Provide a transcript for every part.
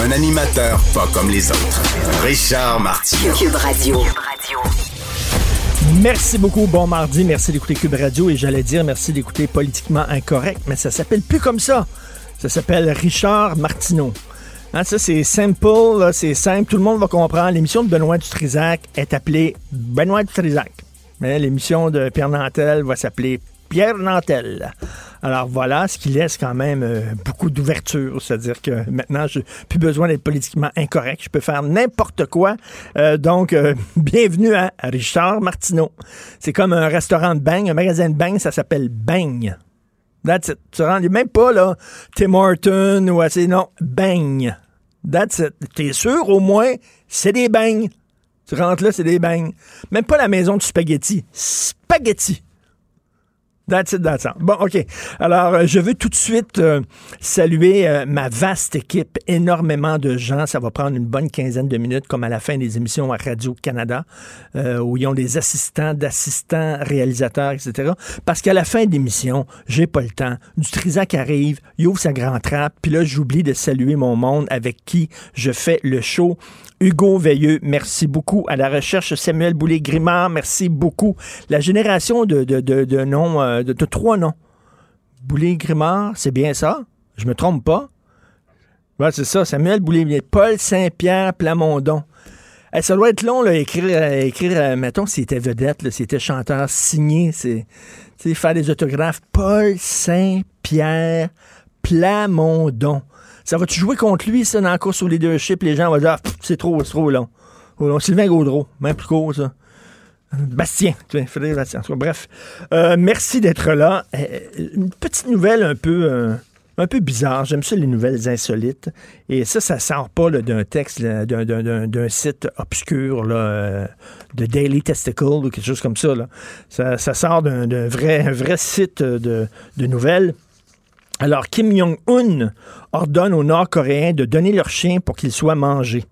Un animateur pas comme les autres. Richard Martineau. Cube Radio. Merci beaucoup. Bon mardi. Merci d'écouter Cube Radio. Et j'allais dire merci d'écouter Politiquement Incorrect, mais ça s'appelle plus comme ça. Ça s'appelle Richard Martineau. Hein, ça, c'est simple, c'est simple, tout le monde va comprendre. L'émission de Benoît Dutrisac est appelée Benoît Dutrisac. Mais l'émission de Pierre Nantel va s'appeler Pierre Nantel. Alors voilà, ce qui laisse quand même euh, beaucoup d'ouverture. C'est-à-dire que maintenant, je plus besoin d'être politiquement incorrect. Je peux faire n'importe quoi. Euh, donc, euh, bienvenue à Richard Martineau. C'est comme un restaurant de bang, un magasin de bang, ça s'appelle Bang. That's it. Tu rends même pas, là, Tim Horton ou assez. Non, bang. That's it. T'es sûr, au moins, c'est des bangs. Tu rentres là, c'est des bangs. Même pas la maison du spaghetti. Spaghetti. That's it, that's it. Bon, OK. Alors, euh, je veux tout de suite euh, saluer euh, ma vaste équipe, énormément de gens. Ça va prendre une bonne quinzaine de minutes, comme à la fin des émissions à Radio-Canada, où ils ont des assistants, d'assistants, réalisateurs, etc. Parce qu'à la fin d'émission, j'ai pas le temps. Du Trisac arrive, il ouvre sa grande trappe, puis là, j'oublie de saluer mon monde avec qui je fais le show. Hugo Veilleux, merci beaucoup. À la recherche, Samuel Boulay-Grimard, merci beaucoup. La génération de, de, de, noms, euh, de, trois noms. Boulay-Grimard, c'est bien ça? Je me trompe pas? Ouais, c'est ça, Samuel Boulay, Paul Saint-Pierre Plamondon. ça doit être long, là, écrire, euh, écrire euh, mettons, s'il était vedette, s'il était chanteur, signé, c'est, faire des autographes. Paul Saint-Pierre Plamondon. Ça va-tu jouer contre lui, ça, dans la course au leadership? Les gens vont dire, ah, c'est trop, c'est trop long. Sylvain Gaudreau, même plus court, ça. Bastien, tu Frédéric Bastien. Bref, euh, merci d'être là. Euh, une petite nouvelle un peu, euh, un peu bizarre. J'aime ça, les nouvelles insolites. Et ça, ça sort pas d'un texte, d'un site obscur, là, de Daily Testicle ou quelque chose comme ça. Là. Ça, sort d'un vrai, vrai site de, de nouvelles. Alors, Kim Jong-un ordonne aux Nord-Coréens de donner leur chien pour qu'il soit mangé.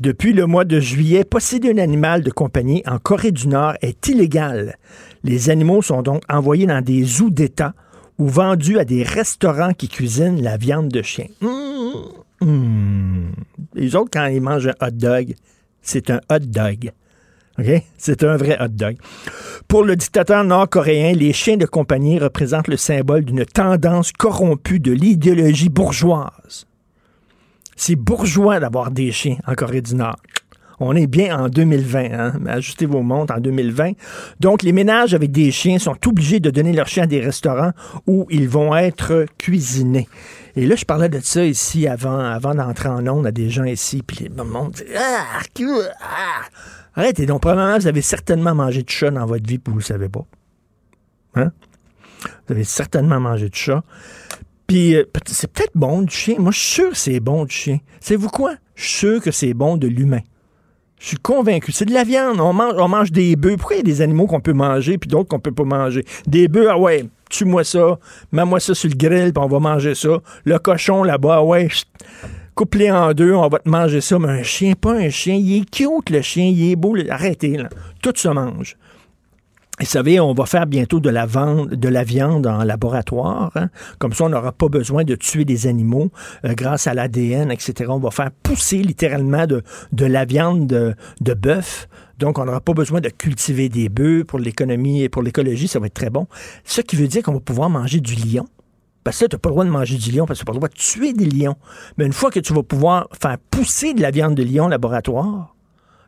Depuis le mois de juillet, posséder un animal de compagnie en Corée du Nord est illégal. Les animaux sont donc envoyés dans des zoos d'État ou vendus à des restaurants qui cuisinent la viande de chien. Mmh, mmh. Les autres, quand ils mangent un hot dog, c'est un hot dog. C'est un vrai hot dog. Pour le dictateur nord-coréen, les chiens de compagnie représentent le symbole d'une tendance corrompue de l'idéologie bourgeoise. C'est bourgeois d'avoir des chiens en Corée du Nord. On est bien en 2020, hein? ajustez vos montres en 2020. Donc, les ménages avec des chiens sont obligés de donner leurs chiens à des restaurants où ils vont être cuisinés. Et là, je parlais de ça ici avant, avant d'entrer en onde à des gens ici, puis le monde dit ah, ah, Arrêtez donc, premièrement, vous avez certainement mangé de chat dans votre vie, puis vous ne le savez pas. Hein? Vous avez certainement mangé de chat. Puis, euh, c'est peut-être bon du chien. Moi, je suis sûr que c'est bon du chien. Savez-vous quoi? Je suis sûr que c'est bon de l'humain. Je suis convaincu. C'est de la viande. On mange, on mange des bœufs. Pourquoi il y a des animaux qu'on peut manger puis d'autres qu'on peut pas manger? Des bœufs, ah ouais, tue-moi ça, mets-moi ça sur le grill puis on va manger ça. Le cochon là-bas, ah ouais, coupe-les en deux, on va te manger ça. Mais un chien, pas un chien. Il est cute, le chien. Il est beau. Arrêtez, là. Tout se mange. Vous savez, on va faire bientôt de la, vente, de la viande en laboratoire. Hein. Comme ça, on n'aura pas besoin de tuer des animaux euh, grâce à l'ADN, etc. On va faire pousser littéralement de, de la viande de, de bœuf. Donc, on n'aura pas besoin de cultiver des bœufs pour l'économie et pour l'écologie. Ça va être très bon. Ce qui veut dire qu'on va pouvoir manger du lion. Parce que là, tu n'as pas le droit de manger du lion, parce que tu n'as pas le droit de tuer des lions. Mais une fois que tu vas pouvoir faire pousser de la viande de lion au laboratoire,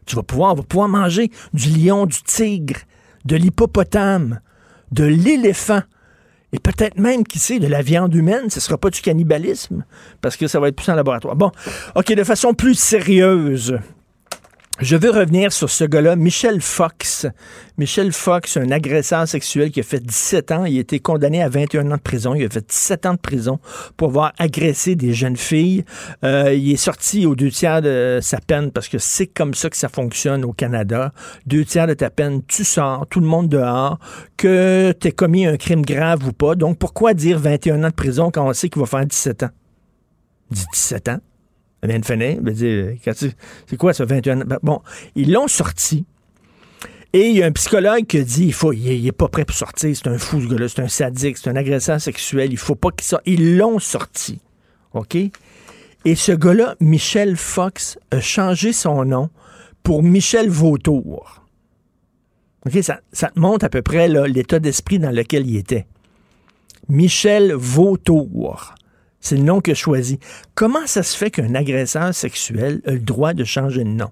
tu vas pouvoir, pouvoir manger du lion, du tigre, de l'hippopotame, de l'éléphant. Et peut-être même, qui sait, de la viande humaine, ce ne sera pas du cannibalisme, parce que ça va être poussé en laboratoire. Bon, OK, de façon plus sérieuse, je veux revenir sur ce gars-là, Michel Fox. Michel Fox, un agresseur sexuel qui a fait 17 ans. Il a été condamné à 21 ans de prison. Il a fait 17 ans de prison pour avoir agressé des jeunes filles. Euh, il est sorti aux deux tiers de sa peine parce que c'est comme ça que ça fonctionne au Canada. Deux tiers de ta peine, tu sors, tout le monde dehors, que tu commis un crime grave ou pas. Donc pourquoi dire 21 ans de prison quand on sait qu'il va faire 17 ans? 17 ans? Finir. C'est quoi ça, 21 ans? Bon, ils l'ont sorti. Et il y a un psychologue qui a dit il faut, il est, pas prêt pour sortir, c'est un fou ce gars-là, c'est un sadique, c'est un agresseur sexuel, il faut pas qu'il sorte. Ils l'ont sorti. OK? Et ce gars-là, Michel Fox, a changé son nom pour Michel Vautour. OK? Ça, ça te montre à peu près l'état d'esprit dans lequel il était. Michel Vautour. C'est le nom que choisi. Comment ça se fait qu'un agresseur sexuel a le droit de changer de nom?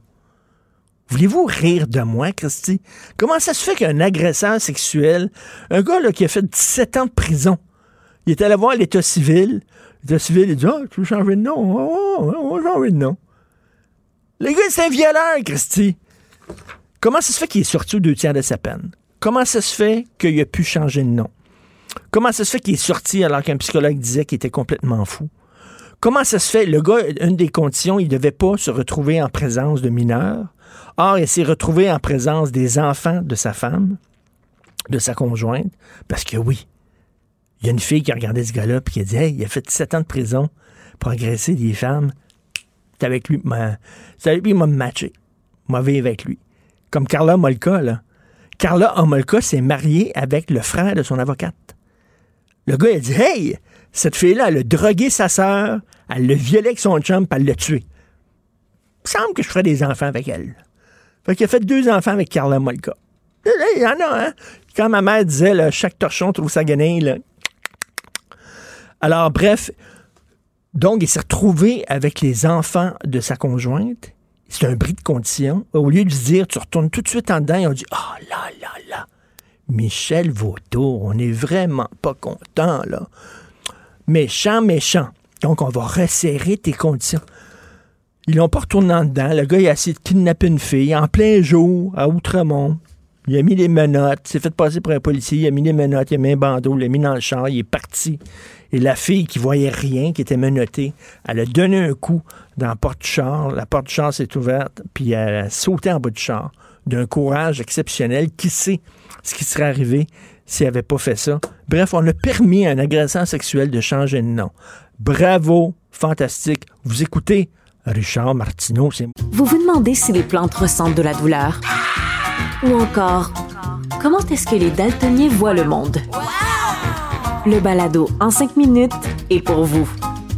Voulez-vous rire de moi, Christy? Comment ça se fait qu'un agresseur sexuel, un gars qui a fait 17 ans de prison, il est allé voir l'État civil, l'État civil, il dit Ah, tu veux changer de nom? on va changer de nom. Le gars, c'est un violeur, Christy. Comment ça se fait qu'il est sorti aux deux tiers de sa peine? Comment ça se fait qu'il a pu changer de nom? Comment ça se fait qu'il est sorti alors qu'un psychologue disait qu'il était complètement fou? Comment ça se fait? Le gars, une des conditions, il ne devait pas se retrouver en présence de mineurs. Or, il s'est retrouvé en présence des enfants de sa femme, de sa conjointe, parce que oui, il y a une fille qui a regardé ce gars-là et qui a dit Hey, il a fait 7 ans de prison pour agresser des femmes. C'est avec lui, c'est avec lui, il m'a matché. M'a avec lui. Comme Carla Molka, là. Carla Molka s'est mariée avec le frère de son avocate. Le gars, il a dit Hey, cette fille-là, elle a drogué sa sœur, elle l'a violé avec son chum, puis elle l'a tué. Il semble que je ferais des enfants avec elle. Fait qu'il a fait deux enfants avec Carla Molka. Il y en a, hein? Quand ma mère disait, chaque torchon trouve sa guenille, là. Alors, bref, donc, il s'est retrouvé avec les enfants de sa conjointe. C'est un bris de condition. Au lieu de lui dire, tu retournes tout de suite en dedans, ils ont dit, oh là là là, Michel Vautour, on n'est vraiment pas content, là. Méchant, méchant. Donc, on va resserrer tes conditions. Ils l'ont pas retourné en dedans. Le gars, il a essayé de kidnapper une fille en plein jour, à Outremont. Il a mis les menottes, s'est fait passer pour un policier, il a mis les menottes, il a mis un bandeau, il l'a mis dans le char, il est parti. Et la fille qui voyait rien, qui était menottée, elle a donné un coup dans la porte du char. La porte du char s'est ouverte, puis elle a sauté en bas du char d'un courage exceptionnel. Qui sait ce qui serait arrivé s'il n'avait pas fait ça? Bref, on a permis à un agresseur sexuel de changer de nom. Bravo, fantastique. Vous écoutez Richard Martineau. Vous vous demandez si les plantes ressentent de la douleur? Ou encore, comment est-ce que les daltoniens voient le monde? Le balado en cinq minutes est pour vous.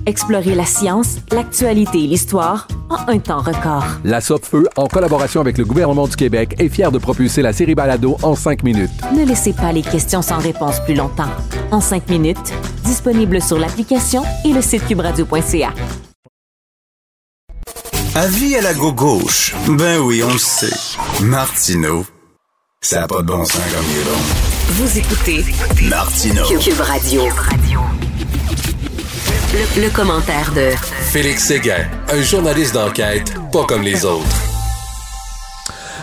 Explorez la science, l'actualité et l'histoire en un temps record. La Feu, en collaboration avec le gouvernement du Québec, est fière de propulser la série Balado en cinq minutes. Ne laissez pas les questions sans réponse plus longtemps. En cinq minutes, disponible sur l'application et le site cubradio.ca. Avis à la gauche. Ben oui, on le sait. Martineau, ça n'a pas de bon sens comme il est bon. Vous écoutez Martineau. Cube Radio. Le, commentaire de Félix Séguin, un journaliste d'enquête pas comme les autres.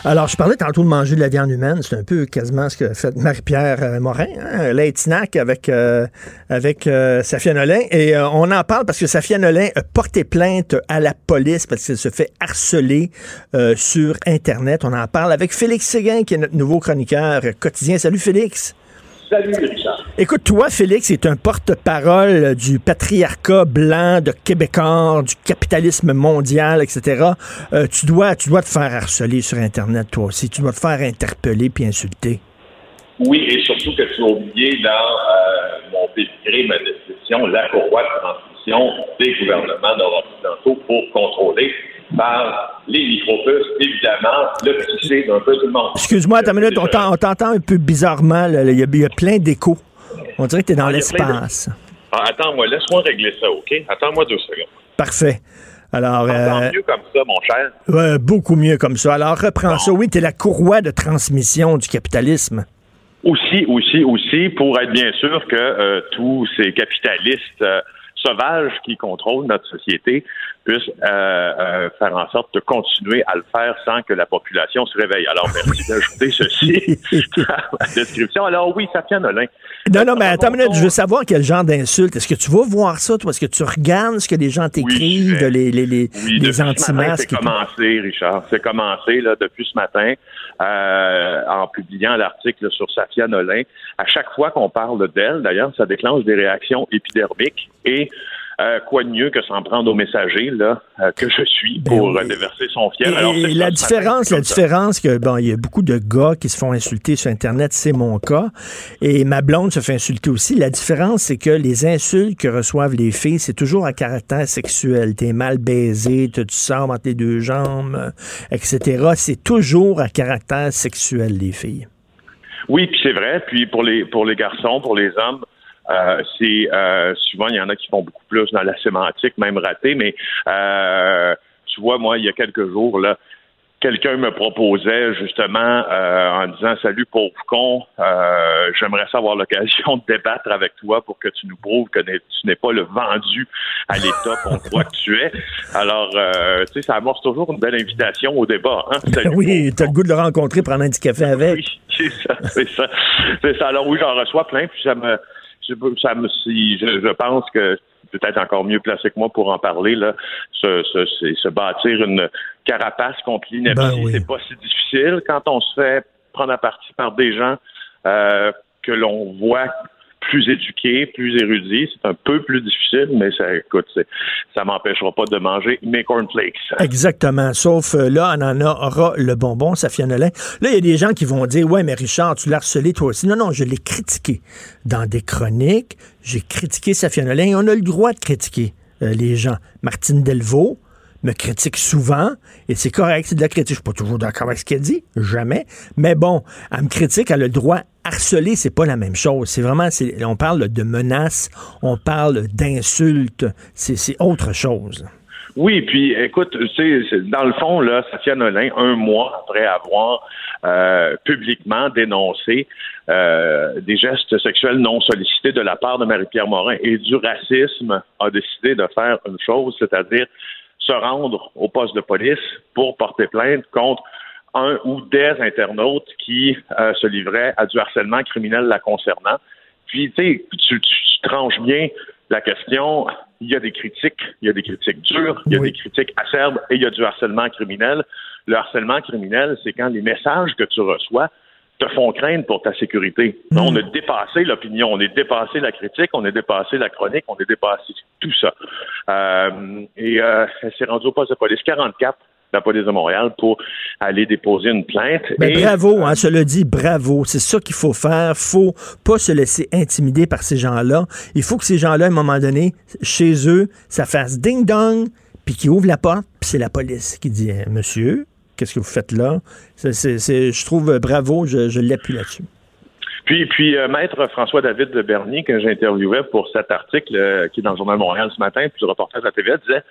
Alors, je parlais tantôt de manger de la viande humaine. C'est un peu quasiment ce que fait Marie-Pierre euh, Morin, hein, snack avec, euh, avec euh, Safia Nolin. Et on en parle parce que Safia Nolin a porté plainte à la police parce qu'elle se fait harceler sur Internet. On en parle avec Félix Séguin, qui est notre nouveau chroniqueur quotidien. Salut, Félix. Salut, Richard. Écoute, toi, Félix, est un porte-parole du patriarcat blanc, de Québécois, du capitalisme mondial, etc. Euh, tu, dois, tu dois te faire harceler sur Internet, toi aussi. Tu dois te faire interpeller puis insulter. Oui, et surtout que tu as oublié dans euh, mon pédigré, ma description, la courroie de transmission des gouvernements nord-occidentaux pour contrôler par les micropuces, évidemment, le psyché d'un peu tout le monde. Excuse-moi, ta minute, on t'entend un peu bizarrement. Il y, a plein d'échos. On dirait que tu es dans ah, l'espace. Ah, attends-moi, laisse-moi régler ça, OK? Attends-moi deux secondes. Parfait. Alors, euh, mieux comme ça, mon cher. Beaucoup mieux comme ça. Alors, reprends ça. Oui, tu es la courroie de transmission du capitalisme. Aussi, aussi, aussi, pour être bien sûr que euh, tous ces capitalistes euh, sauvages qui contrôlent notre société puissent faire en sorte de continuer à le faire sans que la population se réveille. Alors, merci d'ajouter ceci à la description. Alors oui, ça tient Nolin. Non, non, mais attends une minute, je veux savoir quel genre d'insulte. Est-ce que tu vas voir ça, toi? Est-ce que tu regardes ce que les gens t'écrivent, les, les, les, oui, les anti-masques? C'est commencé, Richard. C'est commencé là, depuis ce matin euh, en publiant l'article sur Safia Nolin. À chaque fois qu'on parle d'elle, d'ailleurs, ça déclenche des réactions épidermiques et euh, quoi de mieux que s'en prendre aux messagers là euh, que je suis ben pour déverser son fiel? Et, la différence, la différence que bon, il y a beaucoup de gars qui se font insulter sur Internet, c'est mon cas, et ma blonde se fait insulter aussi. La différence, c'est que les insultes que reçoivent les filles, c'est toujours à caractère sexuel. T'es mal baisé, tu sors entre tes deux jambes, etc. C'est toujours à caractère sexuel, les filles. Oui, puis c'est vrai. Puis pour les pour les garçons, pour les hommes, euh, c'est euh, souvent il y en a qui font beaucoup plus dans la sémantique, même raté, mais euh, tu vois, moi, il y a quelques jours, là, quelqu'un me proposait justement en disant Salut pauvre con, j'aimerais savoir l'occasion de débattre avec toi pour que tu nous prouves que tu n'es pas le vendu à l'État qu'on croit que tu es. Alors, tu sais, ça amorce toujours une belle invitation au débat. Hein? oui, tu as le goût de le rencontrer, prendre un petit café avec. Oui, c'est ça, c'est ça. C'est ça. Alors oui, j'en reçois plein, puis ça me ça me, si, je, pense que peut-être encore mieux placé que moi pour en parler, là, se, se, bâtir une carapace contre l'ineptie, ben c'est pas si difficile quand on se fait prendre à partie par des gens euh, que l'on voit plus éduqué, plus érudit. C'est un peu plus difficile, mais ça, écoute, ça m'empêchera pas de manger mes cornflakes. Exactement. Sauf euh, là, on en aura le bonbon, ça Là, il y a des gens qui vont dire, ouais, mais Richard, tu l'as harcelé toi aussi. Non, non, je l'ai critiqué dans des chroniques. J'ai critiqué Safia Nolin. On a le droit de critiquer euh, les gens. Martine Delvaux, me critique souvent, et c'est correct, c'est de la critique. Je suis pas toujours d'accord avec ce qu'elle dit, jamais. Mais bon, elle me critique, elle a le droit. Harceler, c'est pas la même chose. C'est vraiment, on parle de menaces, on parle d'insultes, c'est autre chose. Oui, puis écoute, tu sais, dans le fond, là, Safia Nolin, un mois après avoir euh, publiquement dénoncé euh, des gestes sexuels non sollicités de la part de Marie-Pierre Morin et du racisme, a décidé de faire une chose, c'est-à-dire se rendre au poste de police pour porter plainte contre un ou des internautes qui euh, se livraient à du harcèlement criminel la concernant. Puis, tu sais, tu tranches bien la question. Il y a des critiques, il y a des critiques dures, il y a des critiques acerbes et il y a du harcèlement criminel. Le harcèlement criminel, c'est quand les messages que tu reçois te font craindre pour ta sécurité. Hmm. On a dépassé l'opinion, on a dépassé la critique, on a dépassé la chronique, on a dépassé tout ça. Euh, et euh, elle s'est rendue au poste de police 44 la police de Montréal pour aller déposer une plainte. Mais bravo, hein, je le dis, bravo. C'est ça qu'il faut faire. faut pas se laisser intimider par ces gens-là. Il faut que ces gens-là, à un moment donné, chez eux, ça fasse ding-dong, puis qu'ils ouvrent la porte, puis c'est la police qui dit, monsieur, qu'est-ce que vous faites là? je trouve euh, bravo, je, l'appuie là-dessus. Puis, puis euh, maître François-David Bernier, que j'interviewais pour cet article euh, qui est dans le Journal Montréal ce matin, puis le reportage de la TV, disait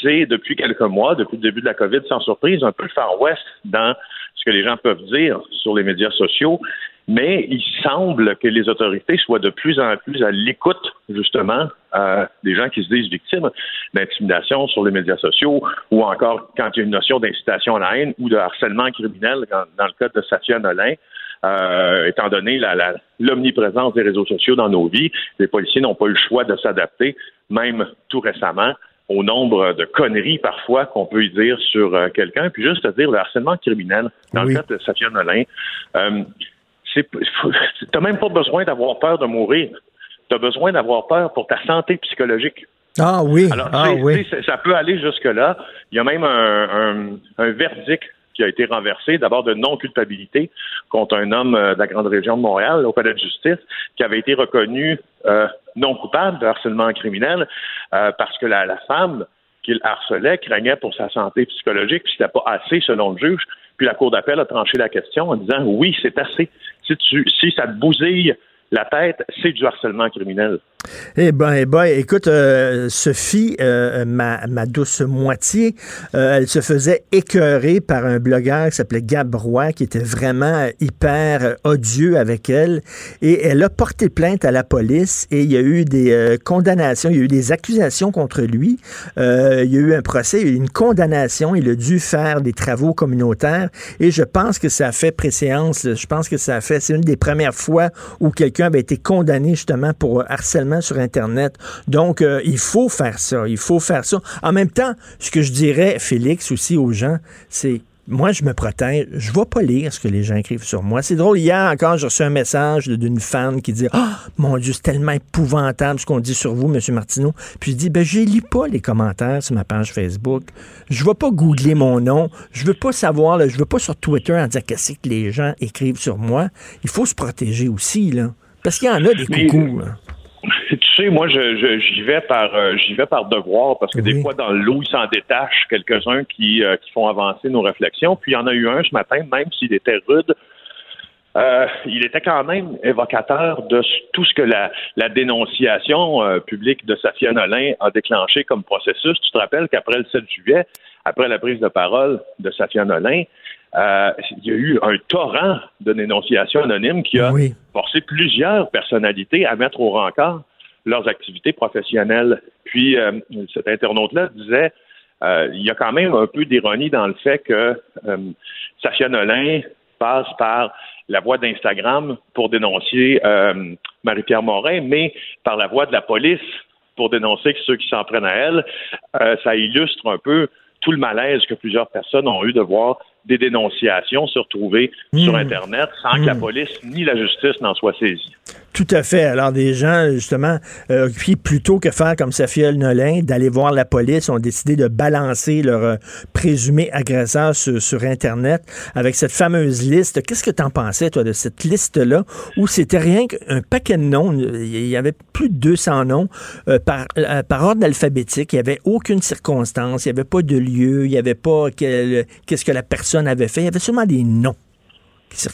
c'est depuis quelques mois, depuis le début de la COVID, sans surprise, un peu le Far West dans ce que les gens peuvent dire sur les médias sociaux. Mais il semble que les autorités soient de plus en plus à l'écoute, justement, euh, des gens qui se disent victimes d'intimidation sur les médias sociaux ou encore quand il y a une notion d'incitation à la haine ou de harcèlement criminel dans, le cas de Satya Nolin. Euh, étant donné l'omniprésence des réseaux sociaux dans nos vies, les policiers n'ont pas eu le choix de s'adapter, même tout récemment, au nombre de conneries parfois qu'on peut y dire sur euh, quelqu'un, puis juste à dire le harcèlement criminel. Dans le cas de Satya Nolin, euh, t'as même pas besoin d'avoir peur de mourir. Tu as besoin d'avoir peur pour ta santé psychologique. Ah oui. ah, oui. Ça peut aller jusque-là. Il y a même un, un verdict qui a été renversé, d'abord de non-culpabilité contre un homme euh, de la grande région de Montréal, au palais de justice, qui avait été reconnu euh, non coupable de harcèlement criminel euh, parce que la, la femme qu'il harcelait craignait pour sa santé psychologique, puis c'était pas assez selon le juge. Puis la Cour d'appel a tranché la question en disant oui, c'est assez. Si tu si ça te bousille la tête, c'est du harcèlement criminel. Eh ben, eh ben, écoute, euh, Sophie, euh, ma, ma, douce moitié, euh, elle se faisait écœurer par un blogueur qui s'appelait Gab Roy, qui était vraiment hyper odieux avec elle. Et elle a porté plainte à la police et il y a eu des condamnations, il y a eu des accusations contre lui. il y a eu un procès, il y a eu une condamnation. Il a dû faire des travaux communautaires et je pense que ça a fait préséance. Je pense que ça a fait, c'est une des premières fois où quelqu'un avait été condamné justement pour harcèlement sur Internet. Donc, euh, il faut faire ça. Il faut faire ça. En même temps, ce que je dirais, Félix, aussi aux gens, c'est moi, je me protège. Je ne vais pas lire ce que les gens écrivent sur moi. C'est drôle. Hier encore, j'ai reçu un message d'une fan qui dit Ah, mon Dieu, c'est tellement épouvantable ce qu'on dit sur vous, M. Martineau. Puis je dis Ben, je lis pas les commentaires sur ma page Facebook. Je ne vais pas googler mon nom. Je veux pas savoir, je veux pas sur Twitter en dire qu'est-ce que les gens écrivent sur moi. Il faut se protéger aussi, là. Parce qu'il y en a des coucous. Tu sais, moi, je, j'y vais par euh, j'y vais par devoir parce que des fois dans le lot, il s'en détache quelques-uns qui, euh, qui font avancer nos réflexions. Puis il y en a eu un ce matin, même s'il était rude, euh, il était quand même évocateur de tout ce que la, la dénonciation publique de Safia Nolin a déclenché comme processus. Tu te rappelles qu'après le 7 juillet, après la prise de parole de Safia Nolin, euh, il y a eu un torrent de dénonciations anonymes qui a forcé plusieurs personnalités à mettre au rencard leurs activités professionnelles. Puis euh, cet internaute-là disait euh, il y a quand même un peu d'ironie dans le fait que Safia Nolin passe par la voie d'Instagram pour dénoncer Marie-Pierre Morin, mais par la voie de la police pour dénoncer ceux qui s'en prennent à elle. ça illustre un peu tout le malaise que plusieurs personnes ont eu de voir des dénonciations se retrouver sur hmm. Internet sans que la hmm. police ni la justice n'en soient saisies. Tout à fait. Alors, des gens, justement, euh, plutôt que faire comme Safia Nolin, d'aller voir la police, ont décidé de balancer leur euh, présumé agresseur sur, Internet avec cette fameuse liste. Qu'est-ce que tu en pensais, toi, de cette liste-là, où c'était rien qu'un paquet de noms, il y avait plus de 200 noms euh, par, par ordre alphabétique, il n'y avait aucune circonstance, il n'y avait pas de lieu, il n'y avait pas qu'est-ce que la personne avait fait, il y avait seulement des noms.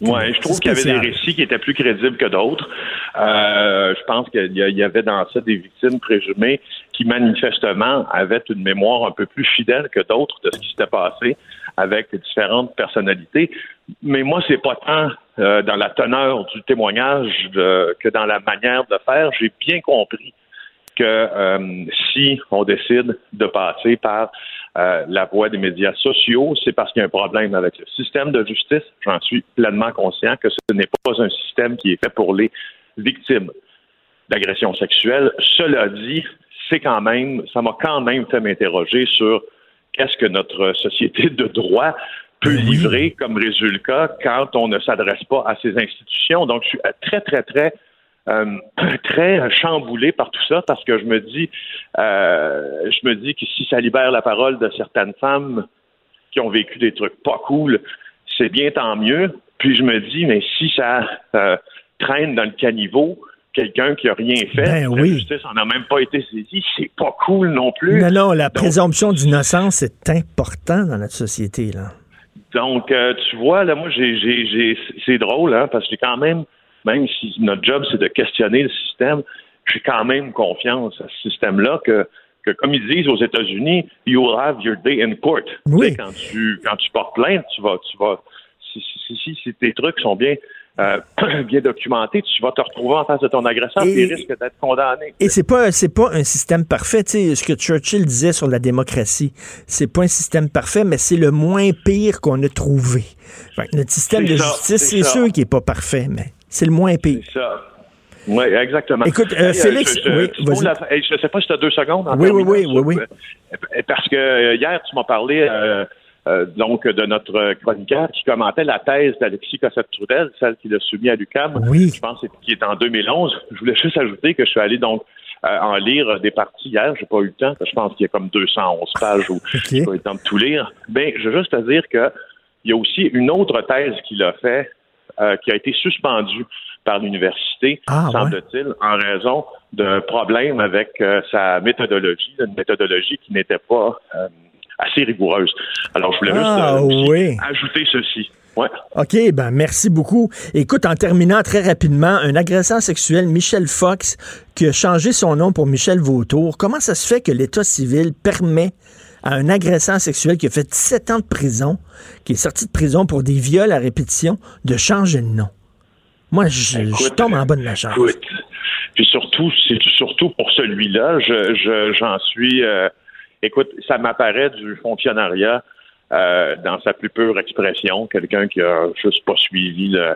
Oui, je trouve qu'il y avait des récits qui étaient plus crédibles que d'autres. Euh, je pense qu'il y avait dans ça des victimes présumées qui manifestement avaient une mémoire un peu plus fidèle que d'autres de ce qui s'était passé avec différentes personnalités. Mais moi, c'est pas tant euh, dans la teneur du témoignage que dans la manière de faire. J'ai bien compris que euh, si on décide de passer par euh, la voie des médias sociaux, c'est parce qu'il y a un problème avec le système de justice. J'en suis pleinement conscient que ce n'est pas un système qui est fait pour les victimes d'agressions sexuelles. Cela dit, c'est quand même, ça m'a quand même fait m'interroger sur qu'est-ce que notre société de droit peut livrer comme résultat quand on ne s'adresse pas à ces institutions. Donc, je suis très, très, très euh, très chamboulé par tout ça parce que je me dis, euh, je me dis que si ça libère la parole de certaines femmes qui ont vécu des trucs pas cool, c'est bien tant mieux. Puis je me dis, mais si ça euh, traîne dans le caniveau, quelqu'un qui a rien fait, ben la justice en a même pas été saisie, c'est pas cool non plus. Non, non, la présomption d'innocence est important dans notre société là. Donc, tu vois, là, moi, j'ai, j'ai, c'est drôle, hein, parce que j'ai quand même même si notre job, c'est de questionner le système, j'ai quand même confiance à ce système-là que, que, comme ils disent aux États-Unis, you'll have your day in court. Oui. quand, tu, quand tu portes plainte, tu vas, tu vas, si, si, si, tes trucs sont bien euh, bien documentés, tu vas te retrouver en face de ton agresseur et, risques d'être condamné. Et c'est pas c'est pas un système parfait, tu ce que Churchill disait sur la démocratie, c'est pas un système parfait, mais c'est le moins pire qu'on a trouvé. notre système de justice, c'est sûr qu'il est pas parfait, mais c'est le moins pire. C'est ça. Oui, exactement. Écoute, euh, Félix, je, oui, je, sais pas si tu as deux secondes. Oui, oui, oui, oui, oui, euh, Parce que euh, hier, tu m'as parlé donc de notre chroniqueur qui commentait la thèse d'Alexis Cossette-Trudel, celle qu'il a soumise à l'UQAM. Oui. Je pense qui est en 2011. Je voulais juste ajouter que je suis allé donc en lire des parties hier. J'ai pas eu le temps. Je pense qu'il y a comme 211 pages où okay. j'ai pas eu le temps de tout lire. Ben, je veux juste te dire que il y a aussi une autre thèse qu'il a fait euh, qui a été suspendu par l'université, ah, semble-t-il, en raison d'un problème avec euh, sa méthodologie, une méthodologie qui n'était pas euh, assez rigoureuse. Alors, je voulais juste ah, ajouter ceci. Ouais. OK, ben merci beaucoup. Écoute, en terminant très rapidement, un agresseur sexuel, Michel Fox, qui a changé son nom pour Michel Vautour, comment ça se fait que l'État civil permet à un agresseur sexuel qui a fait 17 ans de prison, qui est sorti de prison pour des viols à répétition, de changer de nom? Moi, je, tombe en bas de la chance. Écoute, puis surtout, c'est surtout pour celui-là, je, je- j'en suis. euh, écoute, ça m'apparaît du fonctionnariat euh, dans sa plus pure expression, quelqu'un qui a juste pas suivi le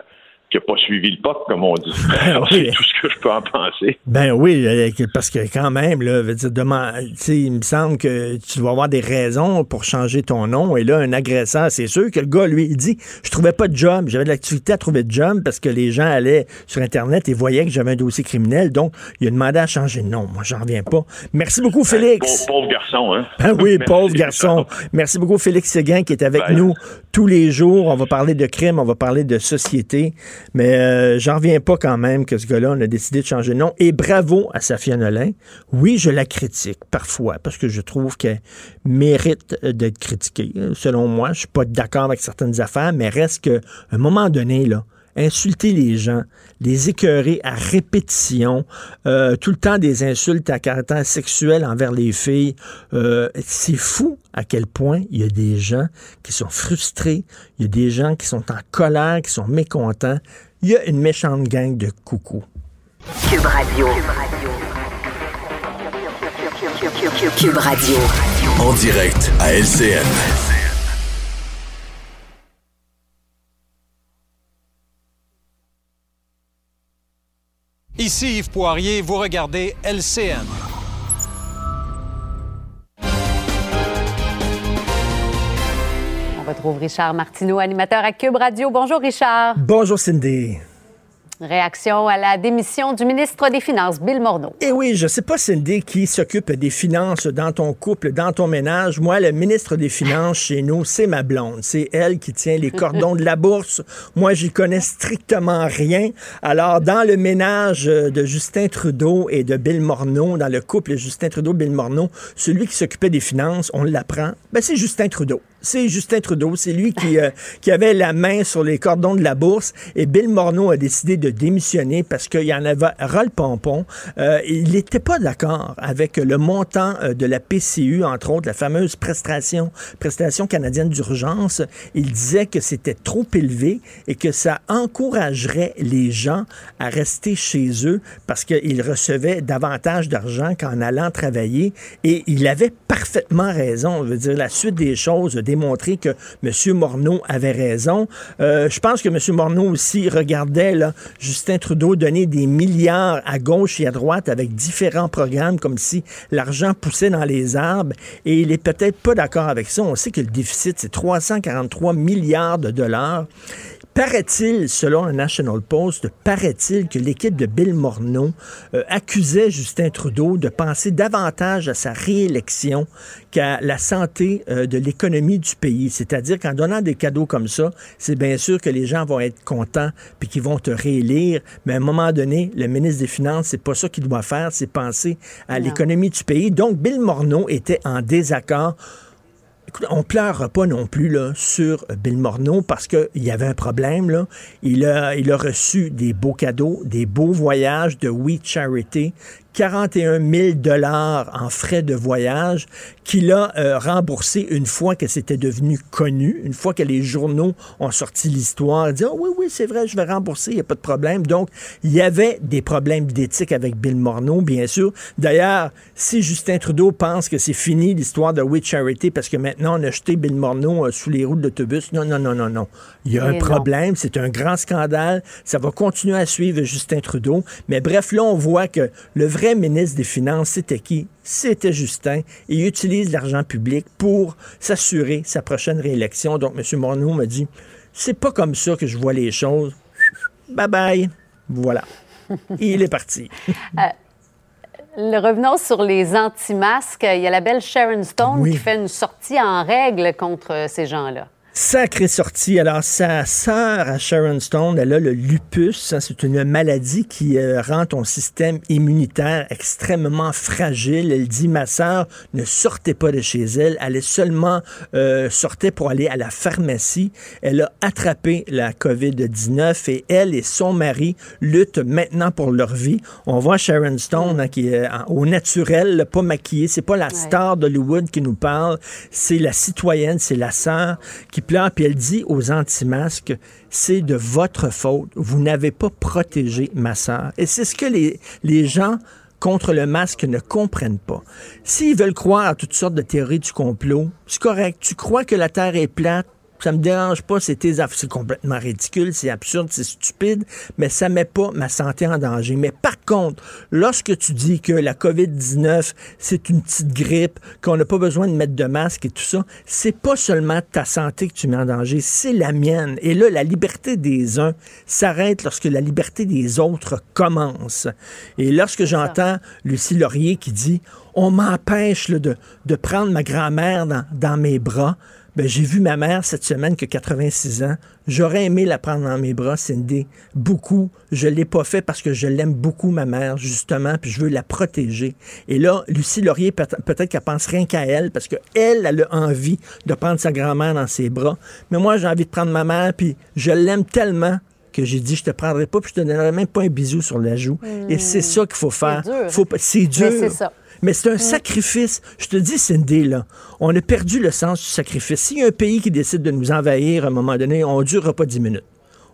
qui a pas suivi le POC, comme on dit. Ben oui. c'est tout ce que je peux en penser. Ben oui, euh, parce que quand même, là, veut dire, demain, il me semble que tu dois avoir des raisons pour changer ton nom. Et là, un agresseur, c'est sûr que le gars, lui, il dit, je trouvais pas de job, j'avais de l'activité à trouver de job parce que les gens allaient sur Internet et voyaient que j'avais un dossier criminel. Donc, il a demandé à changer de nom. Moi, j'en reviens pas. Merci beaucoup, Félix. Pauvre, pauvre garçon, hein. Ben oui, Merci. pauvre garçon. Merci beaucoup, Félix Séguin, qui est avec Bye. nous tous les jours. On va parler de crime, on va parler de société. Mais euh, j'en reviens pas quand même que ce gars-là, on a décidé de changer de nom. Et bravo à Safia Nolin. Oui, je la critique parfois, parce que je trouve qu'elle mérite euh, d'être critiquée. Selon moi, je suis pas d'accord avec certaines affaires, mais reste qu'à un moment donné, là, insulter les gens, les écœurer à répétition, euh, tout le temps des insultes à caractère sexuel envers les filles. Euh, c'est fou à quel point il y a des gens qui sont frustrés, il y a des gens qui sont en colère, qui sont mécontents. Il y a une méchante gang de coucou. Cube Radio. Cube Radio. En direct à LCN. Ici Yves Poirier, vous regardez LCN. On retrouve Richard Martineau, animateur à Cube Radio. Bonjour Richard. Bonjour Cindy. Réaction à la démission du ministre des Finances, Bill Morneau. Eh oui, je sais pas, Cindy, qui s'occupe des finances dans ton couple, dans ton ménage. Moi, le ministre des Finances chez nous, c'est ma blonde. C'est elle qui tient les cordons de la bourse. Moi, j'y connais strictement rien. Alors, dans le ménage euh, de Justin Trudeau et de Bill Morneau, dans le couple Justin Trudeau-Bill Morneau, celui qui s'occupait des finances, on l'apprend, ben, c'est Justin Trudeau. C'est Justin Trudeau. C'est lui qui, euh, qui avait la main sur les cordons de la bourse. Et Bill Morneau a décidé de démissionner parce qu'il y en avait ras le. Euh, il n'était pas d'accord avec le montant euh, de la PCU, entre autres, la fameuse prestation, prestation canadienne d'urgence. Il disait que c'était trop élevé et que ça encouragerait les gens à rester chez eux parce qu'ils recevaient davantage d'argent qu'en allant travailler. Et il avait parfaitement raison. Je veux dire, la suite des choses démontré que M. Morneau avait raison. Euh, je pense que M. Morneau aussi regardait Justin Trudeau donner des milliards à gauche et à droite avec différents programmes comme si l'argent poussait dans les arbres. Et il est peut-être pas d'accord avec ça. On sait que le déficit, c'est 343 milliards de dollars. Paraît-il, selon le National Post, paraît-il que l'équipe de Bill Morneau euh, accusait Justin Trudeau de penser davantage à sa réélection qu'à la santé euh, de l'économie du pays. C'est-à-dire qu'en donnant des cadeaux comme ça, c'est bien sûr que les gens vont être contents puis qu'ils vont te réélire. Mais à un moment donné, le ministre des Finances, c'est pas ça qu'il doit faire, c'est penser à l'économie du pays. Donc, Bill Morneau était en désaccord Écoute, on pleure pas non plus là, sur Bill Morneau parce qu'il y avait un problème. Là. Il, a, il a reçu des beaux cadeaux, des beaux voyages de We Charity, 41 000 dollars en frais de voyage qu'il a euh, remboursé une fois que c'était devenu connu, une fois que les journaux ont sorti l'histoire. Dit, Ah oui, oui, c'est vrai, je vais rembourser, il n'y a pas de problème. Donc, il y avait des problèmes d'éthique avec Bill Morneau, bien sûr. D'ailleurs, si Justin Trudeau pense que c'est fini l'histoire de We Charity parce que maintenant on a jeté Bill Morneau euh, sous les roues de l'autobus, non, non, non, non, non. Il y a un non. problème, c'est un grand scandale. Ça va continuer à suivre Justin Trudeau. Mais bref, là, on voit que le vrai ministre des Finances, c'était qui? C'était Justin. Il utilise l'argent public pour s'assurer sa prochaine réélection. Donc, M. Morneau m'a dit, c'est pas comme ça que je vois les choses. Bye bye. Voilà. Il est parti. Le revenons sur les anti-masques. Il y a la belle Sharon Stone Oui. qui fait une sortie en règle contre ces gens-là. Sacrée sortie. Alors, sa sœur à Sharon Stone, elle a le lupus. Hein, c'est une maladie qui euh, rend ton système immunitaire extrêmement fragile. Elle dit, ma sœur ne sortait pas de chez elle. Elle est seulement euh, sortait pour aller à la pharmacie. Elle a attrapé la COVID-19 et elle et son mari luttent maintenant pour leur vie. On voit Sharon Stone hein, qui est au naturel, pas maquillée. C'est pas la star d'Hollywood qui nous parle. C'est la citoyenne, c'est la sœur qui pleure, puis elle dit aux anti-masques, c'est de votre faute. Vous n'avez pas protégé ma sœur. Et c'est ce que les, les gens contre le masque ne comprennent pas. S'ils veulent croire à toutes sortes de théories du complot, c'est correct. Tu crois que la Terre est plate, ça me dérange pas, c'est tes affaires. C'est complètement ridicule, c'est absurde, c'est stupide, mais ça met pas ma santé en danger. Mais par contre, lorsque tu dis que la COVID-19, c'est une petite grippe, qu'on n'a pas besoin de mettre de masque et tout ça, c'est pas seulement ta santé que tu mets en danger, c'est la mienne. Et là, la liberté des uns s'arrête lorsque la liberté des autres commence. Et lorsque j'entends Lucie Laurier qui dit, on m'empêche de, de prendre ma grand-mère dans, dans mes bras, ben, j'ai vu ma mère cette semaine qui a 86 ans. J'aurais aimé la prendre dans mes bras, Cindy. Beaucoup. Je l'ai pas fait parce que je l'aime beaucoup, ma mère, justement, puis je veux la protéger. Et là, Lucie Laurier, peut-être qu'elle pense rien qu'à elle, parce qu'elle, elle a envie de prendre sa grand-mère dans ses bras. Mais moi, j'ai envie de prendre ma mère, puis je l'aime tellement que j'ai dit, je te prendrai pas, puis je te donnerai même pas un bisou sur la joue. Et c'est ça qu'il faut faire. C'est dur. C'est ça. Mais c'est un sacrifice. Je te dis, Cindy, là, on a perdu le sens du sacrifice. S'il y a un pays qui décide de nous envahir à un moment donné, on ne durera pas dix minutes.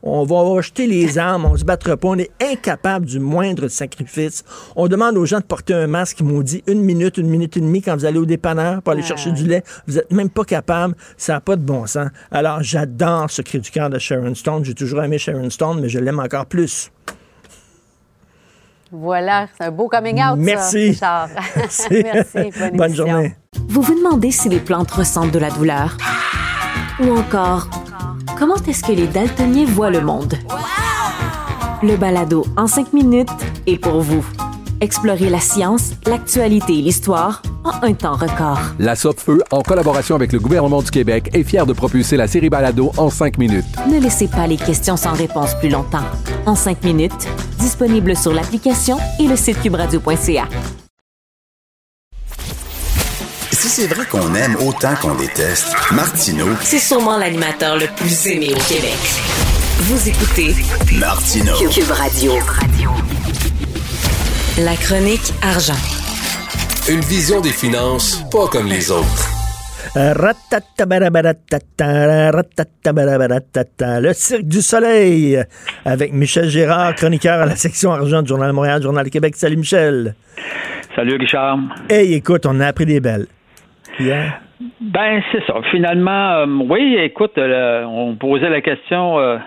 On va jeter les armes, on se battra pas, on est incapable du moindre sacrifice. On demande aux gens de porter un masque, ils m'ont dit une minute, une minute et demie quand vous allez au dépanneur pour aller chercher du lait. Vous êtes même pas capable, ça n'a pas de bon sens. Alors j'adore ce cri du cœur de Sharon Stone. J'ai toujours aimé Sharon Stone, mais je l'aime encore plus. Voilà, c'est un beau coming out. Merci. Ça, Merci. Merci. Bonne, bonne journée. Vous vous demandez si les plantes ressentent de la douleur? Ou encore, comment est-ce que les daltoniens voient le monde? Le balado en cinq minutes est pour vous. Explorez la science, l'actualité et l'histoire en un temps record. La Feu, en collaboration avec le gouvernement du Québec, est fière de propulser la série Balado en cinq minutes. Ne laissez pas les questions sans réponse plus longtemps. En cinq minutes, disponible sur l'application et le site cubradio.ca. Si c'est vrai qu'on aime autant qu'on déteste, Martineau, c'est sûrement l'animateur le plus aimé au Québec. Vous écoutez Martineau. Cube Radio. La chronique argent. Une vision des finances pas comme les autres. Le Cirque du Soleil avec Michel Gérard, chroniqueur à la section argent du Journal de Montréal, Journal du Québec. Salut Michel. Salut Richard. Hey, écoute, on a appris des belles. Ben, c'est ça. Finalement, euh, oui, écoute, euh, on posait la question euh,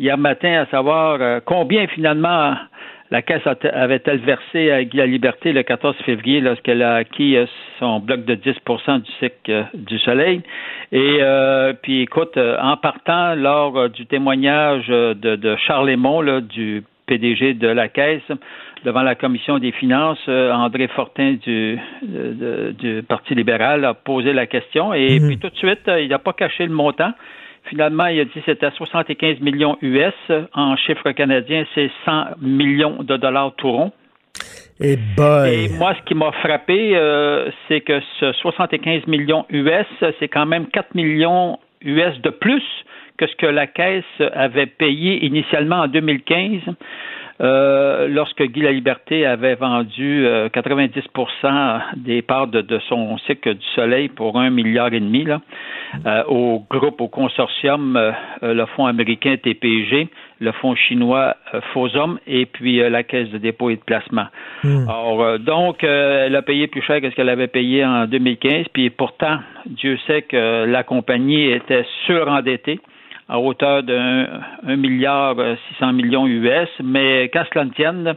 hier matin à savoir combien finalement la Caisse avait-elle versé à Guy la Liberté le 14 février lorsqu'elle a acquis euh, son bloc de 10% du cycle euh, du Soleil? Et euh, puis écoute, en partant lors du témoignage de, de Charles Lemont, du PDG de la Caisse, devant la commission des finances, André Fortin du, du Parti libéral a posé la question et mhm. puis tout de suite, il n'a pas caché le montant. Finalement, il a dit que c'était 75 millions US. En chiffre canadien, c'est 100 millions de dollars tout rond. Et, Et moi, ce qui m'a frappé, euh, c'est que ce 75 millions US, c'est quand même 4 millions US de plus que ce que la Caisse avait payé initialement en 2015. Euh, lorsque Guy La Liberté avait vendu 90% euh, des parts de, son cycle du Soleil pour un milliard et demi euh, au groupe, au consortium, le fonds américain TPG, le fonds chinois Fosom et puis la Caisse de dépôt et de placement. Hmm. Alors, donc, elle a payé plus cher que ce qu'elle avait payé en 2015, puis pourtant, Dieu sait que la compagnie était surendettée à hauteur d'un milliard 600 euh, millions US, mais qu'à cela ne tienne,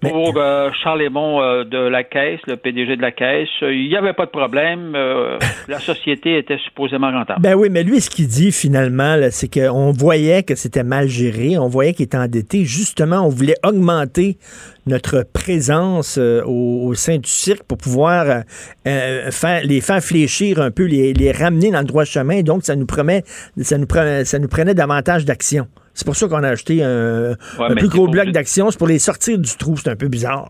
pour euh, Charles Lemont euh, de la Caisse, le PDG de la Caisse, il n'y avait pas de problème. la société était supposément rentable. Ben oui, mais lui, ce qu'il dit finalement, c'est qu'on voyait que c'était mal géré, on voyait qu'il était endetté. Justement, on voulait augmenter notre présence euh, au, au sein du cirque pour pouvoir euh, euh, faire, les faire fléchir un peu, les, les ramener dans le droit chemin. Donc, ça nous promet, ça nous, pre- ça nous prenait davantage d'action. C'est pour ça qu'on a acheté un, Ouais, un mais plus gros bloc d'action. C'est pour les sortir du trou. C'est un peu bizarre.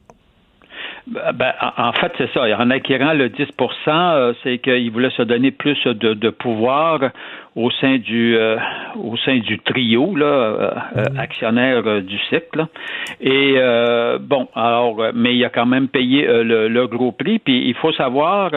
Ben, en fait, c'est ça. En acquérant le 10% euh, c'est qu'il voulait se donner plus de, de pouvoir au sein du euh, au sein du trio là, euh, euh, actionnaire euh, du cycle. là. Et euh, bon, alors, euh, mais il a quand même payé euh, le, le gros prix. Puis il faut savoir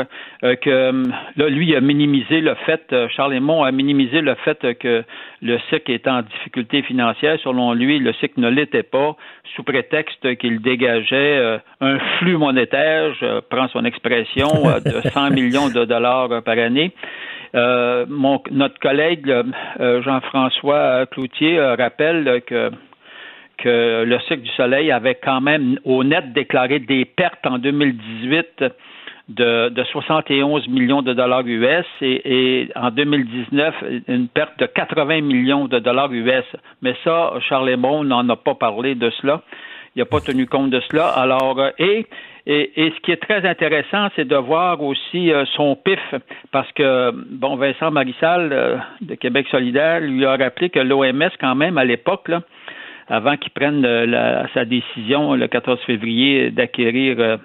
euh, que là, lui, a minimisé le fait, euh, Charles Aymon a minimisé le fait que le SIC est en difficulté financière. Selon lui, le SIC ne l'était pas, sous prétexte qu'il dégageait euh, un flux monétaire, je prends son expression, de 100 millions de dollars par année. Euh, mon, notre collègue euh, Jean-François Cloutier euh, rappelle euh, que le cycle du Soleil avait quand même au net déclaré des pertes en 2018 de, de 71 millions de dollars US et, en 2019 une perte de 80 millions de dollars US. Mais ça, Charles Lemon n'en a pas parlé de cela. Il n'a pas tenu compte de cela. Alors, et, et, et ce qui est très intéressant, c'est de voir aussi euh, son pif, parce que, bon, Vincent Marissal euh, de Québec solidaire lui a rappelé que l'OMS, quand même, à l'époque, avant qu'il prenne euh, la- sa décision le 14 février d'acquérir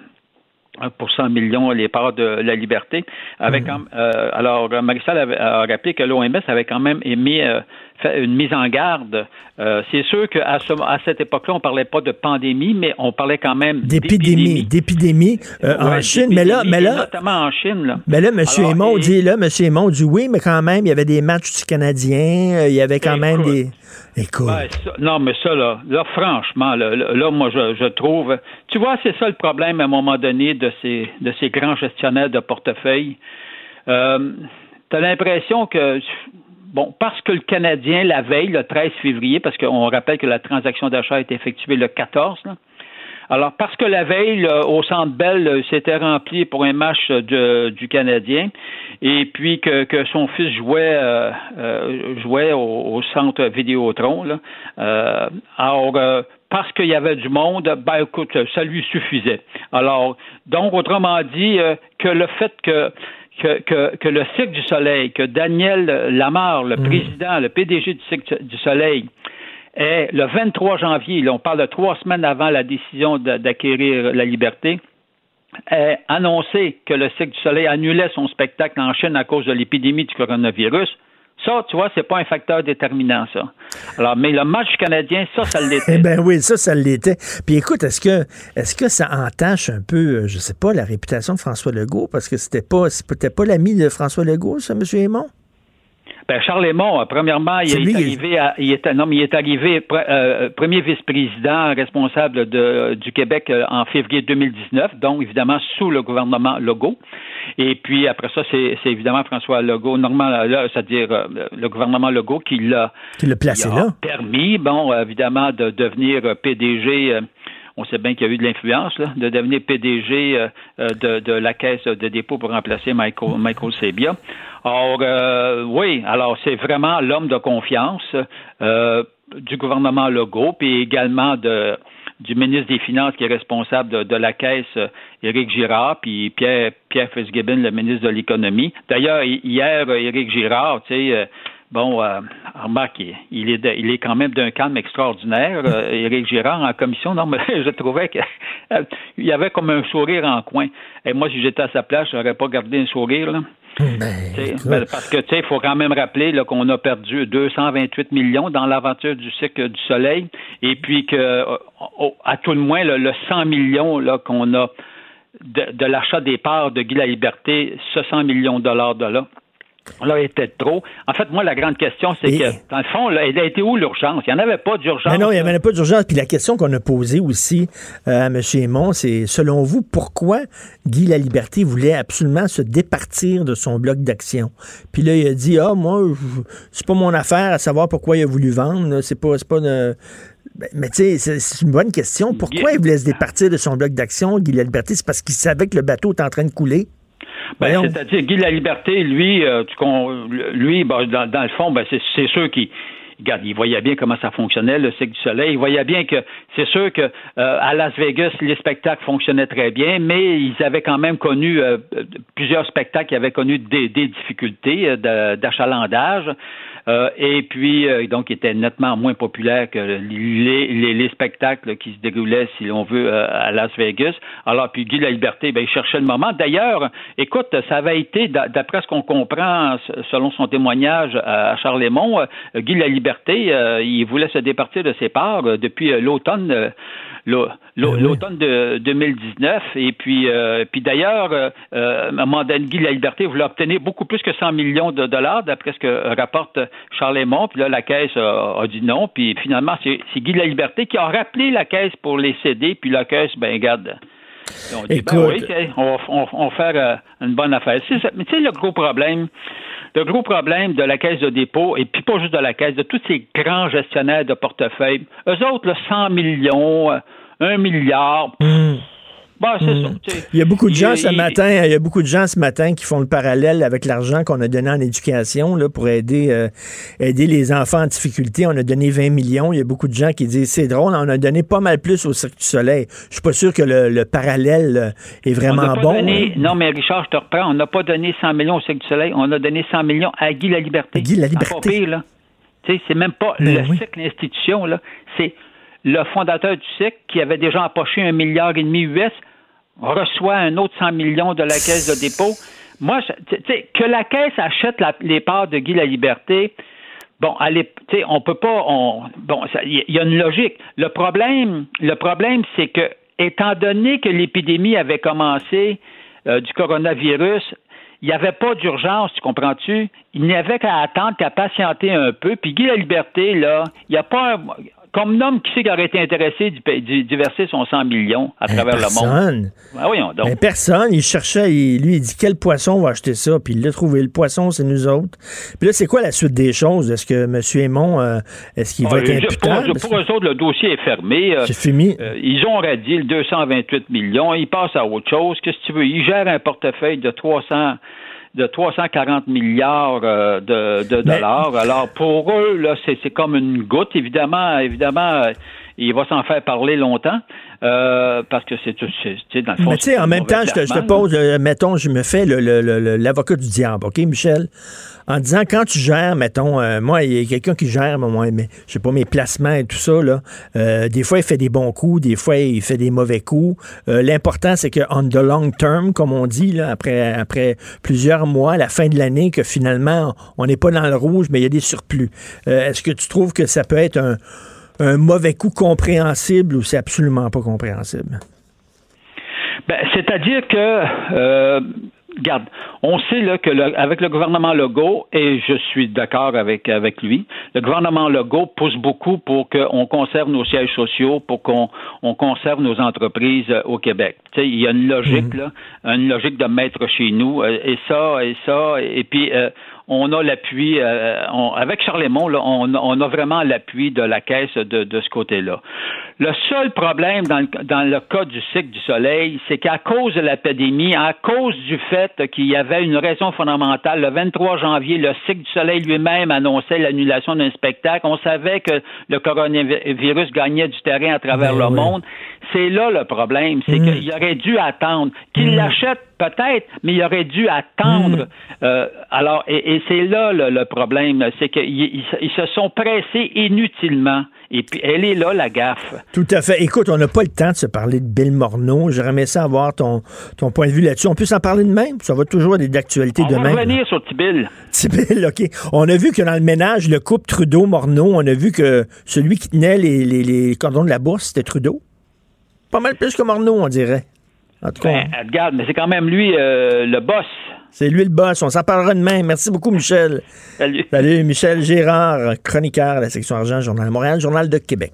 pour 100 millions les parts de la liberté. Avec, euh, alors, Marissal a rappelé que l'OMS avait quand même émis euh, une mise en garde. Euh, c'est sûr qu'à ce, à cette époque-là, on parlait pas de pandémie, mais on parlait quand même D'épidémie, d'épidémie euh, en Chine. Mais là, mais là, notamment en Chine. Là. Mais là, M. Alors, Aymon et- dit, là, M. Aymon dit oui, mais quand même, il y avait des matchs du Canadien, euh, il y avait quand même des. Écoute. Ça- non, mais ça, là, là franchement, là, là, moi, je, je trouve. Tu vois, c'est ça le problème à un moment donné de ces, de ces grands gestionnaires de portefeuille. Euh, tu as l'impression que. Bon, parce que le Canadien, la veille, le 13 février, parce qu'on rappelle que la transaction d'achat a été effectuée le 14, là, alors, parce que la veille, au Centre Bell, euh, c'était rempli pour un match euh, du Canadien, et puis que, que son fils jouait, euh, euh, jouait au, Centre Vidéotron, là, euh, alors, parce qu'il y avait du monde, ben écoute, ça lui suffisait. Alors, donc, autrement dit, que le fait que que, que, que le Cirque du Soleil, que Daniel Lamar, le président, le PDG du Cirque du Soleil, est le 23 janvier, là, on parle de trois semaines avant la décision d'acquérir la liberté, a annoncé que le Cirque du Soleil annulait son spectacle en Chine à cause de l'épidémie du coronavirus. Ça, tu vois, c'est pas un facteur déterminant, ça. Alors, mais le match canadien, ça, ça l'était. Eh ben oui, ça, ça l'était. Puis écoute, est-ce que est-ce que ça entache un peu, euh, je sais pas, la réputation de François Legault? Parce que c'était pas pas l'ami de François Legault, ça, M. Aymon? Ben, Charles Lemont, euh, premièrement, il est arrivé, à- il est, non, mais il est arrivé pre- euh, premier vice-président responsable de, du Québec euh, en février 2019, donc évidemment sous le gouvernement Legault. Et puis après ça, c'est évidemment François Legault, là, c'est-à-dire euh, le gouvernement Legault qui l'a Qui l'a placé là. permis, bon, euh, évidemment, de devenir euh, PDG. euh, on sait bien qu'il y a eu de l'influence, de devenir PDG euh, euh, de, de la caisse de dépôt pour remplacer Michael, Michael Sebia. Or, euh, oui, alors c'est vraiment l'homme de confiance euh, du gouvernement Legault, puis également de du ministre des Finances qui est responsable de, de la caisse, euh, Éric Girard, puis Pierre, Pierre Fitzgibbon, le ministre de l'Économie. D'ailleurs, hi- hier, euh, Éric Girard, tu sais, euh, bon, euh, remarque, il- est, il est quand même d'un calme extraordinaire, euh, Éric Girard, en commission. Non, mais je trouvais qu'il y avait comme un sourire en coin. Et moi, si j'étais à sa place, j'aurais pas gardé un sourire, là. T'sais, ben, parce que tu sais, il faut quand même rappeler là, qu'on a perdu 228 millions dans l'aventure du cycle du soleil, et puis que euh, au- à tout le moins le, le 100 millions là qu'on a de, de l'achat des parts de Guy la Liberté, ce 100 millions de dollars de là. Là, était trop. En fait, moi, la grande question, c'est Et- que, dans le fond, là, elle a été où l'urgence? Il n'y en avait pas d'urgence. Non, il n'y là. avait pas d'urgence. Puis la question qu'on a posée aussi euh, à M. Aymon, c'est selon vous, pourquoi Guy Laliberté voulait absolument se départir de son bloc d'action? Puis là, il a dit Ah, moi, c'est pas mon affaire à savoir pourquoi il a voulu vendre. C'est pas. c'est pas de- Ben, Mais tu sais, c'est- c'est une bonne question. Pourquoi il voulait se départir de son bloc d'action, Guy Laliberté? C'est parce qu'il savait que le bateau était en train de couler? Ben, Voyons. C'est-à-dire, Guy la Liberté, lui, euh, lui ben, dans, dans le fond, ben, c'est sûr qu'il regarde, il voyait bien comment ça fonctionnait, le cycle du soleil. Il voyait bien que c'est sûr que euh, à Las Vegas, les spectacles fonctionnaient très bien, mais ils avaient quand même connu euh, plusieurs spectacles qui avaient connu des, des difficultés d'achalandage. Euh, et puis, euh, donc, était nettement moins populaire que les, les, les spectacles qui se déroulaient, si l'on veut, euh, à Las Vegas. Alors, puis Guy La Liberté, ben, il cherchait le moment. D'ailleurs, écoute, ça avait été, d'après ce qu'on comprend, selon son témoignage à Charlemont, Guy La Liberté, il voulait se départir de ses parts depuis l'automne l'automne de 2019. Et puis, euh, puis d'ailleurs, euh, euh Guy La Liberté voulait obtenir beaucoup plus que 100 millions de dollars, d'après ce que rapporte Charles. Puis là, la Caisse a, dit non. Puis finalement, c'est Guy La Liberté qui a rappelé la Caisse pour les céder. Puis la Caisse, ben garde. On dit, ben oui, on, va faire euh, une bonne affaire. Mais tu sais, le gros problème, le gros problème de la caisse de dépôt, et puis pas juste de la caisse, de tous ces grands gestionnaires de portefeuille, eux autres, le 100 millions, 1 euh, Bah, hmm. il y a beaucoup de gens ce matin, il y a beaucoup de gens ce matin qui font le parallèle avec l'argent qu'on a donné en éducation là, pour aider, euh, aider les enfants en difficulté. On a donné 20 millions. Il y a beaucoup de gens qui disent c'est drôle, on a donné pas mal plus au Cirque du Soleil. Je suis pas sûr que le, parallèle euh, est vraiment bon. Hein. non, mais Richard, je te reprends. On n'a pas donné 100 millions au Cirque du Soleil. On a donné 100 millions à Guy La Liberté. Guy La Liberté. C'est même pas ben le Cirque, l'institution. C'est le fondateur du Cirque qui avait déjà empoché un milliard et demi US reçoit un autre 100 millions de la caisse de dépôt. Moi, sais, que la caisse achète les parts de Guy La Liberté, bon, sais, on peut pas, on, bon, il y, a une logique. Le problème, le problème, c'est que, étant donné que l'épidémie avait commencé euh, du coronavirus, il n'y avait pas d'urgence, tu comprends-tu? Il n'y avait qu'à attendre, qu'à patienter un peu. Puis Guy La Liberté, là, il n'y a pas un, comme homme, qui c'est qui aurait été intéressé d'y verser son 100 millions à ben, travers le monde? Ben, voyons donc. Ben, personne. Il cherchait, lui, il dit quel poisson va acheter ça, puis il l'a trouvé. Le poisson, c'est nous autres. Puis là, c'est quoi la suite des choses? Est-ce que M. Aymon, euh, est-ce qu'il va ah, être imputable? Pour, eux autres, le dossier est fermé. Euh, c'est fini. Euh, ils ont radié le 228 millions. Ils passent à autre chose. Qu'est-ce que tu veux? Ils gèrent un portefeuille de 300 de 340 milliards euh, de, dollars. Alors pour eux, là, c'est comme une goutte. Évidemment, évidemment, euh, il va s'en faire parler longtemps. Euh, parce que c'est dans le fond. Mais tu sais, en même temps, je te, pose, mettons, je me fais l'avocat du diable, OK, Michel? en disant quand tu gères, mettons, euh, moi, il y a quelqu'un qui gère, moi, mais je sais pas, mes placements et tout ça, là, euh, des fois, il fait des bons coups, des fois, il fait des mauvais coups. Euh, l'important, c'est que on the long term, comme on dit, là, après, après plusieurs mois, à la fin de l'année, que finalement, on n'est pas dans le rouge, mais il y a des surplus. Est-ce que tu trouves que ça peut être un, un mauvais coup compréhensible ou c'est absolument pas compréhensible? Ben, c'est-à-dire que Garde, on sait là, que avec le gouvernement Legault, et je suis d'accord avec, avec lui, le gouvernement Legault pousse beaucoup pour qu'on conserve nos sièges sociaux, pour qu'on on conserve nos entreprises euh, au Québec. il y a une logique, mhm. là, une logique de mettre chez nous, euh, et ça, et ça, et puis euh, on a l'appui, euh, avec Charlemont, là, on, on, a vraiment l'appui de la caisse de, de ce côté-là. Le seul problème dans, dans le cas du cycle du soleil, c'est qu'à cause de la pandémie, à cause du fait qu'il y avait une raison fondamentale, le 23 janvier, le cycle du soleil lui-même annonçait l'annulation d'un spectacle. On savait que le coronavirus gagnait du terrain à travers ben le monde. C'est là le problème, c'est mm. qu'il aurait dû attendre. Qu'il mm. l'achète peut-être, mais il aurait dû attendre. Mm. Euh, alors, et, c'est là le, problème, c'est qu'ils se sont pressés inutilement. Et puis, elle est là, la gaffe. Tout à fait. Écoute, on n'a pas le temps de se parler de Bill Morneau. J'aimerais aimé ça avoir ton, ton point de vue là-dessus. On peut s'en parler de même? Ça va toujours être d'actualité demain. On va revenir sur Tibil. Tibil, OK. On a vu que dans le ménage, le couple Trudeau-Morneau, on a vu que celui qui tenait les, les cordons de la bourse, c'était Trudeau. Pas mal plus que Morneau, on dirait. En tout cas. Ben, mais c'est quand même lui euh, le boss. C'est lui le boss. On s'en parlera demain. Merci beaucoup, Michel. Salut. Salut, Michel Gérard, chroniqueur de la section argent, Journal de Montréal, Journal de Québec.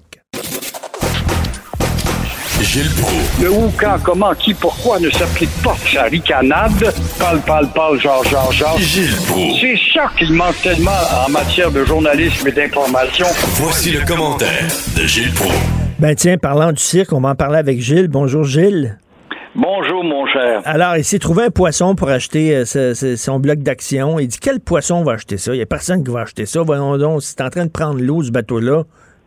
Gilles Proulx. Le où, quand, comment, qui, pourquoi ne s'applique pas sa ricanade? Parle, parle, parle, genre, genre, genre. Gilles Proulx. C'est ça qu'il manque tellement en matière de journalisme et d'information. Voici le commentaire de Gilles Proulx. Ben tiens, parlant du cirque, on va en parler avec Gilles. Bonjour Gilles. Bonjour. Mon cher. Alors, il s'est trouvé un poisson pour acheter euh, ce- ce- son bloc d'action. Il dit quel poisson va acheter ça? Il n'y a personne qui va acheter ça. Voyons donc, c'est en train de prendre l'eau, ce bateau-là.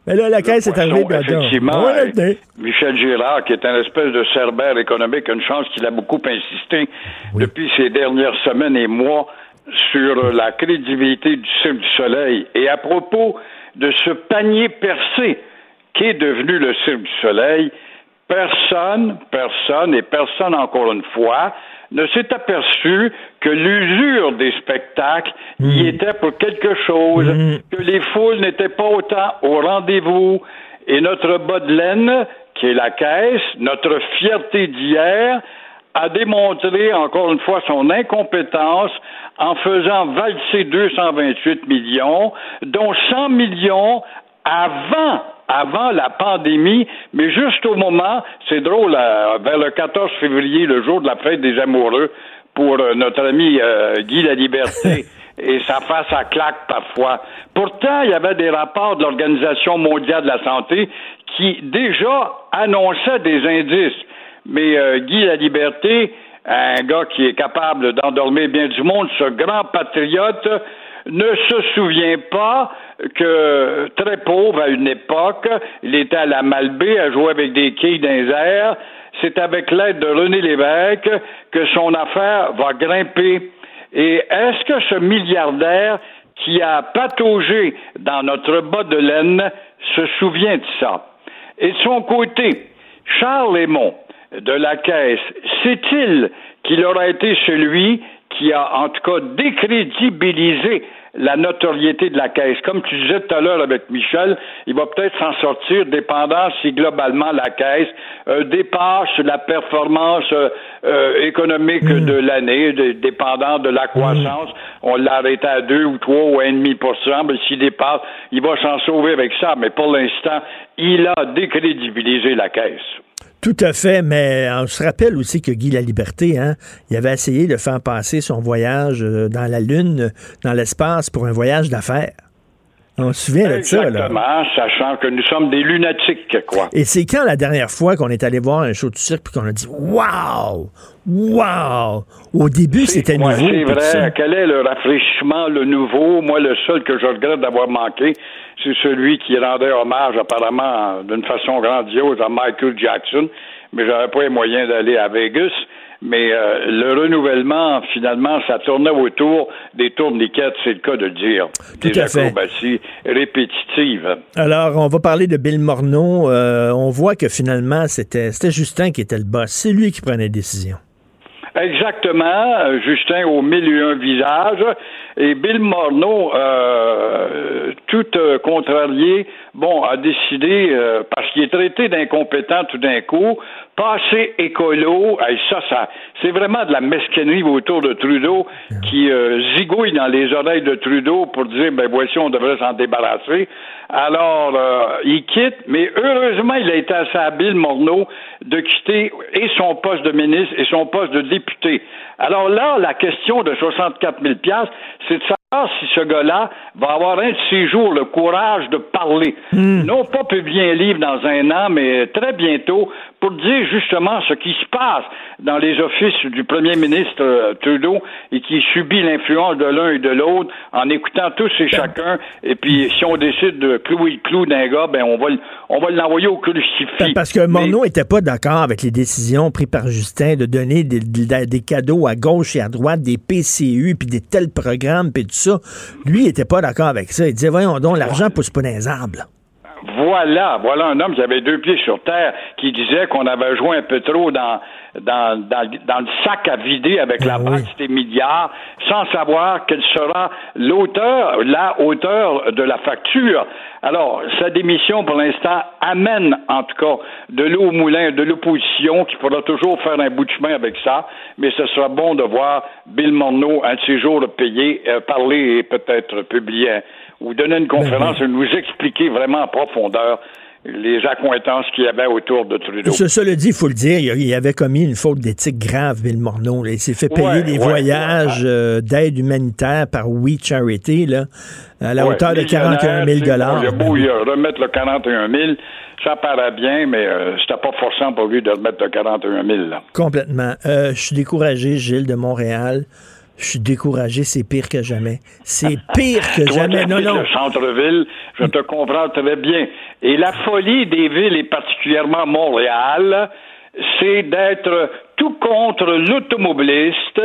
Mais là, la caisse est arrivée. Effectivement. Michel Girard, qui est un espèce de cerbère économique, une chance qu'il a beaucoup insisté depuis ces dernières semaines et mois sur la crédibilité du Cirque du Soleil. Et à propos de ce panier percé qui est devenu le Cirque du Soleil, personne, personne et personne encore une fois ne s'est aperçu que l'usure des spectacles y était pour quelque chose, que les foules n'étaient pas autant au rendez-vous. Et notre bas de laine, qui est la caisse, notre fierté d'hier, a démontré encore une fois son incompétence en faisant valser 228 millions, dont 100 millions avant avant la pandémie, mais juste au moment, c'est drôle, euh, vers le 14 février, le jour de la fête des amoureux, pour euh, notre ami euh, Guy La Liberté, et sa face à claque parfois. Pourtant, il y avait des rapports de l'Organisation mondiale de la santé qui déjà annonçaient des indices. Mais euh, Guy La Liberté, un gars qui est capable d'endormir bien du monde, ce grand patriote, ne se souvient pas que très pauvre à une époque, il était à la Malbaie à jouer avec des quilles dans. C'est avec l'aide de René Lévesque que son affaire va grimper. Et est-ce que ce milliardaire qui a pataugé dans notre bas de laine se souvient de ça? Et de son côté, Charles Lémont de la Caisse, sait-il qu'il aura été celui qui a en tout cas décrédibilisé la notoriété de la caisse. Comme tu disais tout à l'heure avec Michel, il va peut-être s'en sortir dépendant si globalement la caisse euh, dépasse la performance euh, euh, économique de l'année, dépendant de la croissance. On l'a arrêté à 2 ou 3 ou 1,5 mais s'il dépasse, il va s'en sauver avec ça. Mais pour l'instant, il a décrédibilisé la caisse. Tout à fait, mais on se rappelle aussi que Guy Laliberté, hein, il avait essayé de faire passer son voyage euh, dans la Lune, dans l'espace, pour un voyage d'affaires. On se souvient de ça, là. Exactement, sachant que nous sommes des lunatiques, quoi. Et c'est quand la dernière fois qu'on est allé voir un show de cirque puis qu'on a dit Waouh! Waouh! Au début, c'était nouveau. c'est ça. vrai. Quel est le rafraîchissement, le nouveau? Moi, le seul que je regrette d'avoir manqué, c'est celui qui rendait hommage apparemment d'une façon grandiose à Michael Jackson. Mais j'avais pas les moyens d'aller à Vegas. Mais euh, le renouvellement, finalement, ça tournait autour des tourniquettes, c'est le cas de le dire. Tout des à fait. acrobaties répétitives. Alors, on va parler de Bill Morneau. Euh, on voit que finalement, c'était Justin qui était le boss. C'est lui qui prenait les décisions. Exactement, Justin au mille et un visages. Et Bill Morneau, euh, tout euh, contrarié, bon, a décidé, euh, parce qu'il est traité d'incompétent tout d'un coup, passer écolo, ça, c'est vraiment de la mesquinerie autour de Trudeau qui euh, zigouille dans les oreilles de Trudeau pour dire, ben voici, on devrait s'en débarrasser. Alors, euh, il quitte, mais heureusement, il a été assez habile, Morneau, de quitter et son poste de ministre et son poste de député. Alors là, la question de 64 000 c'est de savoir si ce gars-là va avoir un de ces jours le courage de parler. Non pas publier un livre dans un an, mais très bientôt, pour dire justement ce qui se passe dans les offices du premier ministre euh, Trudeau et qui subit l'influence de l'un et de l'autre en écoutant tous et chacun. Et puis, si on décide de clouer le clou d'un gars, ben on va, on va l'envoyer au crucifix. Parce que Morneau n'était pas d'accord avec les décisions prises par Justin de donner des, des- des à gauche et à droite, des PCU, puis des tels programmes, puis tout ça. Lui, il n'était pas d'accord avec ça. Il disait, voyons donc, l'argent pousse pas dans les arbres. Là. Voilà, voilà un homme qui avait deux pieds sur terre, qui disait qu'on avait joué un peu trop dans, dans, dans, dans le sac à vider avec la banque des milliards, sans savoir quel sera l'auteur, la hauteur de la facture. Alors, sa démission, pour l'instant, amène, en tout cas, de l'eau au moulin de l'opposition, qui pourra toujours faire un bout de chemin avec ça, mais ce sera bon de voir Bill Morneau, un de jours, payer, euh, parler et peut-être publier ou donner une conférence et nous expliquer vraiment en profondeur les accointances qu'il y avait autour de Trudeau. Ce, cela dit, il faut le dire, il, avait commis une faute d'éthique grave, Bill Morneau. là. Il s'est fait payer Ouais, des ouais, voyages euh, d'aide humanitaire par We Charity, là, à la hauteur de millionnaire, 41 000 tu sais, bon, Il a beau Ben y remettre le 41 000, ça paraît bien, mais euh, c'était pas forçant pour lui de remettre le 41 000. Là. Complètement. Euh, je suis découragé, Gilles de Montréal. Je suis découragé, c'est pire que jamais. C'est pire que Toi, jamais. Non, non. le centre-ville, je te comprends très bien. Et la folie des villes, et particulièrement Montréal, c'est d'être tout contre l'automobiliste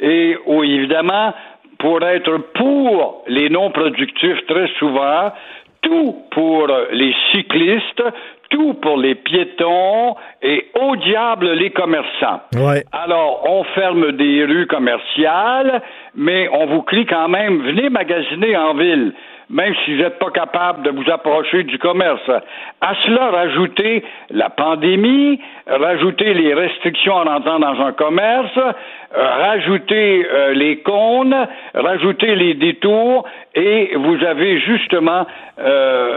et, ou évidemment, pour être pour les non-productifs très souvent, tout pour les cyclistes, tout pour les piétons et au diable les commerçants. Ouais. Alors, on ferme des rues commerciales, mais on vous crie quand même, venez magasiner en ville, même si vous n'êtes pas capable de vous approcher du commerce. À cela, rajoutez la pandémie, rajoutez les restrictions en entrant dans un commerce, euh, rajoutez euh, les cônes, rajoutez les détours, et vous avez justement euh,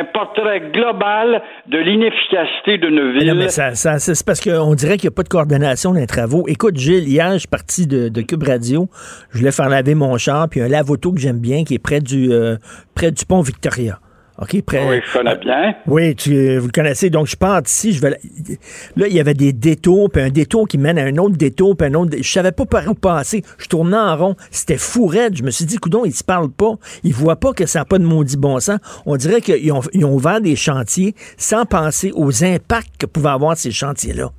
un, portrait global de l'inefficacité d'une ville. Non, mais ça, ça- c'est parce qu'on dirait qu'il n'y a pas de coordination dans les travaux. Écoute, Gilles, hier, je suis parti de, de Cube Radio. Je voulais faire laver mon char, puis un lave-auto que j'aime bien, qui est près du, euh, près du pont Victoria. OK, près. Oui, je connais bien. Oui, tu, euh, vous le connaissez. Donc, je pars d'ici, je vais. Là, il y avait des détours, puis un détour qui mène à un autre détour, puis un autre. Je savais pas par où passer. Je tournais en rond. C'était fou raide. Je me suis dit, coudon, ils se parlent pas. Ils voient pas que ça n'a pas de maudit bon sens. On dirait qu'ils ont, ils ont ouvert des chantiers sans penser aux impacts que pouvaient avoir ces chantiers-là.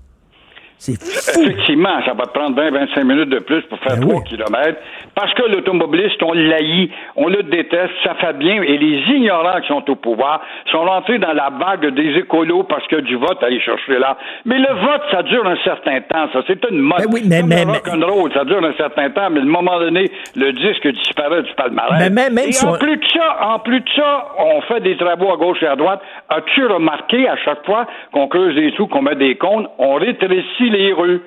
C'est fou. Effectivement, ça va te prendre 20-25 minutes de plus pour faire Ben 3 kilomètres. Parce que l'automobiliste, on l'haït, on le déteste, ça fait bien. Et les ignorants qui sont au pouvoir sont rentrés dans la vague des écolos parce que du vote à aller chercher là. Mais le vote, ça dure un certain temps, ça. C'est une mode. Ben oui, mais- Comme mais- le rock'n'roll, ça dure un certain temps, mais à un moment donné, le disque disparaît du palmarès. Mais même et si en on- plus de ça, en plus de ça, on fait des travaux à gauche et à droite. As-tu remarqué à chaque fois qu'on creuse des trous, qu'on met des cônes, on rétrécit les rues?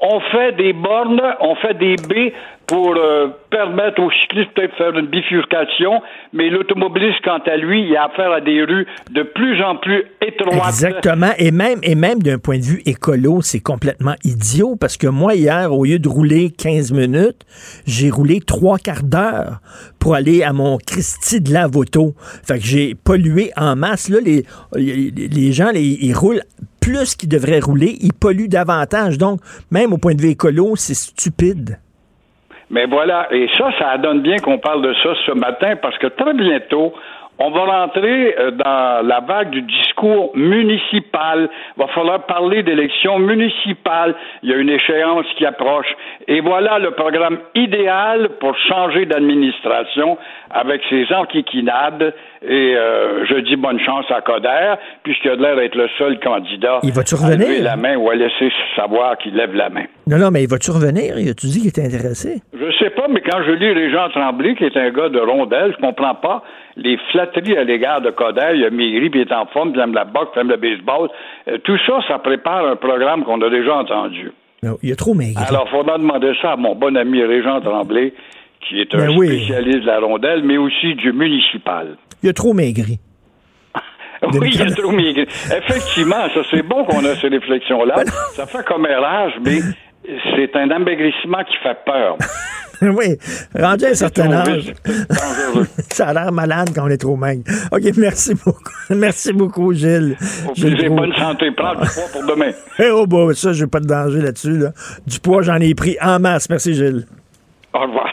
On fait des bornes, on fait des baies pour euh, permettre aux cyclistes peut-être de faire une bifurcation, mais l'automobiliste, quant à lui, il a affaire à des rues de plus en plus étroites. Exactement. Et même, et même d'un point de vue écolo, c'est complètement idiot parce que moi, hier, au lieu de rouler 15 minutes, j'ai roulé trois quarts d'heure pour aller à mon Christie de lave-auto. Fait que j'ai pollué en masse. Les, gens, ils roulent plus qu'ils devraient rouler. Ils polluent davantage. Donc, même au point de vue écolo, c'est stupide. Mais voilà, et ça, ça donne bien qu'on parle de ça ce matin parce que très bientôt, on va rentrer euh, dans la vague du discours municipal. Il va falloir parler d'élections municipales. Il y a une échéance qui approche. Et voilà le programme idéal pour changer d'administration avec ses enquiquinades. Et euh, je dis bonne chance à Coder, puisqu'il a l'air d'être le seul candidat Il va-tu à revenir? lever la main ou à laisser savoir qu'il lève la main. Non, non, mais il va-tu revenir? Il a-tu dit qu'il était intéressé? Je sais pas, mais quand je lis Régent Tremblay, qui est un gars de rondelle, je comprends pas les flatteries à l'égard de Coder. Il a maigri, puis il est en forme, puis il aime la boxe, puis il aime le baseball. Euh, tout ça, ça prépare un programme qu'on a déjà entendu. Non, il a trop maigri. Alors, il faudra demander ça à mon bon ami Régent Tremblay, qui est un Ben oui. spécialiste de la rondelle, mais aussi du municipal. Il a trop maigri. Oui, il a trop maigri. Effectivement, ça, c'est bon qu'on a ces réflexions-là. Ben Ça fait commérage, mais c'est un amaigrissement qui fait peur. oui, rendu à un certain âge. Ça a l'air malade quand on est trop maigre. OK, merci beaucoup. Merci beaucoup, Gilles. Au plaisir, bonne santé. Prends du poids pour demain. Eh oh, bah, ça, j'ai pas de danger là-dessus. Là. Du poids, j'en ai pris en masse. Merci, Gilles. Au revoir.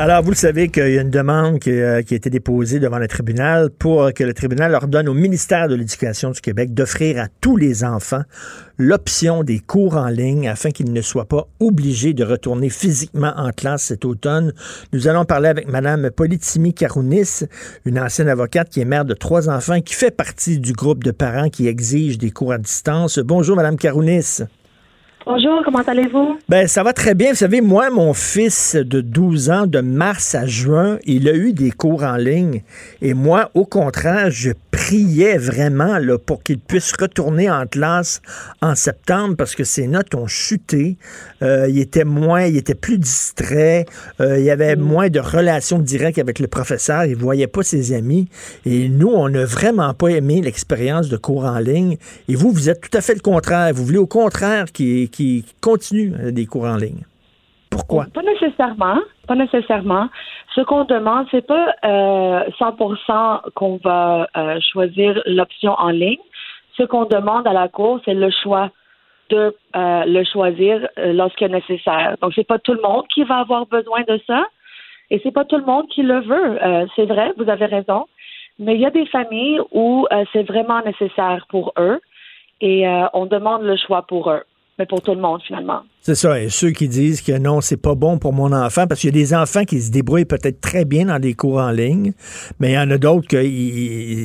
Alors, vous le savez qu'il y a une demande qui, euh, qui a été déposée devant le tribunal pour que le tribunal ordonne au ministère de l'Éducation du Québec d'offrir à tous les enfants l'option des cours en ligne afin qu'ils ne soient pas obligés de retourner physiquement en classe cet automne. Nous allons parler avec Mme Politimi Karounis, une ancienne avocate qui est mère de trois enfants qui fait partie du groupe de parents qui exigent des cours à distance. Bonjour, Mme Karounis. Bonjour, comment allez-vous? Ben, ça va très bien. Vous savez, moi, mon fils de 12 ans, de mars à juin, il a eu des cours en ligne. Et moi, au contraire, je priais vraiment là, pour qu'il puisse retourner en classe en septembre parce que ses notes ont chuté. Euh, il était moins, il était plus distrait. Euh, il y avait moins de relations directes avec le professeur. Il voyait pas ses amis. Et nous, on n'a vraiment pas aimé l'expérience de cours en ligne. Et vous, vous êtes tout à fait le contraire. Vous voulez au contraire qu'il qui continuent euh, des cours en ligne. Pourquoi? Pas nécessairement. Pas nécessairement. Ce qu'on demande, c'est pas euh, 100% qu'on va euh, choisir l'option en ligne. Ce qu'on demande à la cour, c'est le choix de euh, le choisir euh, lorsque nécessaire. Donc, c'est pas tout le monde qui va avoir besoin de ça, et c'est pas tout le monde qui le veut. Euh, c'est vrai, vous avez raison, mais il y a des familles où c'est vraiment nécessaire pour eux, et on demande le choix pour eux mais pour tout le monde finalement. C'est ça. Et ceux qui disent que non, c'est pas bon pour mon enfant, parce qu'il y a des enfants qui se débrouillent peut-être très bien dans des cours en ligne, mais il y en a d'autres que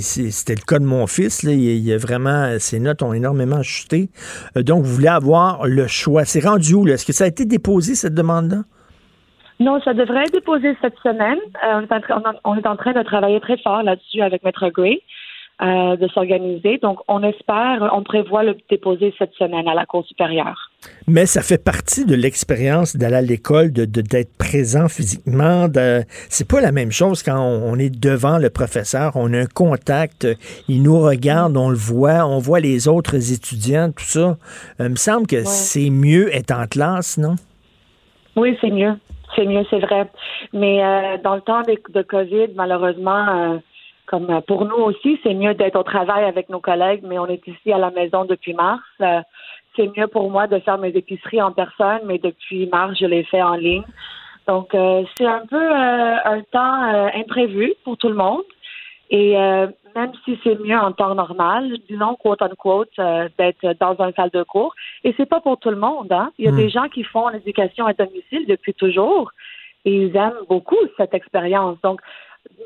c'était le cas de mon fils. Là, il, a vraiment ses notes ont énormément chuté. Euh, donc, vous voulez avoir le choix. C'est rendu où? Est-ce que ça a été déposé, cette demande-là? Non, ça devrait être déposé cette semaine. Euh, on est en train de travailler très fort là-dessus avec Maître Gray. Euh, de s'organiser. Donc, on espère, on prévoit le déposer cette semaine à la Cour supérieure. Mais ça fait partie de l'expérience d'aller à l'école, de, d'être présent physiquement. De, c'est pas la même chose quand on, est devant le professeur, on a un contact, il nous regarde, on le voit, on voit les autres étudiants, tout ça. Euh, il me semble que c'est mieux être en classe, non? Oui, c'est mieux. C'est mieux, c'est vrai. Mais euh, dans le temps de, de COVID, malheureusement, comme euh, pour nous aussi, c'est mieux d'être au travail avec nos collègues, mais on est ici à la maison depuis mars. Euh, c'est mieux pour moi de faire mes épiceries en personne, mais depuis mars, je les fais en ligne. Donc, euh, c'est un peu un temps imprévu pour tout le monde. Et même si c'est mieux en temps normal, disons quote unquote, d'être dans un salle de cours. Et c'est pas pour tout le monde. Hein? Il y a hmm. des gens qui font l'éducation à domicile depuis toujours et ils aiment beaucoup cette expérience. Donc,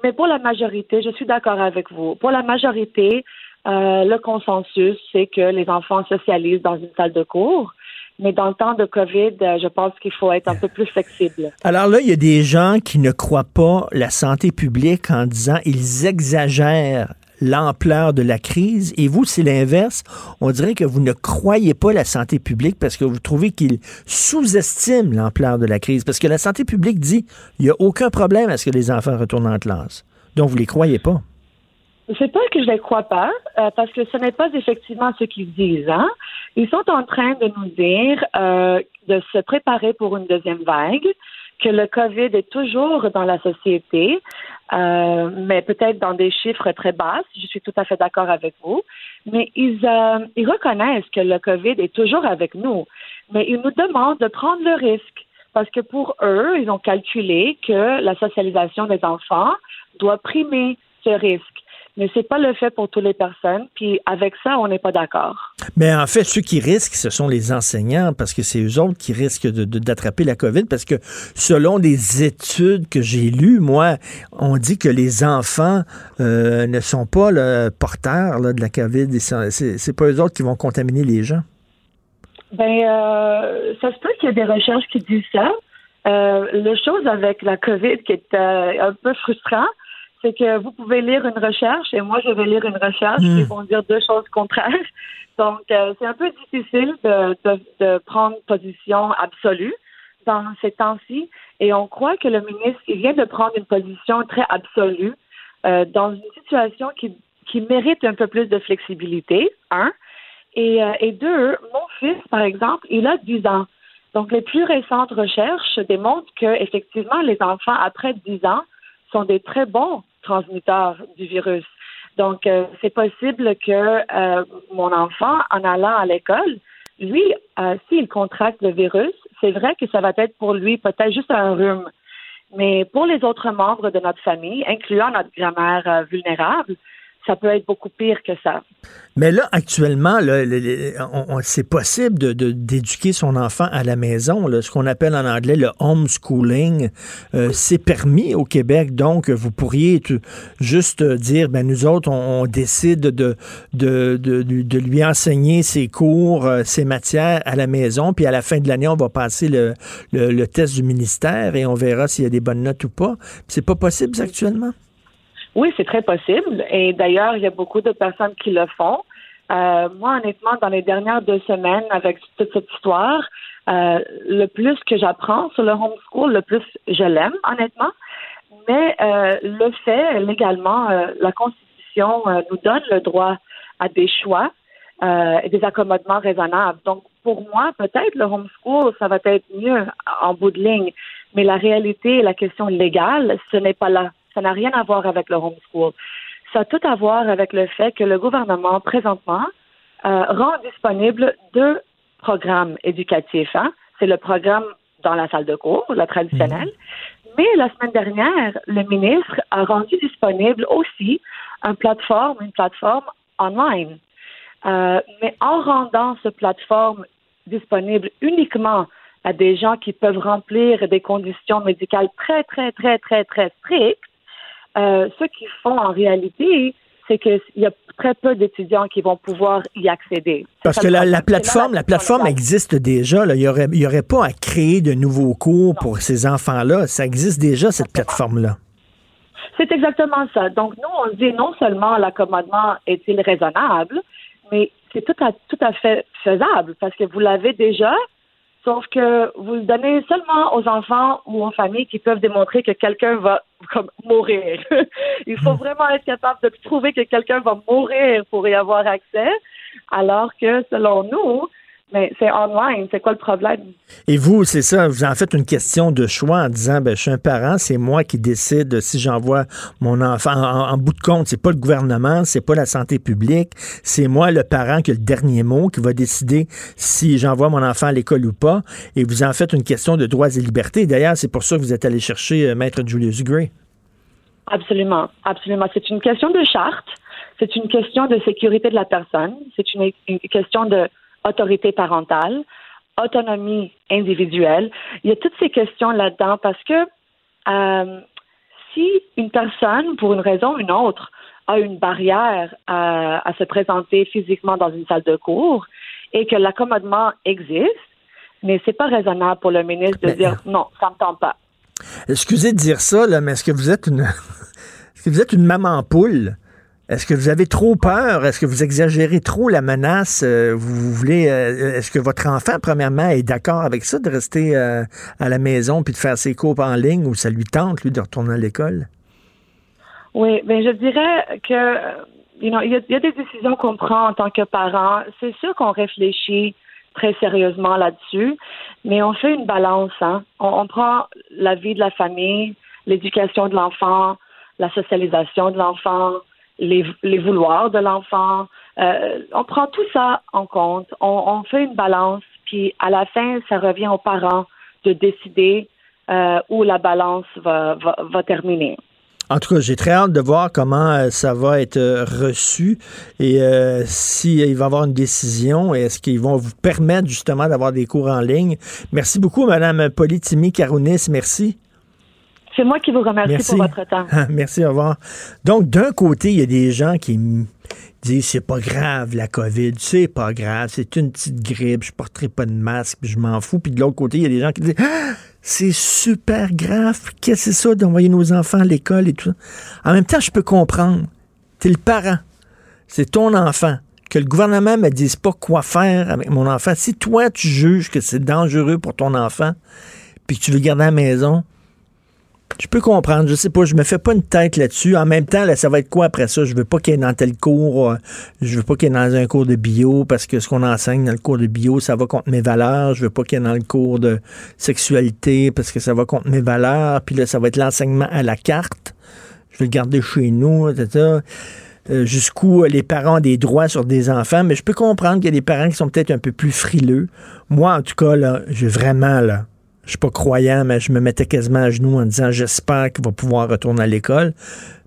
mais pour la majorité, je suis d'accord avec vous. Pour la majorité, euh, le consensus, c'est que les enfants socialisent dans une salle de cours. Mais dans le temps de COVID, euh, je pense qu'il faut être un peu plus flexible. Alors là, il y a des gens qui ne croient pas la santé publique en disant ils exagèrent l'ampleur de la crise. Et vous, c'est l'inverse. On dirait que vous ne croyez pas la santé publique parce que vous trouvez qu'il sous-estime l'ampleur de la crise. Parce que la santé publique dit il n'y a aucun problème à ce que les enfants retournent en classe. Donc, vous ne les croyez pas. C'est pas que je les crois pas, euh, parce que ce n'est pas effectivement ce qu'ils disent. Hein? Ils sont en train de nous dire euh, de se préparer pour une deuxième vague, que le COVID est toujours dans la société, euh, mais peut-être dans des chiffres très bas. Je suis tout à fait d'accord avec vous. Mais ils, euh, ils reconnaissent que le COVID est toujours avec nous. Mais ils nous demandent de prendre le risque parce que pour eux, ils ont calculé que la socialisation des enfants doit primer ce risque mais c'est pas le fait pour toutes les personnes. Puis avec ça, on n'est pas d'accord. Mais en fait, ceux qui risquent, ce sont les enseignants, parce que c'est eux autres qui risquent d'attraper la COVID, parce que selon des études que j'ai lues, moi, on dit que les enfants euh, ne sont pas le porteurs de la COVID. C'est pas eux autres qui vont contaminer les gens. Ben, euh, ça se peut qu'il y ait des recherches qui disent ça. Euh, la chose avec la COVID qui est un peu frustrant, c'est que vous pouvez lire une recherche et moi je vais lire une recherche qui hmm. vont dire deux choses contraires. Donc euh, c'est un peu difficile de, de, prendre position absolue dans ces temps-ci et on croit que le ministre il vient de prendre une position très absolue euh, dans une situation qui, qui mérite un peu plus de flexibilité, un. Et, euh, et deux, mon fils, par exemple, il a 10 ans. Donc, les plus récentes recherches démontrent que, effectivement, les enfants après 10 ans sont des très bons transmetteurs du virus. Donc, euh, c'est possible que euh, mon enfant, en allant à l'école, lui, euh, s'il contracte le virus, c'est vrai que ça va être pour lui peut-être juste un rhume. Mais pour les autres membres de notre famille, incluant notre grand-mère vulnérable, ça peut être beaucoup pire que ça. Mais là, actuellement, là, c'est possible de, de- d'éduquer son enfant à la maison, ce qu'on appelle en anglais le homeschooling. Euh, c'est permis au Québec, donc vous pourriez juste dire, ben nous autres, on, décide de, de, de, lui enseigner ses cours, euh, ses matières à la maison, puis à la fin de l'année, on va passer le, le, le test du ministère et on verra s'il y a des bonnes notes ou pas. C'est pas possible actuellement? Oui, c'est très possible. Et d'ailleurs, il y a beaucoup de personnes qui le font. Euh, moi, honnêtement, dans les dernières deux semaines, avec toute cette histoire, euh, le plus que j'apprends sur le homeschool, le plus je l'aime, honnêtement. Mais euh, le fait, légalement, euh, la Constitution euh, nous donne le droit à des choix euh, et des accommodements raisonnables. Donc, pour moi, peut-être le homeschool, ça va être mieux en bout de ligne. Mais la réalité la question légale, ce n'est pas là. Ça n'a rien à voir avec le homeschool. Ça a tout à voir avec le fait que le gouvernement, présentement, euh, rend disponible deux programmes éducatifs. Hein? C'est le programme dans la salle de cours, le traditionnel. Mais la semaine dernière, le ministre a rendu disponible aussi une plateforme, une plateforme online. Euh, mais en rendant cette plateforme disponible uniquement à des gens qui peuvent remplir des conditions médicales très, très, très, très, très strictes, euh, ce qu'ils font en réalité, c'est qu'il y a très peu d'étudiants qui vont pouvoir y accéder. Parce que la, plateforme, la plateforme existe déjà. là. Il n'y aurait, aurait pas à créer de nouveaux cours pour ces enfants-là. Ça existe déjà, cette plateforme-là. C'est exactement ça. Donc, nous, on se dit non seulement l'accommodement est-il raisonnable, mais c'est tout à, tout à fait faisable parce que vous l'avez déjà, sauf que vous le donnez seulement aux enfants ou aux familles qui peuvent démontrer que quelqu'un va comme mourir. Il faut vraiment être capable de prouver que quelqu'un va mourir pour y avoir accès, alors que selon nous, mais c'est online. C'est quoi le problème? Et vous, c'est ça, vous en faites une question de choix en disant, ben, je suis un parent, c'est moi qui décide si j'envoie mon enfant. En, en bout de compte, c'est pas le gouvernement, c'est pas la santé publique, c'est moi, le parent, qui a le dernier mot, qui va décider si j'envoie mon enfant à l'école ou pas. Et vous en faites une question de droits et libertés. D'ailleurs, c'est pour ça que vous êtes allé chercher euh, Maître Julius Gray. Absolument, absolument. C'est une question de charte, c'est une question de sécurité de la personne, c'est une, une question de autorité parentale, autonomie individuelle. Il y a toutes ces questions là-dedans parce que euh, si une personne, pour une raison ou une autre, a une barrière à, à se présenter physiquement dans une salle de cours et que l'accommodement existe, mais c'est pas raisonnable pour le ministre de dire non, ça me tente pas. Excusez de dire ça, là, mais est-ce que vous êtes une est-ce que vous êtes une maman poule? Est-ce que vous avez trop peur? Est-ce que vous exagérez trop la menace? Euh, vous, voulez euh, est-ce que votre enfant, premièrement, est d'accord avec ça de rester euh, à la maison puis de faire ses cours en ligne ou ça lui tente, lui, de retourner à l'école? Oui, mais je dirais que you il, y a, des décisions qu'on prend en tant que parent. C'est sûr qu'on réfléchit très sérieusement là-dessus, mais on fait une balance. Hein? On prend la vie de la famille, l'éducation de l'enfant, la socialisation de l'enfant, les, les vouloirs de l'enfant. Euh, on prend tout ça en compte. On, fait une balance, puis à la fin, ça revient aux parents de décider euh, où la balance va, va, terminer. En tout cas, j'ai très hâte de voir comment euh, ça va être reçu et s'il si va y avoir une décision, est-ce qu'ils vont vous permettre justement d'avoir des cours en ligne. Merci beaucoup, Mme Polytimi Carounis. Merci. C'est moi qui vous remercie Merci. pour votre temps. Merci, au revoir. Donc, d'un côté, il y a des gens qui disent c'est pas grave la COVID, c'est pas grave, c'est une petite grippe, je porterai pas de masque, puis je m'en fous. Puis de l'autre côté, il y a des gens qui disent ah, c'est super grave, qu'est-ce que c'est ça d'envoyer nos enfants à l'école et tout ça? En même temps, je peux comprendre. T'es le parent, c'est ton enfant. Que le gouvernement me dise pas quoi faire avec mon enfant. Si toi, tu juges que c'est dangereux pour ton enfant, puis que tu veux garder à la maison, je peux comprendre, je sais pas, je me fais pas une tête là-dessus. En même temps, là, ça va être quoi après ça? Je veux pas qu'il y ait dans tel cours, euh, je veux pas qu'il y ait dans un cours de bio, parce que ce qu'on enseigne dans le cours de bio, ça va contre mes valeurs. Je veux pas qu'il y ait dans le cours de sexualité, parce que ça va contre mes valeurs. Puis là, ça va être l'enseignement à la carte. Je vais le garder chez nous, etc. Euh, jusqu'où les parents ont des droits sur des enfants, mais je peux comprendre qu'il y a des parents qui sont peut-être un peu plus frileux. Moi, en tout cas, là, j'ai vraiment, là, je suis pas croyant, mais je me mettais quasiment à genoux en disant j'espère qu'il va pouvoir retourner à l'école.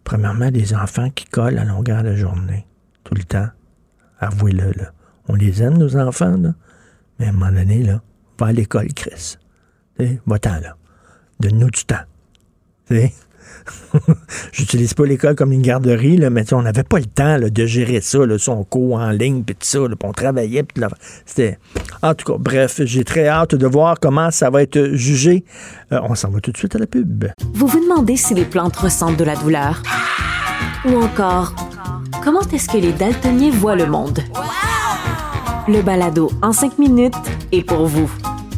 Premièrement, des enfants qui collent à longueur de journée, tout le temps. Avouez-le, là. On les aime, nos enfants. Mais à un moment donné, là, va à l'école, Chris. Va-t'en, là. Donne-nous du temps. J'utilise pas l'école comme une garderie, là, mais on n'avait pas le temps là, de gérer ça, son cours en ligne, puis tout ça, là, on travaillait. Pis c'était... En tout cas, bref, j'ai très hâte de voir comment ça va être jugé. Euh, on s'en va tout de suite à la pub. Vous vous demandez si les plantes ressentent de la douleur? Ou encore, comment est-ce que les daltoniens voient le monde? Le balado en cinq minutes est pour vous.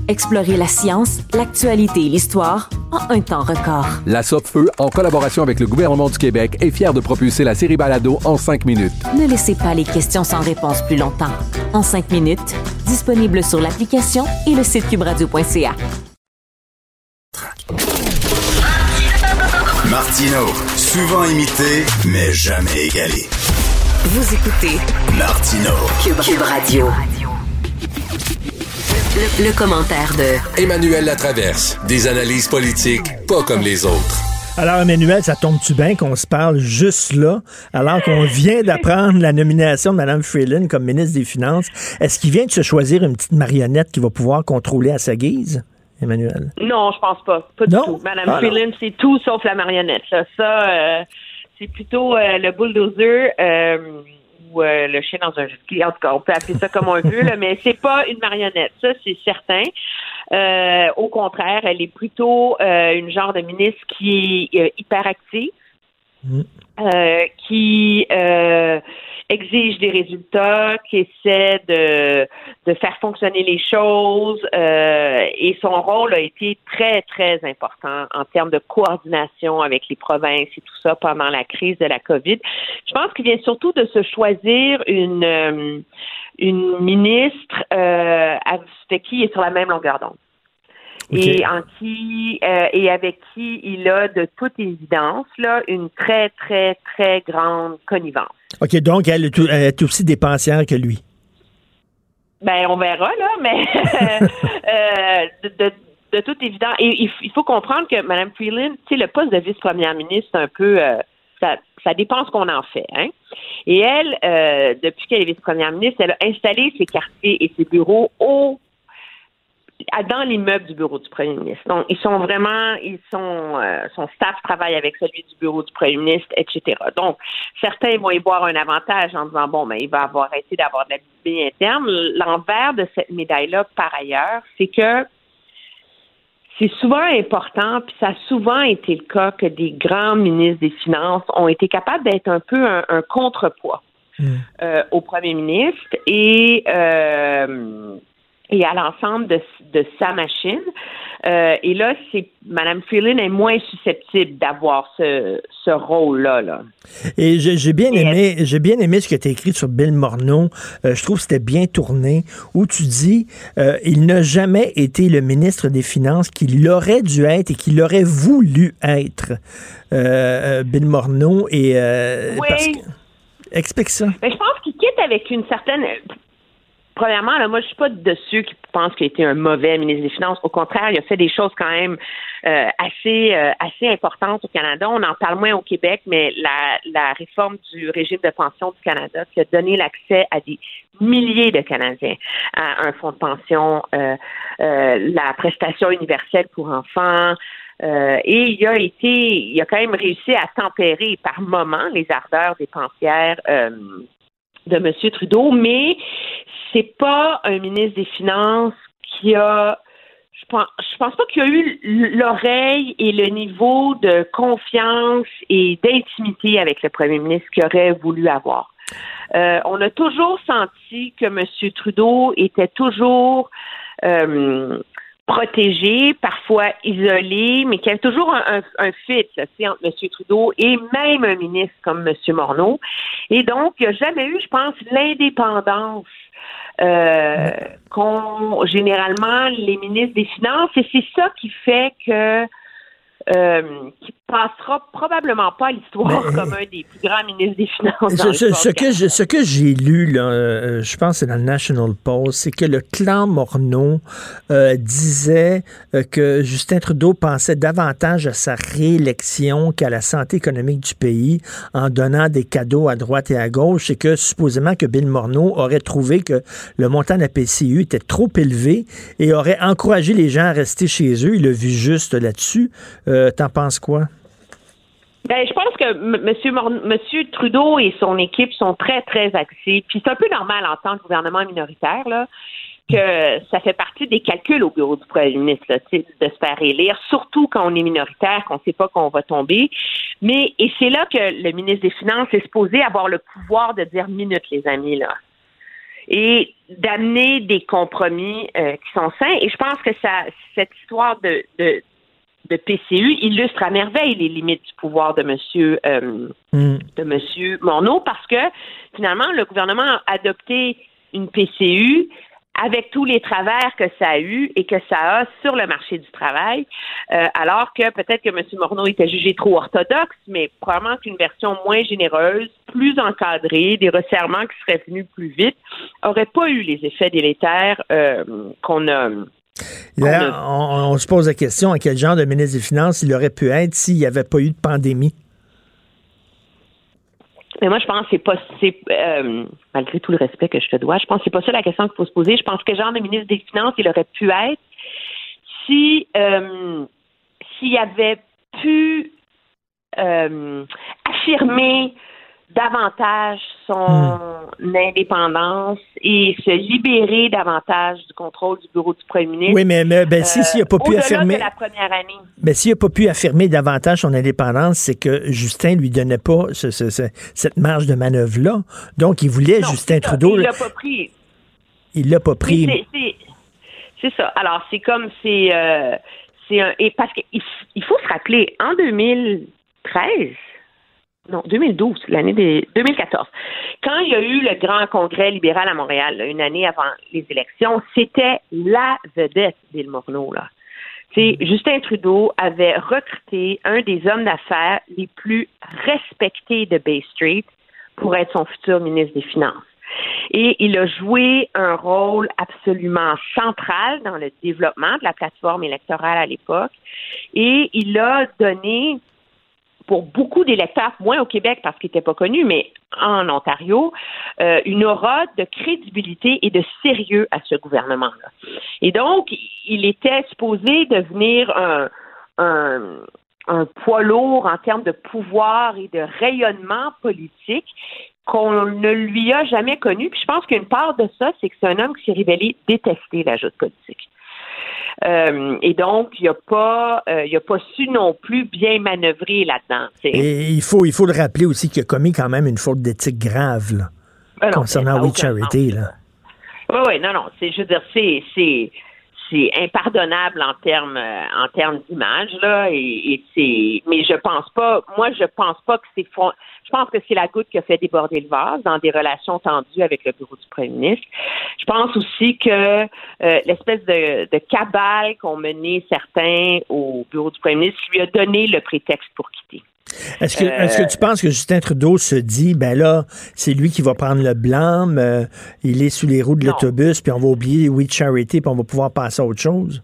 Explorez la science, l'actualité et l'histoire en un temps record. La Feu, en collaboration avec le gouvernement du Québec, est fière de propulser la série Balado en cinq minutes. Ne laissez pas les questions sans réponse plus longtemps. En cinq minutes, disponible sur l'application et le site cubradio.ca. Martino, souvent imité, mais jamais égalé. Vous écoutez Martino, Cube, Radio. Le, commentaire de Emmanuel Latraverse. Des analyses politiques pas comme les autres. Alors, Emmanuel, ça tombe-tu bien qu'on se parle juste là, alors qu'on vient d'apprendre la nomination de Mme Freeland comme ministre des Finances? Est-ce qu'il vient de se choisir une petite marionnette qui va pouvoir contrôler à sa guise? Emmanuel? Non, je pense pas. Pas du tout. Mme ah, Freeland, c'est tout sauf la marionnette. Ça, euh, c'est plutôt euh, le bulldozer. Euh, euh, le chien dans un ski. En tout cas, on peut appeler ça comme on veut, là, mais c'est pas une marionnette, ça c'est certain. Euh, au contraire, elle est plutôt euh, une genre de ministre qui est hyperactive, mm. qui exige des résultats, qui essaie de, de faire fonctionner les choses. Euh, et son rôle a été très, très important en termes de coordination avec les provinces et tout ça pendant la crise de la COVID. Je pense qu'il vient surtout de se choisir une, euh, une ministre euh, avec qui est sur la même longueur d'onde et en qui euh, et avec qui il a de toute évidence là une très très très grande connivence. OK, donc elle, est aussi dépensière que lui. Ben on verra là, mais euh, de, de, toute évidence et il, faut comprendre que Mme Freeland, tu sais le poste de vice-première ministre, c'est un peu euh, ça, ça dépend ce qu'on en fait. Hein? Et elle, depuis qu'elle est vice-première ministre, elle a installé ses quartiers et ses bureaux au dans l'immeuble du bureau du premier ministre. Donc, ils sont vraiment, ils sont, euh, son staff travaille avec celui du bureau du premier ministre, etc. Donc, certains vont y voir un avantage en disant, bon, mais il va avoir essayé d'avoir de la visibilité interne. L'envers de cette médaille-là, par ailleurs, c'est que c'est souvent important, puis ça a souvent été le cas que des grands ministres des Finances ont été capables d'être un peu un, contrepoids hmm. euh, au premier ministre et euh, et à l'ensemble de, de, sa machine. Euh, et là, c'est Mme Freeland est moins susceptible d'avoir ce, ce rôle-là. Là. Et j'ai bien aimé, j'ai bien aimé ce que tu as écrit sur Bill Morneau. Euh, je trouve que c'était bien tourné, où tu dis euh, il n'a jamais été le ministre des Finances qu'il aurait dû être et qu'il aurait voulu être. Bill Morneau et oui. Explique ça. Ben, je pense qu'il quitte avec une certaine premièrement, là, moi, je suis pas de ceux qui pensent qu'il a été un mauvais ministre des Finances. Au contraire, il a fait des choses quand même euh, assez euh, assez importantes au Canada. On en parle moins au Québec, mais la, la réforme du régime de pension du Canada qui a donné l'accès à des milliers de Canadiens à un fonds de pension, euh, la prestation universelle pour enfants. et il a été, il a quand même réussi à tempérer par moments les ardeurs dépensières de M. Trudeau, mais c'est pas un ministre des Finances qui a je pense, je pense pas qu'il y a eu l'oreille et le niveau de confiance et d'intimité avec le premier ministre qu'il aurait voulu avoir. Euh, on a toujours senti que M. Trudeau était toujours euh, protégé, parfois isolé, mais y avait toujours un, un, fit entre M. Trudeau et même un ministre comme M. Morneau. Et donc, il n'y a jamais eu, je pense, l'indépendance euh, qu'ont généralement les ministres des Finances. Et c'est ça qui fait que euh, passera probablement pas à l'histoire comme un des plus grands ministres des Finances. dans Ce, que je- ce que j'ai lu, là, euh, je pense que c'est dans le National Post, c'est que le clan Morneau euh, disait euh, que Justin Trudeau pensait davantage à sa réélection qu'à la santé économique du pays en donnant des cadeaux à droite et à gauche et que supposément que Bill Morneau aurait trouvé que le montant de la PCU était trop élevé et aurait encouragé les gens à rester chez eux. Il a vu juste là-dessus. Euh, T'en penses quoi? Ben, je pense que M. Monsieur, Monsieur Trudeau et son équipe sont très, très axés. Puis c'est un peu normal en tant que gouvernement minoritaire, là, que ça fait partie des calculs au bureau du premier ministre, là, de se faire élire, surtout quand on est minoritaire, qu'on ne sait pas qu'on va tomber. Mais, et c'est là que le ministre des Finances est supposé avoir le pouvoir de dire minute, les amis, là. Et d'amener des compromis euh, qui sont sains. Et je pense que ça, cette histoire de, de, de PCU illustre à merveille les limites du pouvoir de Monsieur euh, de Monsieur Morneau parce que finalement le gouvernement a adopté une PCU avec tous les travers que ça a eu et que ça a sur le marché du travail, euh, alors que peut-être que M. Morneau était jugé trop orthodoxe, mais probablement qu'une version moins généreuse, plus encadrée, des resserrements qui seraient venus plus vite, aurait pas eu les effets délétères euh, qu'on a. D'ailleurs, on, on se pose la question à quel genre de ministre des Finances il aurait pu être s'il n'y avait pas eu de pandémie? Mais moi, je pense que c'est pas, euh, malgré tout le respect que je te dois, je pense que c'est pas ça la question qu'il faut se poser. Je pense que genre de ministre des Finances, il aurait pu être si, euh, s'il avait pu euh, affirmer davantage son indépendance et se libérer davantage du contrôle du bureau du premier ministre. Oui, mais, mais ben, si- s'il n'a pas pu affirmer- la première année. Mais s'il n'a pas pu affirmer davantage son indépendance, c'est que Justin lui donnait pas ce- ce- ce- cette marge de manœuvre-là. Donc, il voulait Non, Justin. Trudeau. Il l'a pas pris. Il l'a pas pris. C'est- ça. Alors, c'est comme c'est. euh, c'est un. Et parce qu'il il faut se rappeler, en 2013, non, 2012, l'année des 2014, quand il y a eu le grand congrès libéral à Montréal, là, une année avant les élections, c'était la vedette d'Île Morneau, là. Tu sais, Justin Trudeau avait recruté un des hommes d'affaires les plus respectés de Bay Street pour être son futur ministre des Finances. Et il a joué un rôle absolument central dans le développement de la plateforme électorale à l'époque. Et il a donné, pour beaucoup d'électeurs, moins au Québec parce qu'il n'était pas connu, mais en Ontario, euh, une aura de crédibilité et de sérieux à ce gouvernement-là. Et donc, il était supposé devenir un, un, un poids lourd en termes de pouvoir et de rayonnement politique qu'on ne lui a jamais connu. Puis je pense qu'une part de ça, c'est que c'est un homme qui s'est révélé détester la joute politique. Euh, et donc, il n'a pas, euh, il a pas su non plus bien manœuvrer là-dedans. Et il faut, il faut le rappeler aussi qu'il a commis quand même une faute d'éthique grave là, Ben non, concernant We Charity. Là. Oui, oui, non, non. C'est, je veux dire, c'est, c'est, c'est impardonnable en termes, euh, en termes d'image, là, et, et c'est, mais je pense pas, moi, je pense pas que c'est, je pense que c'est la goutte qui a fait déborder le vase dans des relations tendues avec le bureau du premier ministre. Je pense aussi que euh, l'espèce de, de cabale qu'ont mené certains au bureau du premier ministre lui a donné le prétexte pour quitter. Est-ce que, Euh, est-ce que tu penses que Justin Trudeau se dit, ben là, c'est lui qui va prendre le blâme, euh, il est sous les roues de l'autobus, puis on va oublier We Charity, puis on va pouvoir passer à autre chose?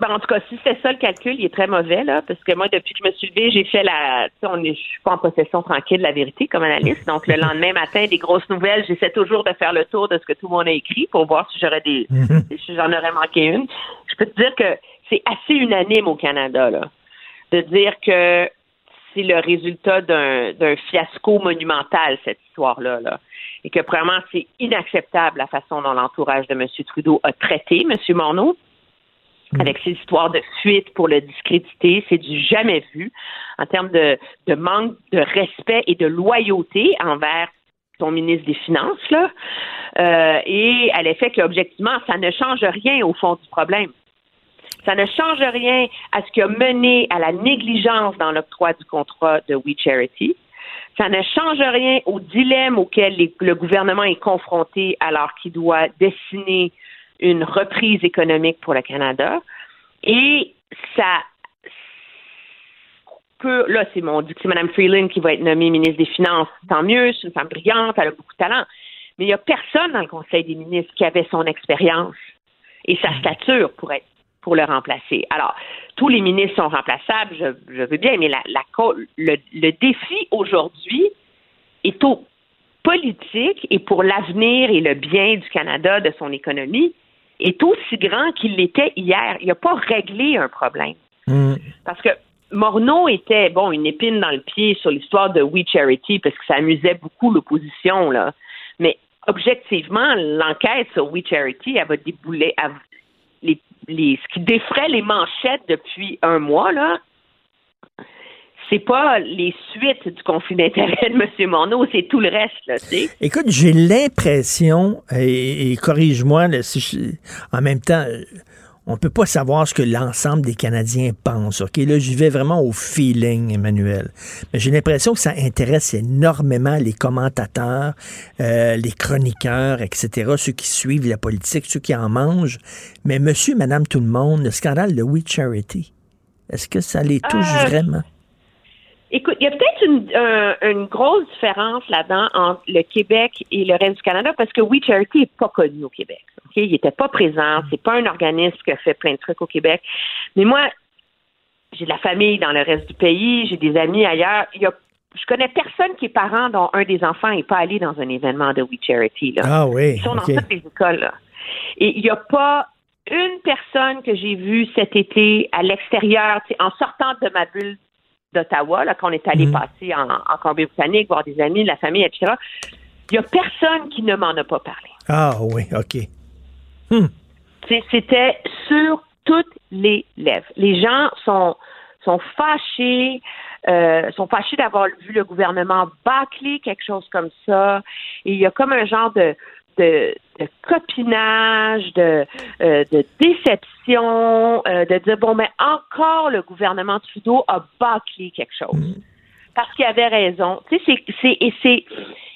Ben, en tout cas, si c'est ça le calcul, il est très mauvais, là, parce que moi, depuis que je me suis levée, j'ai fait la. Tu sais, on est, je suis pas en possession tranquille de la vérité comme analyste. Donc, le lendemain matin, des grosses nouvelles, j'essaie toujours de faire le tour de ce que tout le monde a écrit pour voir si j'aurais des. si j'en aurais manqué une. Je peux te dire que c'est assez unanime au Canada, là, de dire que c'est le résultat d'un fiasco monumental, cette histoire-là, là. Et que, premièrement, c'est inacceptable la façon dont l'entourage de M. Trudeau a traité M. Morneau avec ces histoires de fuite pour le discréditer, c'est du jamais vu en termes de, de manque de respect et de loyauté envers ton ministre des Finances, là. Euh, et à l'effet que, objectivement, ça ne change rien au fond du problème. Ça ne change rien à ce qui a mené à la négligence dans l'octroi du contrat de We Charity. Ça ne change rien au dilemme auquel les- le gouvernement est confronté alors qu'il doit dessiner une reprise économique pour le Canada. Et ça, peut, là, c'est mon, dit que c'est Mme Freeland qui va être nommée ministre des Finances, tant mieux, c'est une femme brillante, elle a beaucoup de talent. Mais il n'y a personne dans le Conseil des ministres qui avait son expérience et sa stature pour être pour le remplacer. Alors, tous les ministres sont remplaçables, je, je veux bien, mais la, la, le, le défi aujourd'hui est au politique et pour l'avenir et le bien du Canada, de son économie, est aussi grand qu'il l'était hier. Il n'a pas réglé un problème. Mm. Parce que Morneau était, bon, une épine dans le pied sur l'histoire de We Charity parce que ça amusait beaucoup l'opposition, là. Mais objectivement, l'enquête sur We Charity, elle va débouler, elle- les, ce qui défrait les manchettes depuis un mois, là, c'est pas les suites du conflit d'intérêt de M. Morneau, c'est tout le reste, là. Écoute, j'ai l'impression, et, et corrige-moi, si en même temps, on peut pas savoir ce que l'ensemble des Canadiens pensent. Ok, là, j'y vais vraiment au feeling, Emmanuel. Mais j'ai l'impression que ça intéresse énormément les commentateurs, euh, les chroniqueurs, etc., ceux qui suivent la politique, ceux qui en mangent. Mais Monsieur, Madame, tout le monde, le scandale de We Charity, est-ce que ça les touche Euh, vraiment? Écoute, il y a peut-être une, un- une grosse différence là-dedans entre le Québec et le reste du Canada parce que We Charity n'est pas connu au Québec. Il n'était pas présent. C'est pas un organisme qui a fait plein de trucs au Québec. Mais moi, j'ai de la famille dans le reste du pays, j'ai des amis ailleurs. Il y a, je connais personne qui est parent dont un des enfants n'est pas allé dans un événement de We Charity. Là. Ah oui, Ils sont dans toutes les écoles. Là. Et il n'y a pas une personne que j'ai vue cet été à l'extérieur, en sortant de ma bulle d'Ottawa, là, quand on est allé Mhm. passer en, en Colombie-Britannique, voir des amis, de la famille, etc. Il n'y a personne qui ne m'en a pas parlé. Ah oui, OK. C'est- C'était sur toutes les lèvres. Les gens sont, sont fâchés, euh, sont fâchés d'avoir vu le gouvernement bâcler quelque chose comme ça. Et il y a comme un genre de, de, de copinage, de, euh, de déception, euh, de dire bon, mais encore le gouvernement Trudeau a bâclé quelque chose. Parce qu'il avait raison. Tu sais, c'est, c'est, et c'est,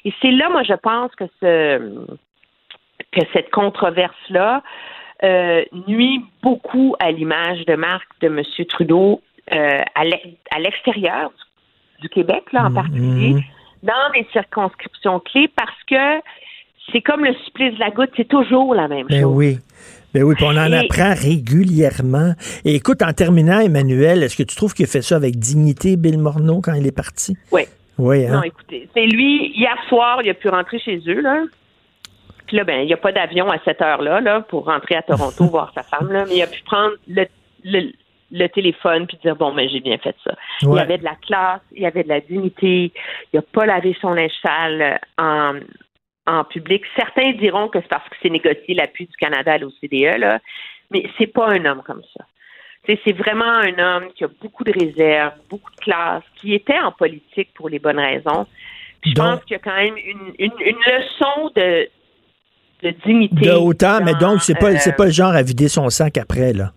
et c'est là, moi, je pense que ce, que cette controverse-là euh, nuit beaucoup à l'image de marque de M. Trudeau à l'e- à l'extérieur du, Québec, là, en particulier, dans des circonscriptions clés, parce que c'est comme le supplice de la goutte, c'est toujours la même Ben chose. oui. Ben oui, puis on en Et- apprend régulièrement. Et écoute, en terminant, Emmanuel, est-ce que tu trouves qu'il a fait ça avec dignité, Bill Morneau, quand il est parti? Oui. Oui, hein? Non, écoutez, c'est lui, hier soir, il a pu rentrer chez eux, là. Puis là, ben, il n'y a pas d'avion à cette heure-là, là, pour rentrer à Toronto voir sa femme, là, mais il a pu prendre le, le, le téléphone puis dire, bon, ben, j'ai bien fait ça. Il y avait de la classe, il y avait de la dignité, il n'a pas lavé son linge sale euh, en, en public. Certains diront que c'est parce que c'est négocié l'appui du Canada à l'OCDE, là, mais c'est pas un homme comme ça. C'est vraiment un homme qui a beaucoup de réserve, beaucoup de classe, qui était en politique pour les bonnes raisons. Puis je Donc- pense qu'il y a quand même une, une, une leçon de, de dignité. De hauteur, mais donc, c'est pas, euh, c'est pas le genre à vider son sac après, là.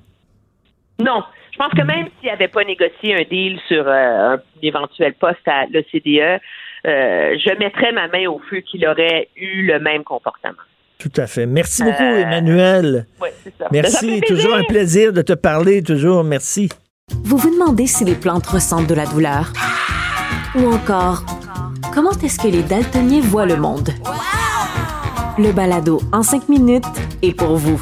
Non. Je pense que même s'il n'avait pas négocié un deal sur euh, un éventuel poste à l'OCDE, euh, je mettrais ma main au feu qu'il aurait eu le même comportement. Tout à fait. Merci beaucoup, Euh, Emmanuel. Oui, c'est ça. Merci. Toujours un plaisir de te parler, toujours. Merci. Vous vous demandez si les plantes ressentent de la douleur? Ou encore, comment est-ce que les daltoniens voient le monde? Le balado en cinq minutes est pour vous.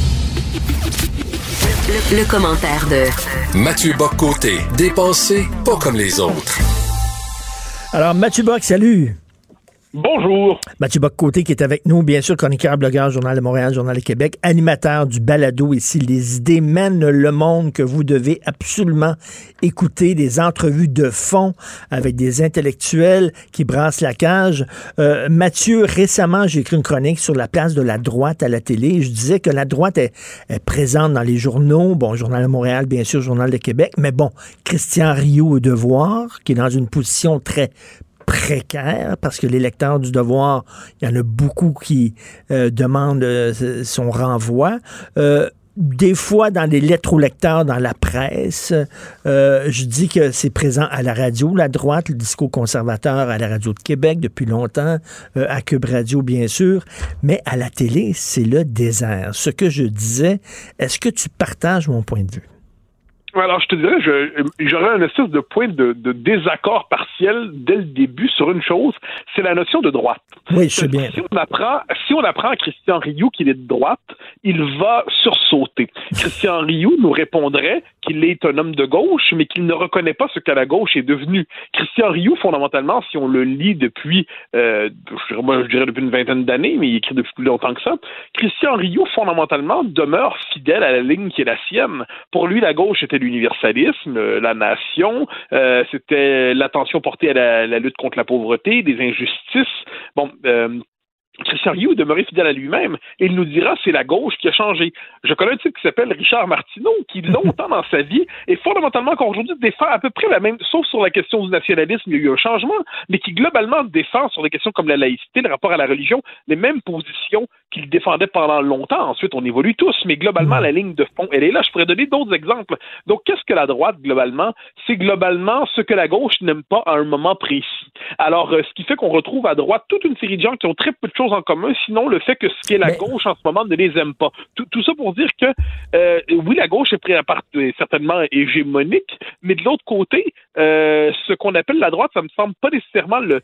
Le, le commentaire de Mathieu Boccoté, dépensé pas comme les autres. Alors, Mathieu Bock, salut. Bonjour. Mathieu Bock-Côté qui est avec nous, bien sûr, chroniqueur, blogueur, Journal de Montréal, Journal de Québec, animateur du balado ici. Les idées mènent le monde que vous devez absolument écouter, des entrevues de fond avec des intellectuels qui brassent la cage. Euh, Mathieu, récemment, j'ai écrit une chronique sur la place de la droite à la télé. Je disais que la droite est, est présente dans les journaux, bon, Journal de Montréal, bien sûr, Journal de Québec, mais bon, Christian Rio au devoir, qui est dans une position très précaire parce que les lecteurs du devoir, il y en a beaucoup qui euh, demandent euh, son renvoi. Euh, des fois, dans les lettres aux lecteurs, dans la presse, euh, je dis que c'est présent à la radio, la droite, le discours conservateur à la radio de Québec depuis longtemps, euh, à Cube Radio, bien sûr, mais à la télé, c'est le désert. Ce que je disais, est-ce que tu partages mon point de vue? Alors, je te dirais, j'aurais un espèce de point de, de, désaccord partiel dès le début sur une chose, c'est la notion de droite. Oui, je sais bien. Si on apprend, si on apprend à Christian Rioux qu'il est de droite, il va sursauter. Christian Rioux nous répondrait qu'il est un homme de gauche, mais qu'il ne reconnaît pas ce que la gauche est devenue. Christian Rioux, fondamentalement, si on le lit depuis, euh, moi je dirais depuis une vingtaine d'années, mais il écrit depuis plus longtemps que ça, Christian Rioux, fondamentalement, demeure fidèle à la ligne qui est la sienne. Pour lui, la gauche était l'universalisme, euh, la nation, euh, c'était l'attention portée à la, lutte contre la pauvreté, des injustices. Bon, Christian Rioux demeurait fidèle à lui-même il nous dira c'est la gauche qui a changé. Je connais un type qui s'appelle Richard Martineau qui longtemps dans sa vie et fondamentalement encore aujourd'hui défend à peu près la même, sauf sur la question du nationalisme, il y a eu un changement, mais qui globalement défend sur des questions comme la laïcité, le rapport à la religion, les mêmes positions qu'il défendait pendant longtemps. Ensuite, on évolue tous, mais globalement, la ligne de fond, elle est là. Je pourrais donner d'autres exemples. Donc, qu'est-ce que la droite, globalement? C'est globalement ce que la gauche n'aime pas à un moment précis. Alors, euh, ce qui fait qu'on retrouve à droite toute une série de gens qui ont très peu de choses en commun, sinon le fait que ce qui est la gauche en ce moment ne les aime pas. Tout, tout ça pour dire que, euh, oui, la gauche est prête à part, certainement hégémonique, mais de l'autre côté, euh, ce qu'on appelle la droite, ça me semble pas nécessairement le,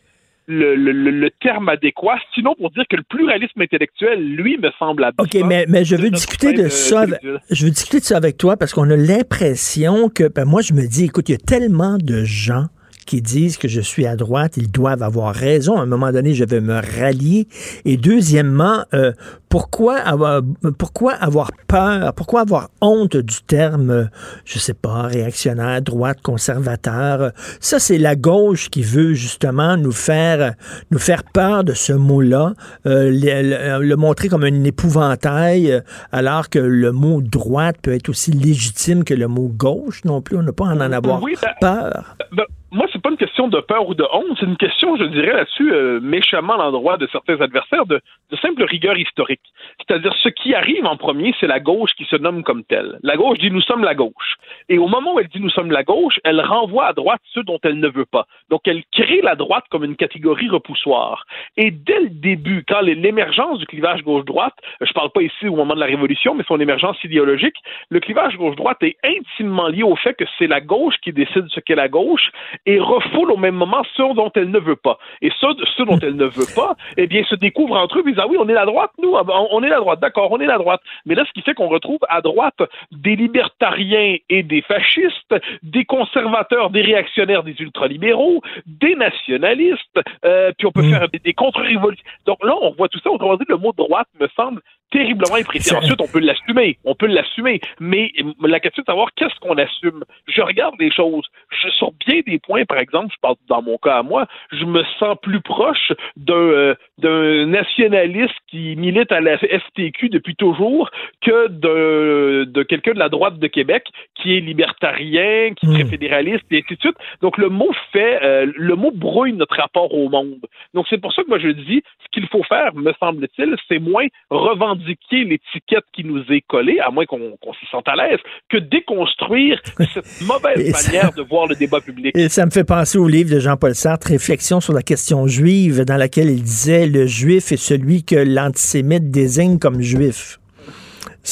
le, le, le, terme adéquat, sinon pour dire que le pluralisme intellectuel, lui, me semble absent. OK, mais, mais je veux discuter de ça. Avec, je veux discuter de ça avec toi parce qu'on a l'impression que, ben moi, je me dis, écoute, il y a tellement de gens qui disent que je suis à droite, ils doivent avoir raison. À un moment donné, je vais me rallier. Et deuxièmement, euh, pourquoi avoir, pourquoi avoir peur, pourquoi avoir honte du terme, je sais pas, réactionnaire, droite, conservateur? Ça, c'est la gauche qui veut justement nous faire, nous faire peur de ce mot-là, euh, le, le, montrer comme un épouvantail, alors que le mot droite peut être aussi légitime que le mot gauche non plus. On n'a pas à en avoir oui, ben, peur. Ben, moi, c'est pas une question de peur ou de honte, c'est une question, je dirais là-dessus, euh, méchamment à l'endroit de certains adversaires, de, simple rigueur historique. C'est-à-dire, ce qui arrive en premier, c'est la gauche qui se nomme comme telle. La gauche dit nous sommes la gauche. Et au moment où elle dit nous sommes la gauche, elle renvoie à droite ceux dont elle ne veut pas. Donc, elle crée la droite comme une catégorie repoussoire. Et dès le début, quand l'émergence du clivage gauche-droite, je parle pas ici au moment de la Révolution, mais son émergence idéologique, le clivage gauche-droite est intimement lié au fait que c'est la gauche qui décide ce qu'est la gauche et refoule au même moment ceux dont elle ne veut pas. Et ceux, ceux dont elle ne veut pas, eh bien, se découvrent entre eux, ils disent, ah oui, on est la droite, nous, ah on est la droite, d'accord, on est la droite. Mais là, ce qui fait qu'on retrouve à droite des libertariens et des fascistes, des conservateurs, des réactionnaires, des ultralibéraux, des nationalistes, euh, puis on peut faire des, des contre-révolutions. Donc là, on voit tout ça, on dire le mot droite me semble terriblement imprécis. Ensuite, on peut l'assumer, on peut l'assumer, mais la question est de savoir qu'est-ce qu'on assume. Je regarde les choses, je sur bien des points, par exemple, je parle dans mon cas à moi, je me sens plus proche d'un euh, d'un nationaliste qui milite à la FTQ depuis toujours que de, de quelqu'un de la droite de Québec qui est libertarien, qui est très fédéraliste, et ainsi de suite. Donc le mot fait, euh, le mot brouille notre rapport au monde. Donc c'est pour ça que moi je dis, ce qu'il faut faire, me semble-t-il, c'est moins revendiquer l'étiquette qui nous est collée, à moins qu'on qu s'y sente à l'aise, que déconstruire cette mauvaise manière de voir le débat public. Et ça me fait penser au livre de Jean-Paul Sartre, Réflexion sur la question juive, dans laquelle il disait le juif est celui que l'antisémite désigne comme juif.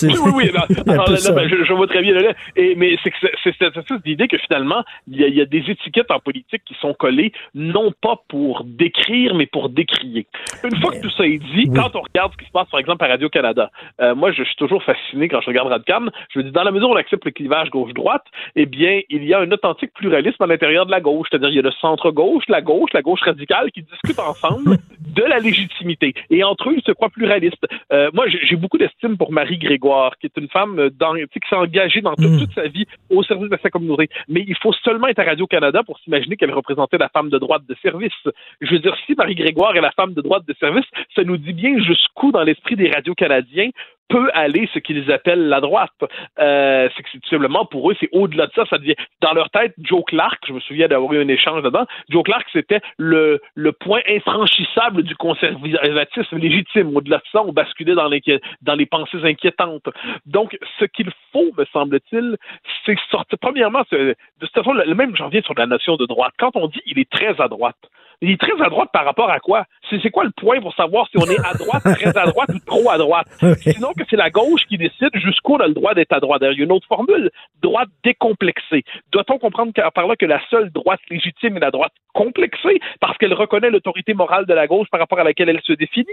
Oui, oui, oui. Alors, là, ben, je, je, vois très bien. Là, et, mais c'est cette d'idée que finalement, il y, a, il y, a, des étiquettes en politique qui sont collées non pas pour décrire, mais pour décrier. Une fois que tout ça est dit, oui. quand on regarde ce qui se passe, par exemple, à Radio-Canada, euh, moi, je suis toujours fasciné quand je regarde Radcam. Je me dis, dans la mesure où on accepte le clivage gauche-droite, eh bien, il y a un authentique pluralisme à l'intérieur de la gauche. C'est-à-dire, il y a le centre-gauche, la gauche, la gauche radicale qui discutent ensemble de la légitimité. Et entre eux, ils se croient pluralistes. Euh, moi, j'ai beaucoup d'estime pour Marie Grégoire, qui est une femme dans, qui s'est engagée dans toute, toute, sa vie au service de sa communauté. Mais il faut seulement être à Radio-Canada pour s'imaginer qu'elle représentait la femme de droite de service. Je veux dire, si Marie Grégoire est la femme de droite de service, ça nous dit bien jusqu'où, dans l'esprit des radios canadiens, peut aller ce qu'ils appellent la droite. Euh, c'est que c'est tout simplement pour eux, c'est au-delà de ça, ça devient dans leur tête, Joe Clark, je me souviens d'avoir eu un échange dedans, Joe Clark, c'était le, le point infranchissable du conservatisme légitime. Au-delà de ça, on basculait dans les, dans les pensées inquiétantes. Donc, ce qu'il faut, me semble-t-il, c'est sortir. Premièrement, de toute façon, le même j'en viens sur la notion de droite. Quand on dit il est très à droite, il est très à droite par rapport à quoi? C'est quoi le point pour savoir si on est à droite, très à droite ou trop à droite? Sinon que c'est la gauche qui décide jusqu'où on a le droit d'être à droite. il y a une autre formule, droite décomplexée. Doit-on comprendre par là que la seule droite légitime est la droite complexée parce qu'elle reconnaît l'autorité morale de la gauche par rapport à laquelle elle se définit?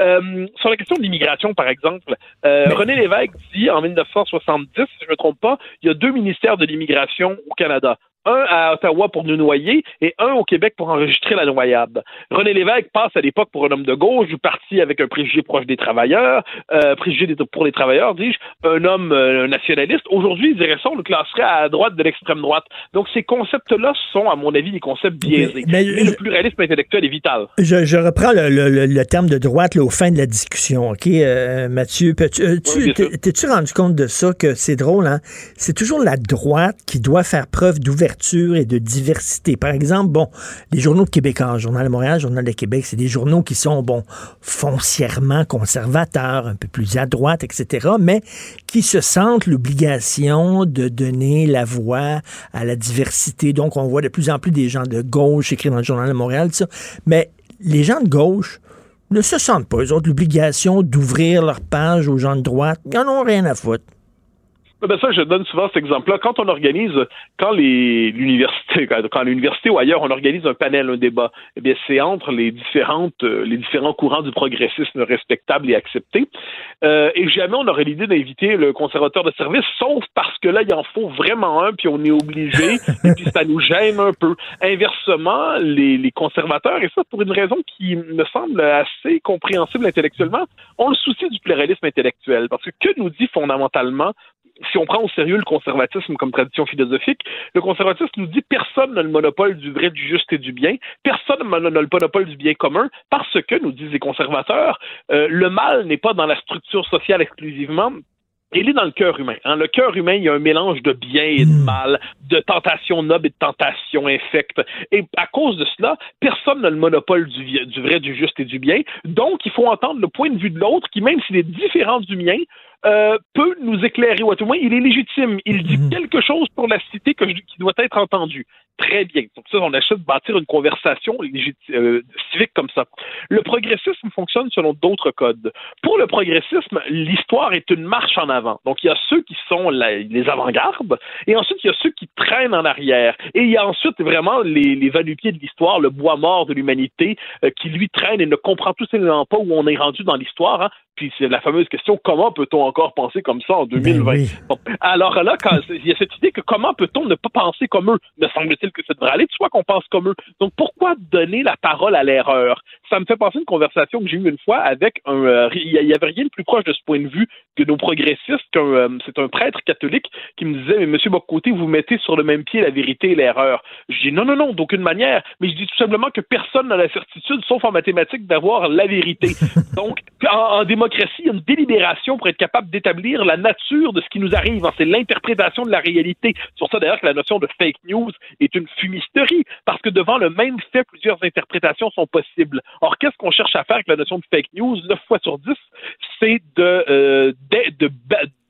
Euh, sur la question de l'immigration, par exemple, euh, René Lévesque dit en 1970, si je ne me trompe pas, il y a deux ministères de l'immigration au Canada un à Ottawa pour nous noyer et un au Québec pour enregistrer la noyade. René Lévesque passe à l'époque pour un homme de gauche, parti avec un préjugé proche des travailleurs, euh, préjugé pour les travailleurs, dis-je, un homme euh, nationaliste. Aujourd'hui, il dirait ça, on le classerait à droite de l'extrême droite. Donc ces concepts-là sont, à mon avis, des concepts biaisés. Mais, le pluralisme intellectuel est vital. Je, reprends le, terme de droite au fin de la discussion, OK, euh, Mathieu? Euh, t'es-tu rendu compte de ça, que c'est drôle, hein? C'est toujours la droite qui doit faire preuve d'ouverture et de diversité. Par exemple, bon, les journaux québécois, Journal de Montréal, Journal de Québec, c'est des journaux qui sont, bon, foncièrement conservateurs, un peu plus à droite, etc., mais qui se sentent l'obligation de donner la voix à la diversité. Donc, on voit de plus en plus des gens de gauche écrits dans le Journal de Montréal, ça. Mais les gens de gauche, ne se sentent pas, ils ont l'obligation d'ouvrir leur page aux gens de droite. Ils n'en ont rien à foutre. Ben ça, je donne souvent cet exemple-là. Quand on organise, quand les l'université, quand l'université ou ailleurs, on organise un panel, un débat, eh bien, c'est entre les différentes, euh, les différents courants du progressisme respectable et accepté. Euh, et jamais on aurait l'idée d'inviter le conservateur de service, sauf parce que là, il en faut vraiment un, puis on est obligé, et puis ça nous gêne un peu. Inversement, les, les conservateurs, et ça pour une raison qui me semble assez compréhensible intellectuellement, ont le souci du pluralisme intellectuel. Parce que que nous dit fondamentalement si on prend au sérieux le conservatisme comme tradition philosophique, le conservatisme nous dit personne n'a le monopole du vrai, du juste et du bien, personne n'a le monopole du bien commun, parce que, nous disent les conservateurs, euh, le mal n'est pas dans la structure sociale exclusivement, il est dans le cœur humain. Hein. Le cœur humain, il y a un mélange de bien et de hmm. mal, de tentation noble et de tentation infecte. Et à cause de cela, personne n'a le monopole du, du, vrai, du juste et du bien. Donc, il faut entendre le point de vue de l'autre qui, même s'il est différent du mien, euh, peut nous éclairer, ou à tout moins, il est légitime. Il dit mhm. quelque chose pour la cité que qui doit être entendu. Très bien. Donc ça, on essaie de bâtir une conversation euh, civique comme ça. Le progressisme fonctionne selon d'autres codes. Pour le progressisme, l'histoire est une marche en avant. Donc il y a ceux qui sont les avant-gardes, et ensuite il y a ceux qui traînent en arrière. Et il y a ensuite vraiment les, les de l'histoire, le bois mort de l'humanité, euh, qui lui traîne et ne comprend tout simplement pas où on est rendu dans l'histoire. Hein. Puis c'est la fameuse question comment peut-on encore penser comme ça en 2020 ben Alors là, il y a cette idée que comment peut-on ne pas penser comme eux Me semble-t-il que ça devrait aller de soi qu'on pense comme eux. Donc pourquoi donner la parole à l'erreur? Ça me fait penser à une conversation que j'ai eue une fois avec un. Euh, il y avait rien de plus proche de ce point de vue que nos progressistes. euh, c'est un prêtre catholique qui me disait mais Monsieur Bocoté, vous mettez sur le même pied la vérité et l'erreur. Je dis non non non d'aucune manière. Mais je dis tout simplement que personne n'a la certitude, sauf en mathématiques, d'avoir la vérité. Donc en, en démocratie, il y a une délibération pour être capable d'établir la nature de ce qui nous arrive. C'est l'interprétation de la réalité. C'est pour ça d'ailleurs que la notion de fake news est une fumisterie, parce que devant le même fait, plusieurs interprétations sont possibles. Or, qu'est-ce qu'on cherche à faire avec la notion de fake news? 9 fois sur 10, c'est de, euh, de, de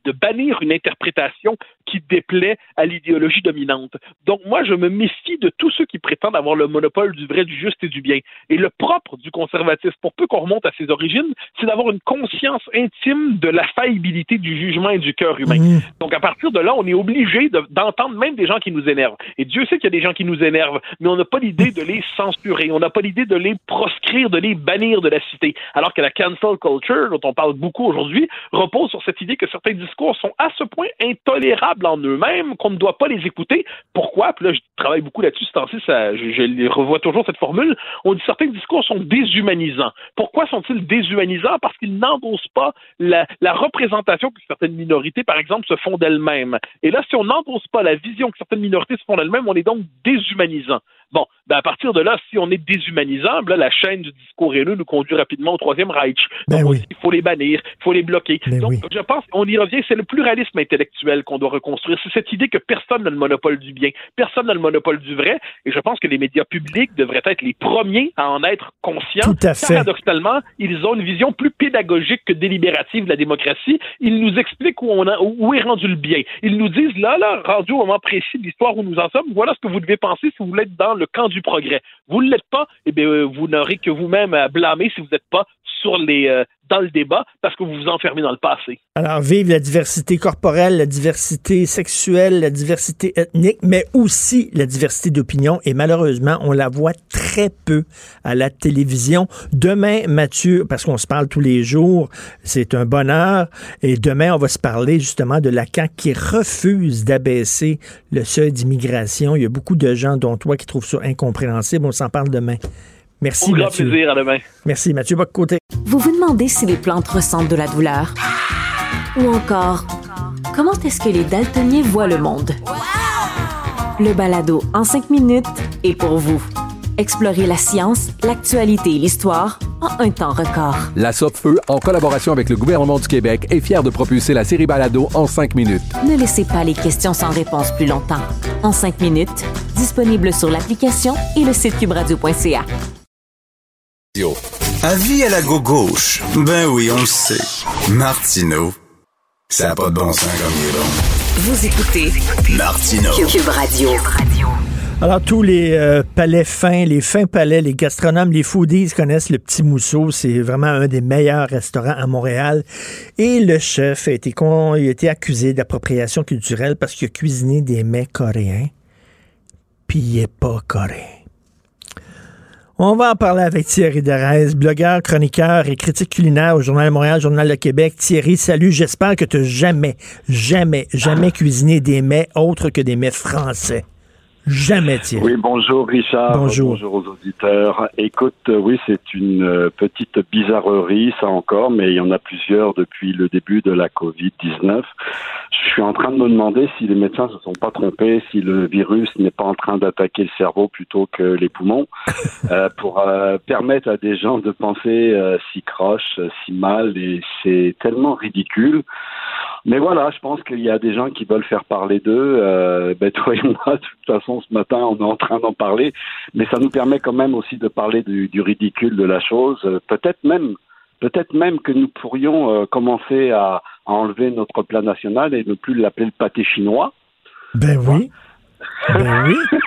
de bannir une interprétation qui déplaît à l'idéologie dominante. Donc moi, je me méfie de tous ceux qui prétendent avoir le monopole du vrai, du juste et du bien. Et le propre du conservatisme, pour peu qu'on remonte à ses origines, c'est d'avoir une conscience intime de la faillibilité du jugement et du cœur humain. Mmh. Donc à partir de là, on est obligé d'entendre même des gens qui nous énervent. Et Dieu sait qu'il y a des gens qui nous énervent, mais on n'a pas l'idée de les censurer, on n'a pas l'idée de les proscrire, de les bannir de la cité. Alors que la cancel culture, dont on parle beaucoup aujourd'hui, repose sur cette idée que certains discours sont à ce point intolérables en eux-mêmes qu'on ne doit pas les écouter. Pourquoi? Puis là, je travaille beaucoup là-dessus ce temps-ci, je, je revois toujours cette formule. On dit certains discours sont déshumanisants. Pourquoi sont-ils déshumanisants? Parce qu'ils n'endossent pas la, représentation que certaines minorités, par exemple, se font d'elles-mêmes. Et là, si on n'endosse pas la vision que certaines minorités se font d'elles-mêmes, on est donc déshumanisant. Bon, ben à partir de là, si on est déshumanisable, là, la chaîne du discours haineux nous conduit rapidement au troisième Reich. Ben Donc, oui. il faut les bannir, il faut les bloquer. Ben Donc, oui. je pense, on y revient, c'est le pluralisme intellectuel qu'on doit reconstruire. C'est cette idée que personne n'a le monopole du bien, personne n'a le monopole du vrai. Et je pense que les médias publics devraient être les premiers à en être conscients. Tout à fait. Paradoxalement, ils ont une vision plus pédagogique que délibérative de la démocratie. Ils nous expliquent où, on a, où est rendu le bien. Ils nous disent, là, là, rendu au moment précis de l'histoire où nous en sommes, voilà ce que vous devez penser si vous voulez être dans le camp du progrès. Vous ne l'êtes pas, eh bien, euh, vous n'aurez que vous-même à blâmer si vous n'êtes pas sur euh, dans le débat parce que vous vous enfermez dans le passé. Alors, vive la diversité corporelle, la diversité sexuelle, la diversité ethnique, mais aussi la diversité d'opinion. Et malheureusement, on la voit très peu à la télévision. Demain, Mathieu, parce qu'on se parle tous les jours, c'est un bonheur. Et demain, on va se parler justement de la CAQ qui refuse d'abaisser le seuil d'immigration. Il y a beaucoup de gens, dont toi, qui trouvent ça incompréhensible. On s'en parle demain. Merci, Au grand Mathieu. plaisir, à demain. Merci, Mathieu. Vous vous demandez si les plantes ressentent de la douleur? Ou encore, comment est-ce que les daltoniens voient le monde? Le balado en cinq minutes est pour vous. Explorez la science, l'actualité et l'histoire en un temps record. La Feu, en collaboration avec le gouvernement du Québec, est fière de propulser la série Balado en cinq minutes. Ne laissez pas les questions sans réponse plus longtemps. En cinq minutes, disponible sur l'application et le site cubradio.ca. Avis à la gauche. Ben oui, on le sait. Martineau, ça n'a pas de bon sens comme il est bon. Vous écoutez Martineau. Cube Radio. Alors, tous les euh, palais fins, les fins palais, les gastronomes, les foodies connaissent le Petit Mousseau. C'est vraiment un des meilleurs restaurants à Montréal. Et le chef a été, con- il a été accusé d'appropriation culturelle parce qu'il a cuisiné des mets coréens. Puis il est pas coréen. On va en parler avec Thierry Derez, blogueur, chroniqueur et critique culinaire au Journal de Montréal, Journal de Québec. Thierry, salut. J'espère que tu jamais, jamais, jamais cuisiné des mets autres que des mets français. Jamais, Thierry. Oui, bonjour Richard. Bonjour. aux auditeurs. Écoute, euh, oui, c'est une euh, petite bizarrerie, ça encore, mais il y en a plusieurs depuis le début de la COVID-19. Je suis en train de me demander si les médecins se sont pas trompés, si le virus n'est pas en train d'attaquer le cerveau plutôt que les poumons, euh, pour euh, permettre à des gens de penser euh, si croche, si mal, et c'est tellement ridicule. Mais voilà, je pense qu'il y a des gens qui veulent faire parler d'eux. Euh, ben, toi et moi, de toute façon, ce matin, on est en train d'en parler. Mais ça nous permet quand même aussi de parler du, du ridicule de la chose. Euh, Peut-être même, peut-être même que nous pourrions euh, commencer à, à enlever notre plat national et ne plus l'appeler le pâté chinois. Ben oui. Ben oui.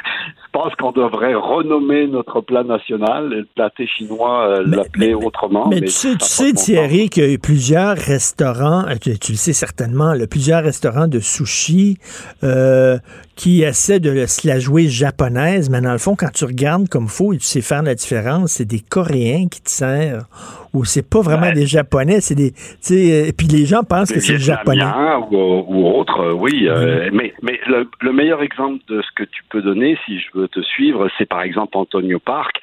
Je pense qu'on devrait renommer notre plat national et le pâté chinois, euh, l'appeler autrement. Mais tu sais, tu sais Thierry, qu'il y a eu plusieurs restaurants, euh, tu, tu le sais certainement, là, plusieurs restaurants de sushi euh, qui essaient de se la jouer japonaise, mais dans le fond, quand tu regardes comme faut et tu sais faire la différence, c'est des Coréens qui te servent, ou c'est pas vraiment des Japonais, c'est des... Et puis les gens pensent que c'est japonais. Ou, ou autre, oui. euh, mais mais le, le meilleur exemple de ce que tu peux donner, si je veux te suivre, c'est par exemple Antonio Park,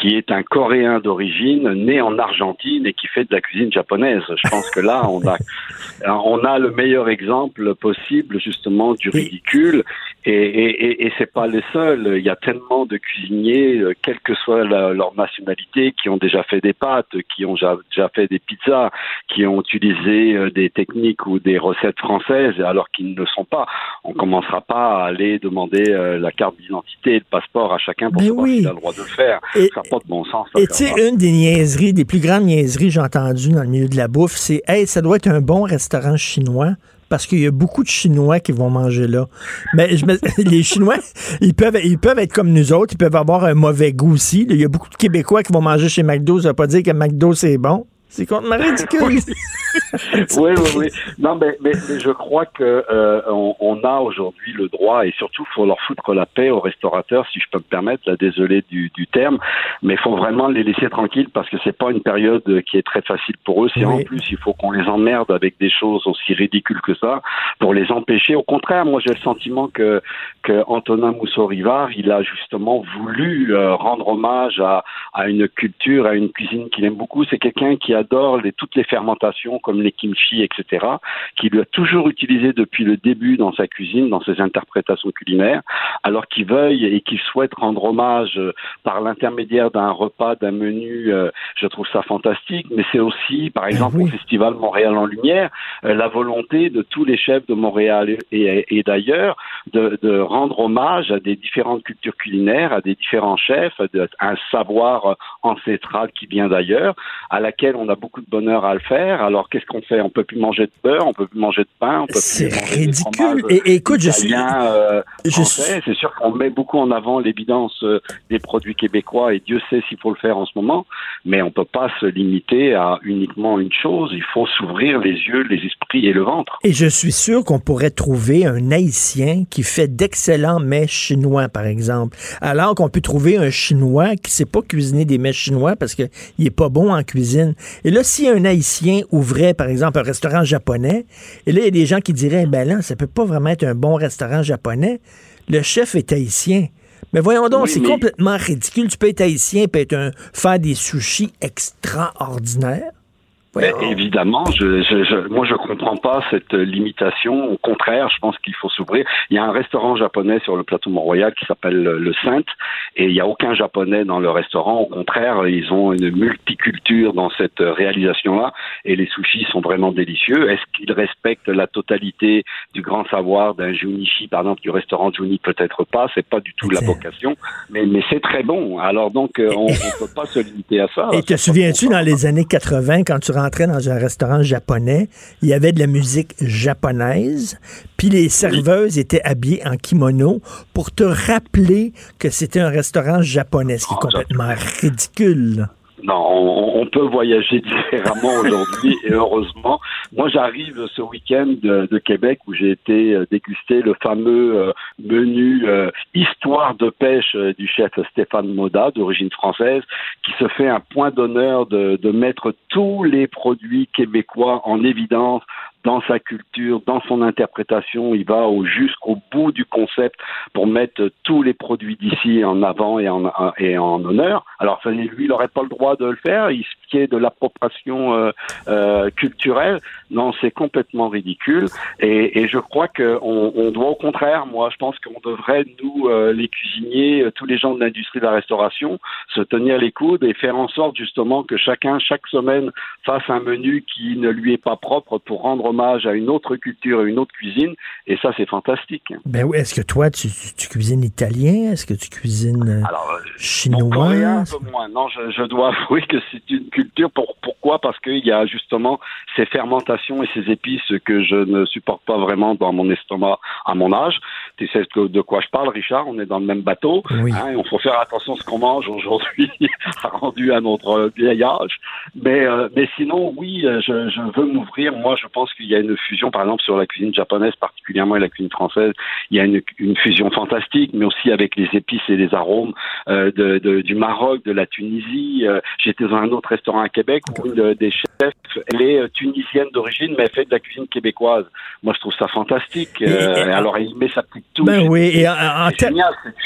qui est un Coréen d'origine, né en Argentine et qui fait de la cuisine japonaise. Je pense que là, on a on a le meilleur exemple possible justement du ridicule. Et, et, et, et c'est pas les seuls. Il y a tellement de cuisiniers, euh, quelle que soit la- leur nationalité, qui ont déjà fait des pâtes, qui ont déjà, fait des pizzas, qui ont utilisé euh, des techniques ou des recettes françaises, alors qu'ils ne le sont pas. On commencera pas à aller demander euh, la carte d'identité et le passeport à chacun pour Mais savoir oui. s'il a le droit de le faire. Et- ça n'a pas de bon sens. ça, Et tu sais, une des niaiseries, des plus grandes niaiseries que j'ai entendues dans le milieu de la bouffe, c'est Hey, ça doit être un bon restaurant chinois. Parce qu'il y a beaucoup de Chinois qui vont manger là. Mais je me- les Chinois, ils peuvent, ils peuvent être comme nous autres, ils peuvent avoir un mauvais goût aussi. Il y a beaucoup de Québécois qui vont manger chez McDo, ça veut pas dire que McDo c'est bon. C'est complètement ridicule. oui, oui, oui. Non, mais, mais, mais je crois que euh, on, on a aujourd'hui le droit, et surtout, faut leur foutre la paix aux restaurateurs, si je peux me permettre, là, désolé du, du terme, mais il faut vraiment les laisser tranquilles parce que c'est pas une période qui est très facile pour eux. Si en plus il faut qu'on les emmerde avec des choses aussi ridicules que ça, pour les empêcher. Au contraire, moi j'ai le sentiment que que Antonin Mousseau-Rivard, il a justement voulu euh, rendre hommage à, à une culture, à une cuisine qu'il aime beaucoup. C'est quelqu'un qui a adore les, toutes les fermentations comme les kimchi, etc., qu'il a toujours utilisé depuis le début dans sa cuisine, dans ses interprétations culinaires, alors qu'il veuille et qu'il souhaite rendre hommage euh, par l'intermédiaire d'un repas, d'un menu, euh, je trouve ça fantastique, mais c'est aussi, par exemple, au Festival Montréal en Lumière, euh, la volonté de tous les chefs de Montréal et, et d'ailleurs de, de, rendre hommage à des différentes cultures culinaires, à des différents chefs, à un savoir ancestral qui vient d'ailleurs, à laquelle on a beaucoup de bonheur à le faire. Alors qu'est-ce qu'on fait? On peut plus manger de beurre, on peut plus manger de pain, on peut plus manger ridicule. Et, et, écoute, je suis, euh, je suis... c'est sûr qu'on met beaucoup en avant l'évidence euh, des produits québécois et Dieu sait s'il faut le faire en ce moment, mais on peut pas se limiter à uniquement une chose. Il faut s'ouvrir les yeux, les esprits et le ventre. Et je suis sûr qu'on pourrait trouver un haïtien qui fait d'excellents mets chinois, par exemple, alors qu'on peut trouver un chinois qui sait pas cuisiner des mets chinois parce qu'il est pas bon en cuisine. Et là, si un haïtien ouvrait, par exemple, un restaurant japonais, et là, il y a des gens qui diraient, ben là, ça peut pas vraiment être un bon restaurant japonais. Le chef est haïtien. Mais voyons donc, c'est complètement ridicule. Tu peux être haïtien et être un, faire des sushis extraordinaires. Mais évidemment, je, je, je, moi je comprends pas cette limitation. Au contraire, je pense qu'il faut s'ouvrir. Il y a un restaurant japonais sur le plateau Mont-Royal qui s'appelle le Sainte et il n'y a aucun japonais dans le restaurant. Au contraire, ils ont une multiculture dans cette réalisation-là et les sushis sont vraiment délicieux. Est-ce qu'ils respectent la totalité du grand savoir d'un Junichi, par exemple, du restaurant Juni? Peut-être pas. C'est pas du tout la vocation, mais, mais c'est très bon. Alors donc, euh, on ne peut pas se limiter à ça. Et te souviens-tu dans les années 80 quand tu rentrais dans un restaurant japonais, il y avait de la musique japonaise, puis les serveuses étaient habillées en kimono pour te rappeler que c'était un restaurant japonais, ce qui est complètement ridicule. Non, on, peut voyager différemment aujourd'hui et heureusement. Moi, j'arrive ce week-end de, Québec où j'ai été euh, déguster le fameux euh, menu euh, Histoire de pêche du chef Stéphane Moda, d'origine française, qui se fait un point d'honneur de, de mettre tous les produits québécois en évidence dans sa culture, dans son interprétation, il va jusqu'au bout du concept pour mettre tous les produits d'ici en avant et en, honneur. Alors, lui, il n'aurait pas le droit de le faire. Il qui est de l'appropriation euh, euh, culturelle, non, c'est complètement ridicule. Et, je crois qu'on on doit au contraire, moi, je pense qu'on devrait, nous, euh, les cuisiniers, tous les gens de l'industrie de la restauration, se tenir les coudes et faire en sorte justement que chacun, chaque semaine, fasse un menu qui ne lui est pas propre pour rendre hommage à une autre culture et une autre cuisine. Et ça, c'est fantastique. Ben oui, est-ce que toi, tu, tu, cuisines italien? Est-ce que tu cuisines Alors, chinois? un peu moins. Non, je, je dois avouer que c'est une culture. Pour, pourquoi? Parce qu'il y a justement ces fermentations et ces épices que je ne supporte pas vraiment dans mon estomac à mon âge. Tu sais de quoi je parle, Richard? On est dans le même bateau. Oui. Hein, il faut faire attention à ce qu'on mange aujourd'hui, rendu à notre vieil âge. Mais, euh, mais sinon, oui, je, je veux m'ouvrir. Moi, je pense qu'il y a une fusion, par exemple, sur la cuisine japonaise particulièrement et la cuisine française. Il y a une, une fusion fantastique, mais aussi avec les épices et les arômes euh, de, de, du Maroc, de la Tunisie. Euh, J'étais dans un autre restaurant à Québec où une des chefs, elle est euh, tunisienne d'origine, mais elle fait de la cuisine québécoise. Moi, je trouve ça fantastique. Euh, alors, elle met sa petite touche. Ben oui, et en, en,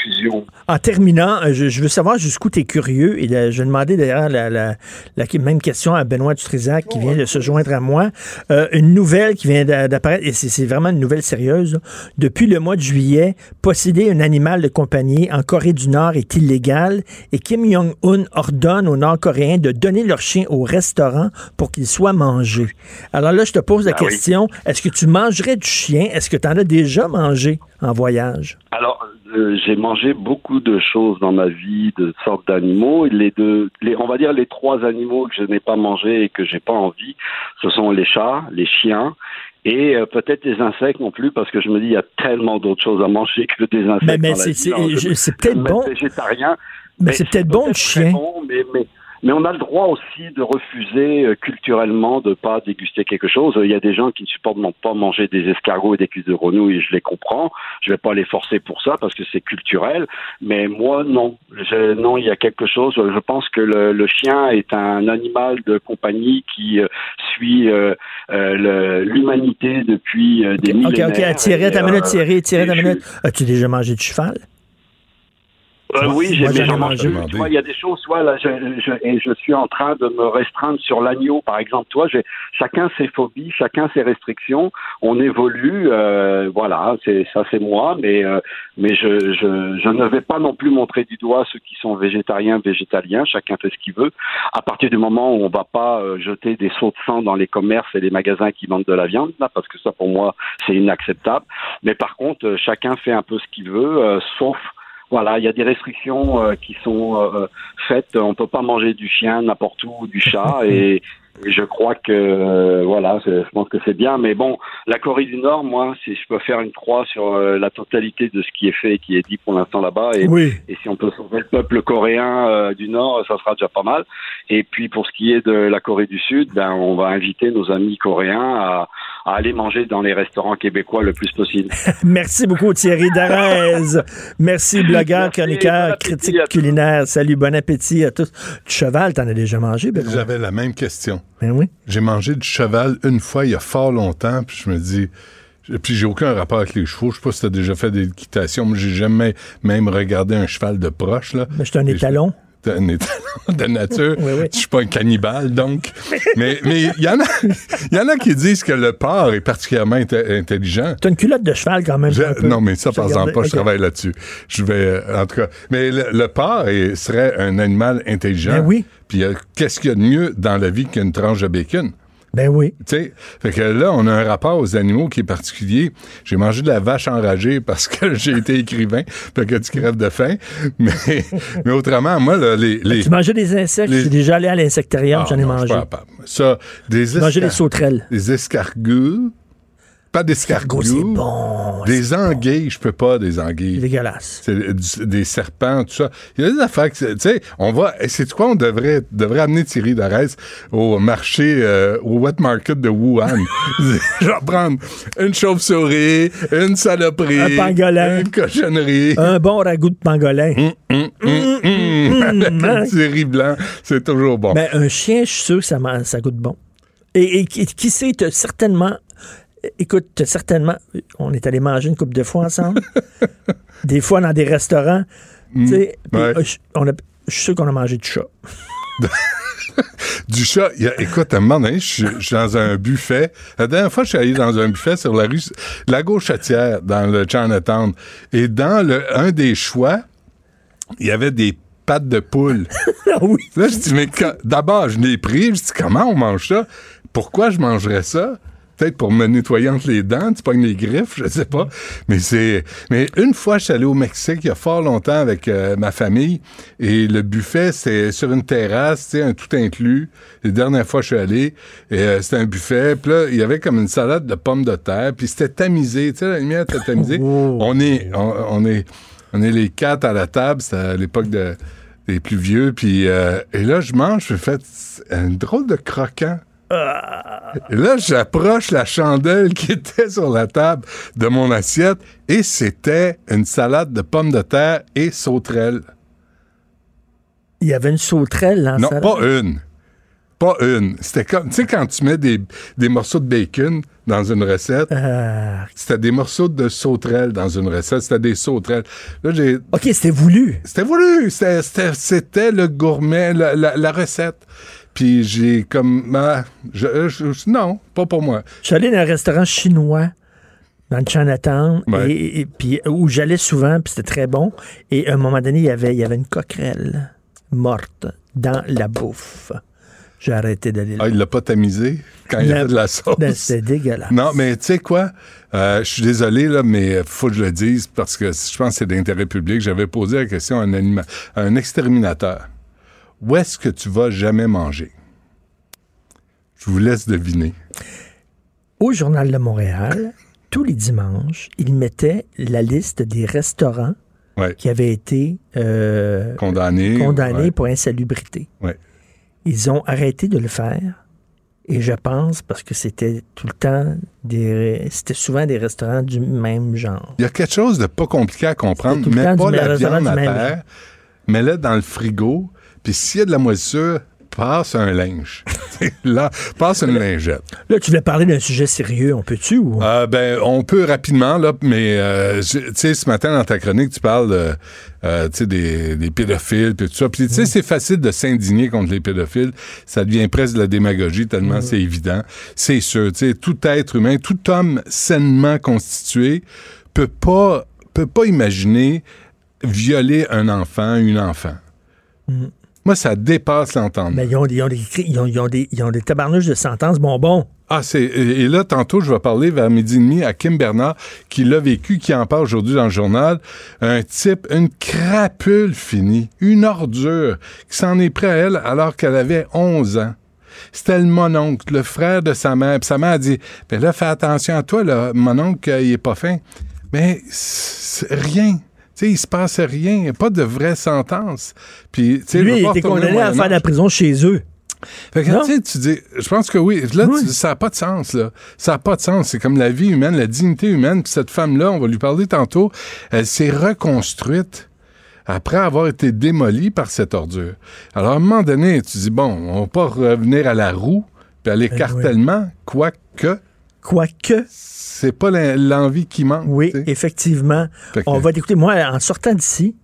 fusion. en terminant, euh, je, je veux savoir jusqu'où tu es curieux. Et là, je demandais d'ailleurs la, la, la, même question à Benoît Dutrisac qui vient de se joindre à moi. Euh, une nouvelle qui vient d'apparaître, et c'est vraiment une nouvelle sérieuse. Depuis le mois de juillet, posséder un animal de compagnie en Corée du Nord est illégal et Kim Jong-un ordonne aux Nord-Coréens de donner leur chien au restaurant pour qu'il soit mangé. Alors là, je te pose la oui. question, est-ce que tu mangerais du chien? Est-ce que tu en as déjà mangé en voyage? Alors, euh, j'ai mangé beaucoup de choses dans ma vie, de sortes d'animaux. Les deux, les, on va dire les trois animaux que je n'ai pas mangé et que j'ai pas envie, ce sont les chats, les chiens et euh, peut-être les insectes non plus, parce que je me dis il y a tellement d'autres choses à manger que des insectes. Mais, la c'est- peut-être bon. Végétarien. Mais c'est peut-être bon, le chien. bon, mais, mais, mais on a le droit aussi de refuser euh, culturellement de pas déguster quelque chose. Il y a des gens qui ne supportent pas manger des escargots et des cuisses de grenouille, je les comprends. Je vais pas les forcer pour ça parce que c'est culturel. Mais moi, non. Je- non, il y a quelque chose. Je pense que le, le chien est un animal de compagnie qui euh, suit euh, euh, l'humanité depuis euh, des OK, millénaires. OK, Thierry, Et, ta minute, euh, Thierry, Thierry, ta minute. As-tu déjà mangé du cheval? Euh, oui, j'ai il y a des choses, soit là, je, je, et je suis en train de me restreindre sur l'agneau, par exemple. Toi, j'ai chacun ses phobies, chacun ses restrictions. On évolue, euh, voilà, c'est ça, c'est moi, mais euh, mais je, je je ne vais pas non plus montrer du doigt ceux qui sont végétariens, végétaliens. Chacun fait ce qu'il veut. À partir du moment où on va pas euh, jeter des sauts de sang dans les commerces et les magasins qui vendent de la viande, là, parce que ça, pour moi, c'est inacceptable. Mais par contre, euh, chacun fait un peu ce qu'il veut, euh, sauf voilà, il y a des restrictions euh, qui sont euh, faites. On peut pas manger du chien n'importe où, du chat, et, et je crois que euh, voilà, c'est- je pense que c'est bien. Mais bon, la Corée du Nord, moi, si je peux faire une croix sur euh, la totalité de ce qui est fait et qui est dit pour l'instant là-bas, et, Oui. et si on peut sauver le peuple coréen euh, du Nord, ça sera déjà pas mal. Et puis pour ce qui est de la Corée du Sud, ben on va inviter nos amis coréens à, à aller manger dans les restaurants québécois le plus possible. Merci beaucoup, Thierry Darez. Merci, blogueur, chroniqueur, critique culinaire. Salut, bon appétit à tous. Du cheval, t'en as déjà mangé, Benoît? J'avais la même question. Ben oui. J'ai mangé du cheval une fois il y a fort longtemps, puis je me dis. Puis j'ai aucun rapport avec les chevaux. Je sais pas si t'as déjà fait des équitations. Moi, j'ai jamais même regardé un cheval de proche. Là. Mais je suis un étalon. Un étalon de nature. Oui, oui. Je suis pas un cannibale, donc. mais mais il y en a, y en a qui disent que le porc est particulièrement inte- intelligent. T'as une culotte de cheval quand même. Je- non, mais ça, par exemple, pas, je travaille là-dessus. Je vais, euh, en tout cas. Mais le, le porc est- serait un animal intelligent. Ben oui. Puis euh, qu'est-ce qu'il y a de mieux dans la vie qu'une tranche de bacon? Ben oui. Tu sais, fait que là, on a un rapport aux animaux qui est particulier. J'ai mangé de la vache enragée parce que j'ai été écrivain, fait que tu crèves de faim. Mais, mais autrement, moi, là, les... les Tu mangeais des insectes? les- Je suis déjà allé à l'insectarium, Ah, j'en ai non, je mangé. pas capable. Ça, des Tu mangeais des sauterelles. Des escargots. Pas d'escargots. bon. Des anguilles, je peux pas, des anguilles. C'est dégueulasse. Du- des serpents, tout ça. Il y a des affaires que, tu sais, on va, c'est quoi, on devrait, devrait amener Thierry Darès au marché, euh, au wet market de Wuhan. Je vais prendre une chauve-souris, une saloperie. Un pangolin. Une cochonnerie. Un bon ragoût de pangolin. Hum, hum, avec un petit riz blanc, c'est toujours bon. Ben, un chien, je suis sûr que ça, ça goûte bon. Et, et qui, qui sait, certainement. Écoute, certainement. On est allé manger une couple de fois ensemble. des fois dans des restaurants. Ouais. euh, je- on a- je suis sûr qu'on a mangé du chat. Du chat, il y a- écoute, à un moment donné, je suis je suis dans un buffet. La dernière fois, je suis allé dans un buffet sur la rue La Gauchetière, dans le Chinatown. Et dans le, un des choix, il y avait des pattes de poule. Ah oui. Là, je dis, mais d'abord, je l'ai pris. Je dis, comment on mange ça? Pourquoi je mangerais ça? Peut-être pour me nettoyer entre les dents, tu pognes les griffes, je sais pas. Mais c'est. Mais une fois, je suis allé au Mexique il y a fort longtemps avec euh, ma famille et le buffet, c'est sur une terrasse, tu sais, un tout inclus. Les dernières fois, je suis allé et euh, c'était un buffet. Puis là, il y avait comme une salade de pommes de terre, puis c'était tamisé, tu sais, la lumière était tamisée. On est, on, on est, on est les quatre à la table. C'était à l'époque de des plus vieux. Puis euh, et là, je mange, je fais un drôle de croquant. Et là, j'approche la chandelle qui était sur la table de mon assiette et c'était une salade de pommes de terre et sauterelles. Il y avait une sauterelle dans Non, pas une. Pas une. C'était comme, tu sais, quand tu mets des, des morceaux de bacon dans une recette, Ah. c'était des morceaux de sauterelles dans une recette, c'était des sauterelles. Là, j'ai. OK, c'était voulu. C'était voulu. C'était- le gourmet, la, la- la recette. Puis j'ai comme. ah, je- je- non, pas pour moi. Je suis allé dans un restaurant chinois dans le Chinatown, Ouais. et, et- puis où j'allais souvent, puis c'était très bon. Et à un moment donné, il y avait, il y avait une coquerelle morte dans la bouffe. J'ai arrêté d'aller là. Ah, il l'a pas tamisé quand il y avait de la sauce? Ben, C'était dégueulasse. Non, mais tu sais quoi? Euh, je suis désolé, là, mais faut que je le dise parce que je pense que c'est d'intérêt public. J'avais posé la question à un, anima- à un exterminateur. Où est-ce que tu vas jamais manger? Je vous laisse deviner. Au Journal de Montréal, tous les dimanches, ils mettaient la liste des restaurants Ouais. qui avaient été euh, Condamné. condamnés ouais. pour insalubrité. Ouais. Ils ont arrêté de le faire. Et je pense parce que c'était tout le temps des. C'était souvent des restaurants du même genre. Il y a quelque chose de pas compliqué à comprendre. Temps pas la viande à terre, mets-la dans le frigo, puis s'il y a de la moisissure, passe un linge. là, passe une lingette. Là, tu voulais parler d'un sujet sérieux, on peut-tu ou? Euh, ben, on peut rapidement, là, mais euh, tu sais, ce matin, dans ta chronique, tu parles euh, tu sais, des, des pédophiles, puis tout ça. Puis, tu sais, c'est facile de s'indigner contre les pédophiles. Ça devient presque de la démagogie, tellement Mhm. c'est évident. C'est sûr, tu sais, tout être humain, tout homme sainement constitué peut pas, peut pas imaginer violer un enfant, une enfant. Mhm. Moi, ça dépasse l'entendement. Mais ils ont, ils ont des, ils ont, ils ont des, ils ont des tabarnouches de sentences bonbons. Ah, c'est. Et là, tantôt, je vais parler vers midi et demi à Kim Bernard, qui l'a vécu, qui en parle aujourd'hui dans le journal. Un type, une crapule finie, une ordure, qui s'en est pris à elle alors qu'elle avait 11 ans. C'était le mononcle, le frère de sa mère. Puis sa mère a dit Ben là, fais attention à toi, là, mononcle, il est pas fin. Mais c'est rien. Sais, il se passait rien. Il n'y a pas de vraie sentence. Puis, tu sais, je Lui, il était condamné à faire de la prison chez eux. Fait que, tu sais, tu dis, je pense que oui. Là, tu ça n'a pas de sens, là. Ça n'a pas de sens. C'est comme la vie humaine, la dignité humaine. Puis cette femme-là, on va lui parler tantôt, elle s'est reconstruite après avoir été démolie par cette ordure. Alors, à un moment donné, tu dis, bon, on va pas revenir à la roue, puis à l'écartèlement, quoique. Quoique. C'est pas l'en- l'envie qui manque. Oui, effectivement. Que- On va t'écouter. Moi, en sortant d'ici,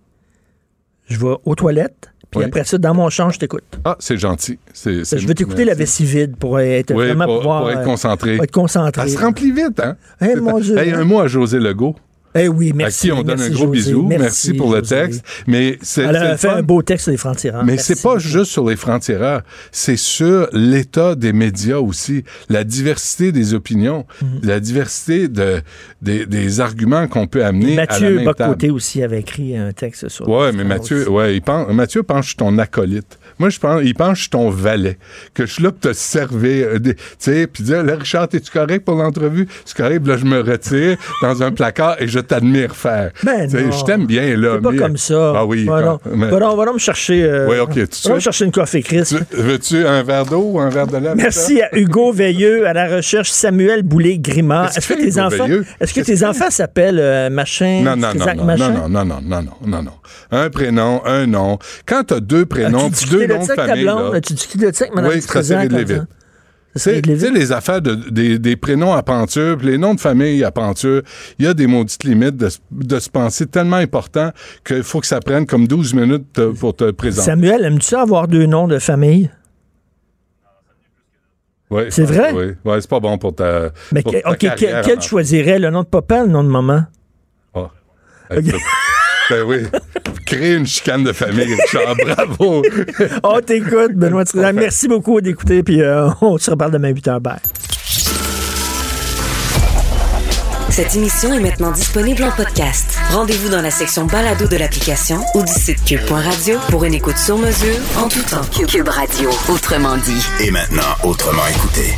je vais aux toilettes, puis Oui. après ça, dans mon champ, je t'écoute. Ah, c'est gentil. Je vais t'écouter la vessie vide pour être Oui, vraiment pour, pouvoir pour être euh, concentré. pour être concentré. Elle se remplit vite, hein? Eh, C'est mon Dieu, Hey, un mot à José Legault. Eh oui, merci. à qui on donne merci, un gros José. bisou. Merci, Merci, pour le José. texte. Mais c'est Elle a le fait un beau texte sur les frontières. Mais c'est pas juste sur les frontières, c'est sur l'état des médias aussi, la diversité des opinions, Mhm. la diversité de, des, des arguments qu'on peut amener à la Mathieu même table. Bocoté aussi avait écrit un texte sur Ouais, mais Mathieu, ouais, il pense, Mathieu pense que je suis ton acolyte. Moi, je pense, il pense que je suis ton valet, que je suis là pour te servir, euh, tu sais, puis dire, là, Richard, es-tu correct pour l'entrevue? C'est correct, là, je me retire dans un placard et je t'admire faire. Ben Tu je t'aime bien, là. C'est pas mais- comme ça. Ah oui. Quand- mais- va me chercher. euh, Oui, me suite. chercher une coffee Chris. Tu- Veux-tu un verre d'eau ou un verre de lait? Merci à Hugo Veilleux, à la recherche Samuel Boulay-Grimard. Est-ce que tes enfants, est-ce que tes enfants s'appellent euh, machin, Non, non, non, non, machin? non, non, non, non, non, non, non. Un prénom, un nom. Quand t'as deux prénoms, deux noms de famille, As-tu discuté de ça avec Mme Oui, série de Lévis. Tu sais, tu sais, les affaires de, des, des prénoms à penture, puis les noms de famille à penture, il y a des maudites limites de, se- de se penser tellement important qu'il faut que ça prenne comme 12 minutes pour te présenter. Samuel, aimes-tu avoir deux noms de famille? Ouais, C'est vrai? Oui, ouais, c'est pas bon pour ta. Mais pour que- ta OK, quel, carrière quel en- choisirais? Le nom de papa, le nom de maman? Ah. Écoute, ben oui. Créer une chicane de famille, Richard. Bravo. Oh, t'écoutes, Benoît Trudel. Merci beaucoup d'écouter, puis euh, on se reparle demain 8h. Bye. Cette émission est maintenant disponible en podcast. Rendez-vous dans la section balado de l'application ou du site cube.radio pour une écoute sur mesure en tout temps. Cube Radio, autrement dit. Et maintenant, autrement écouté.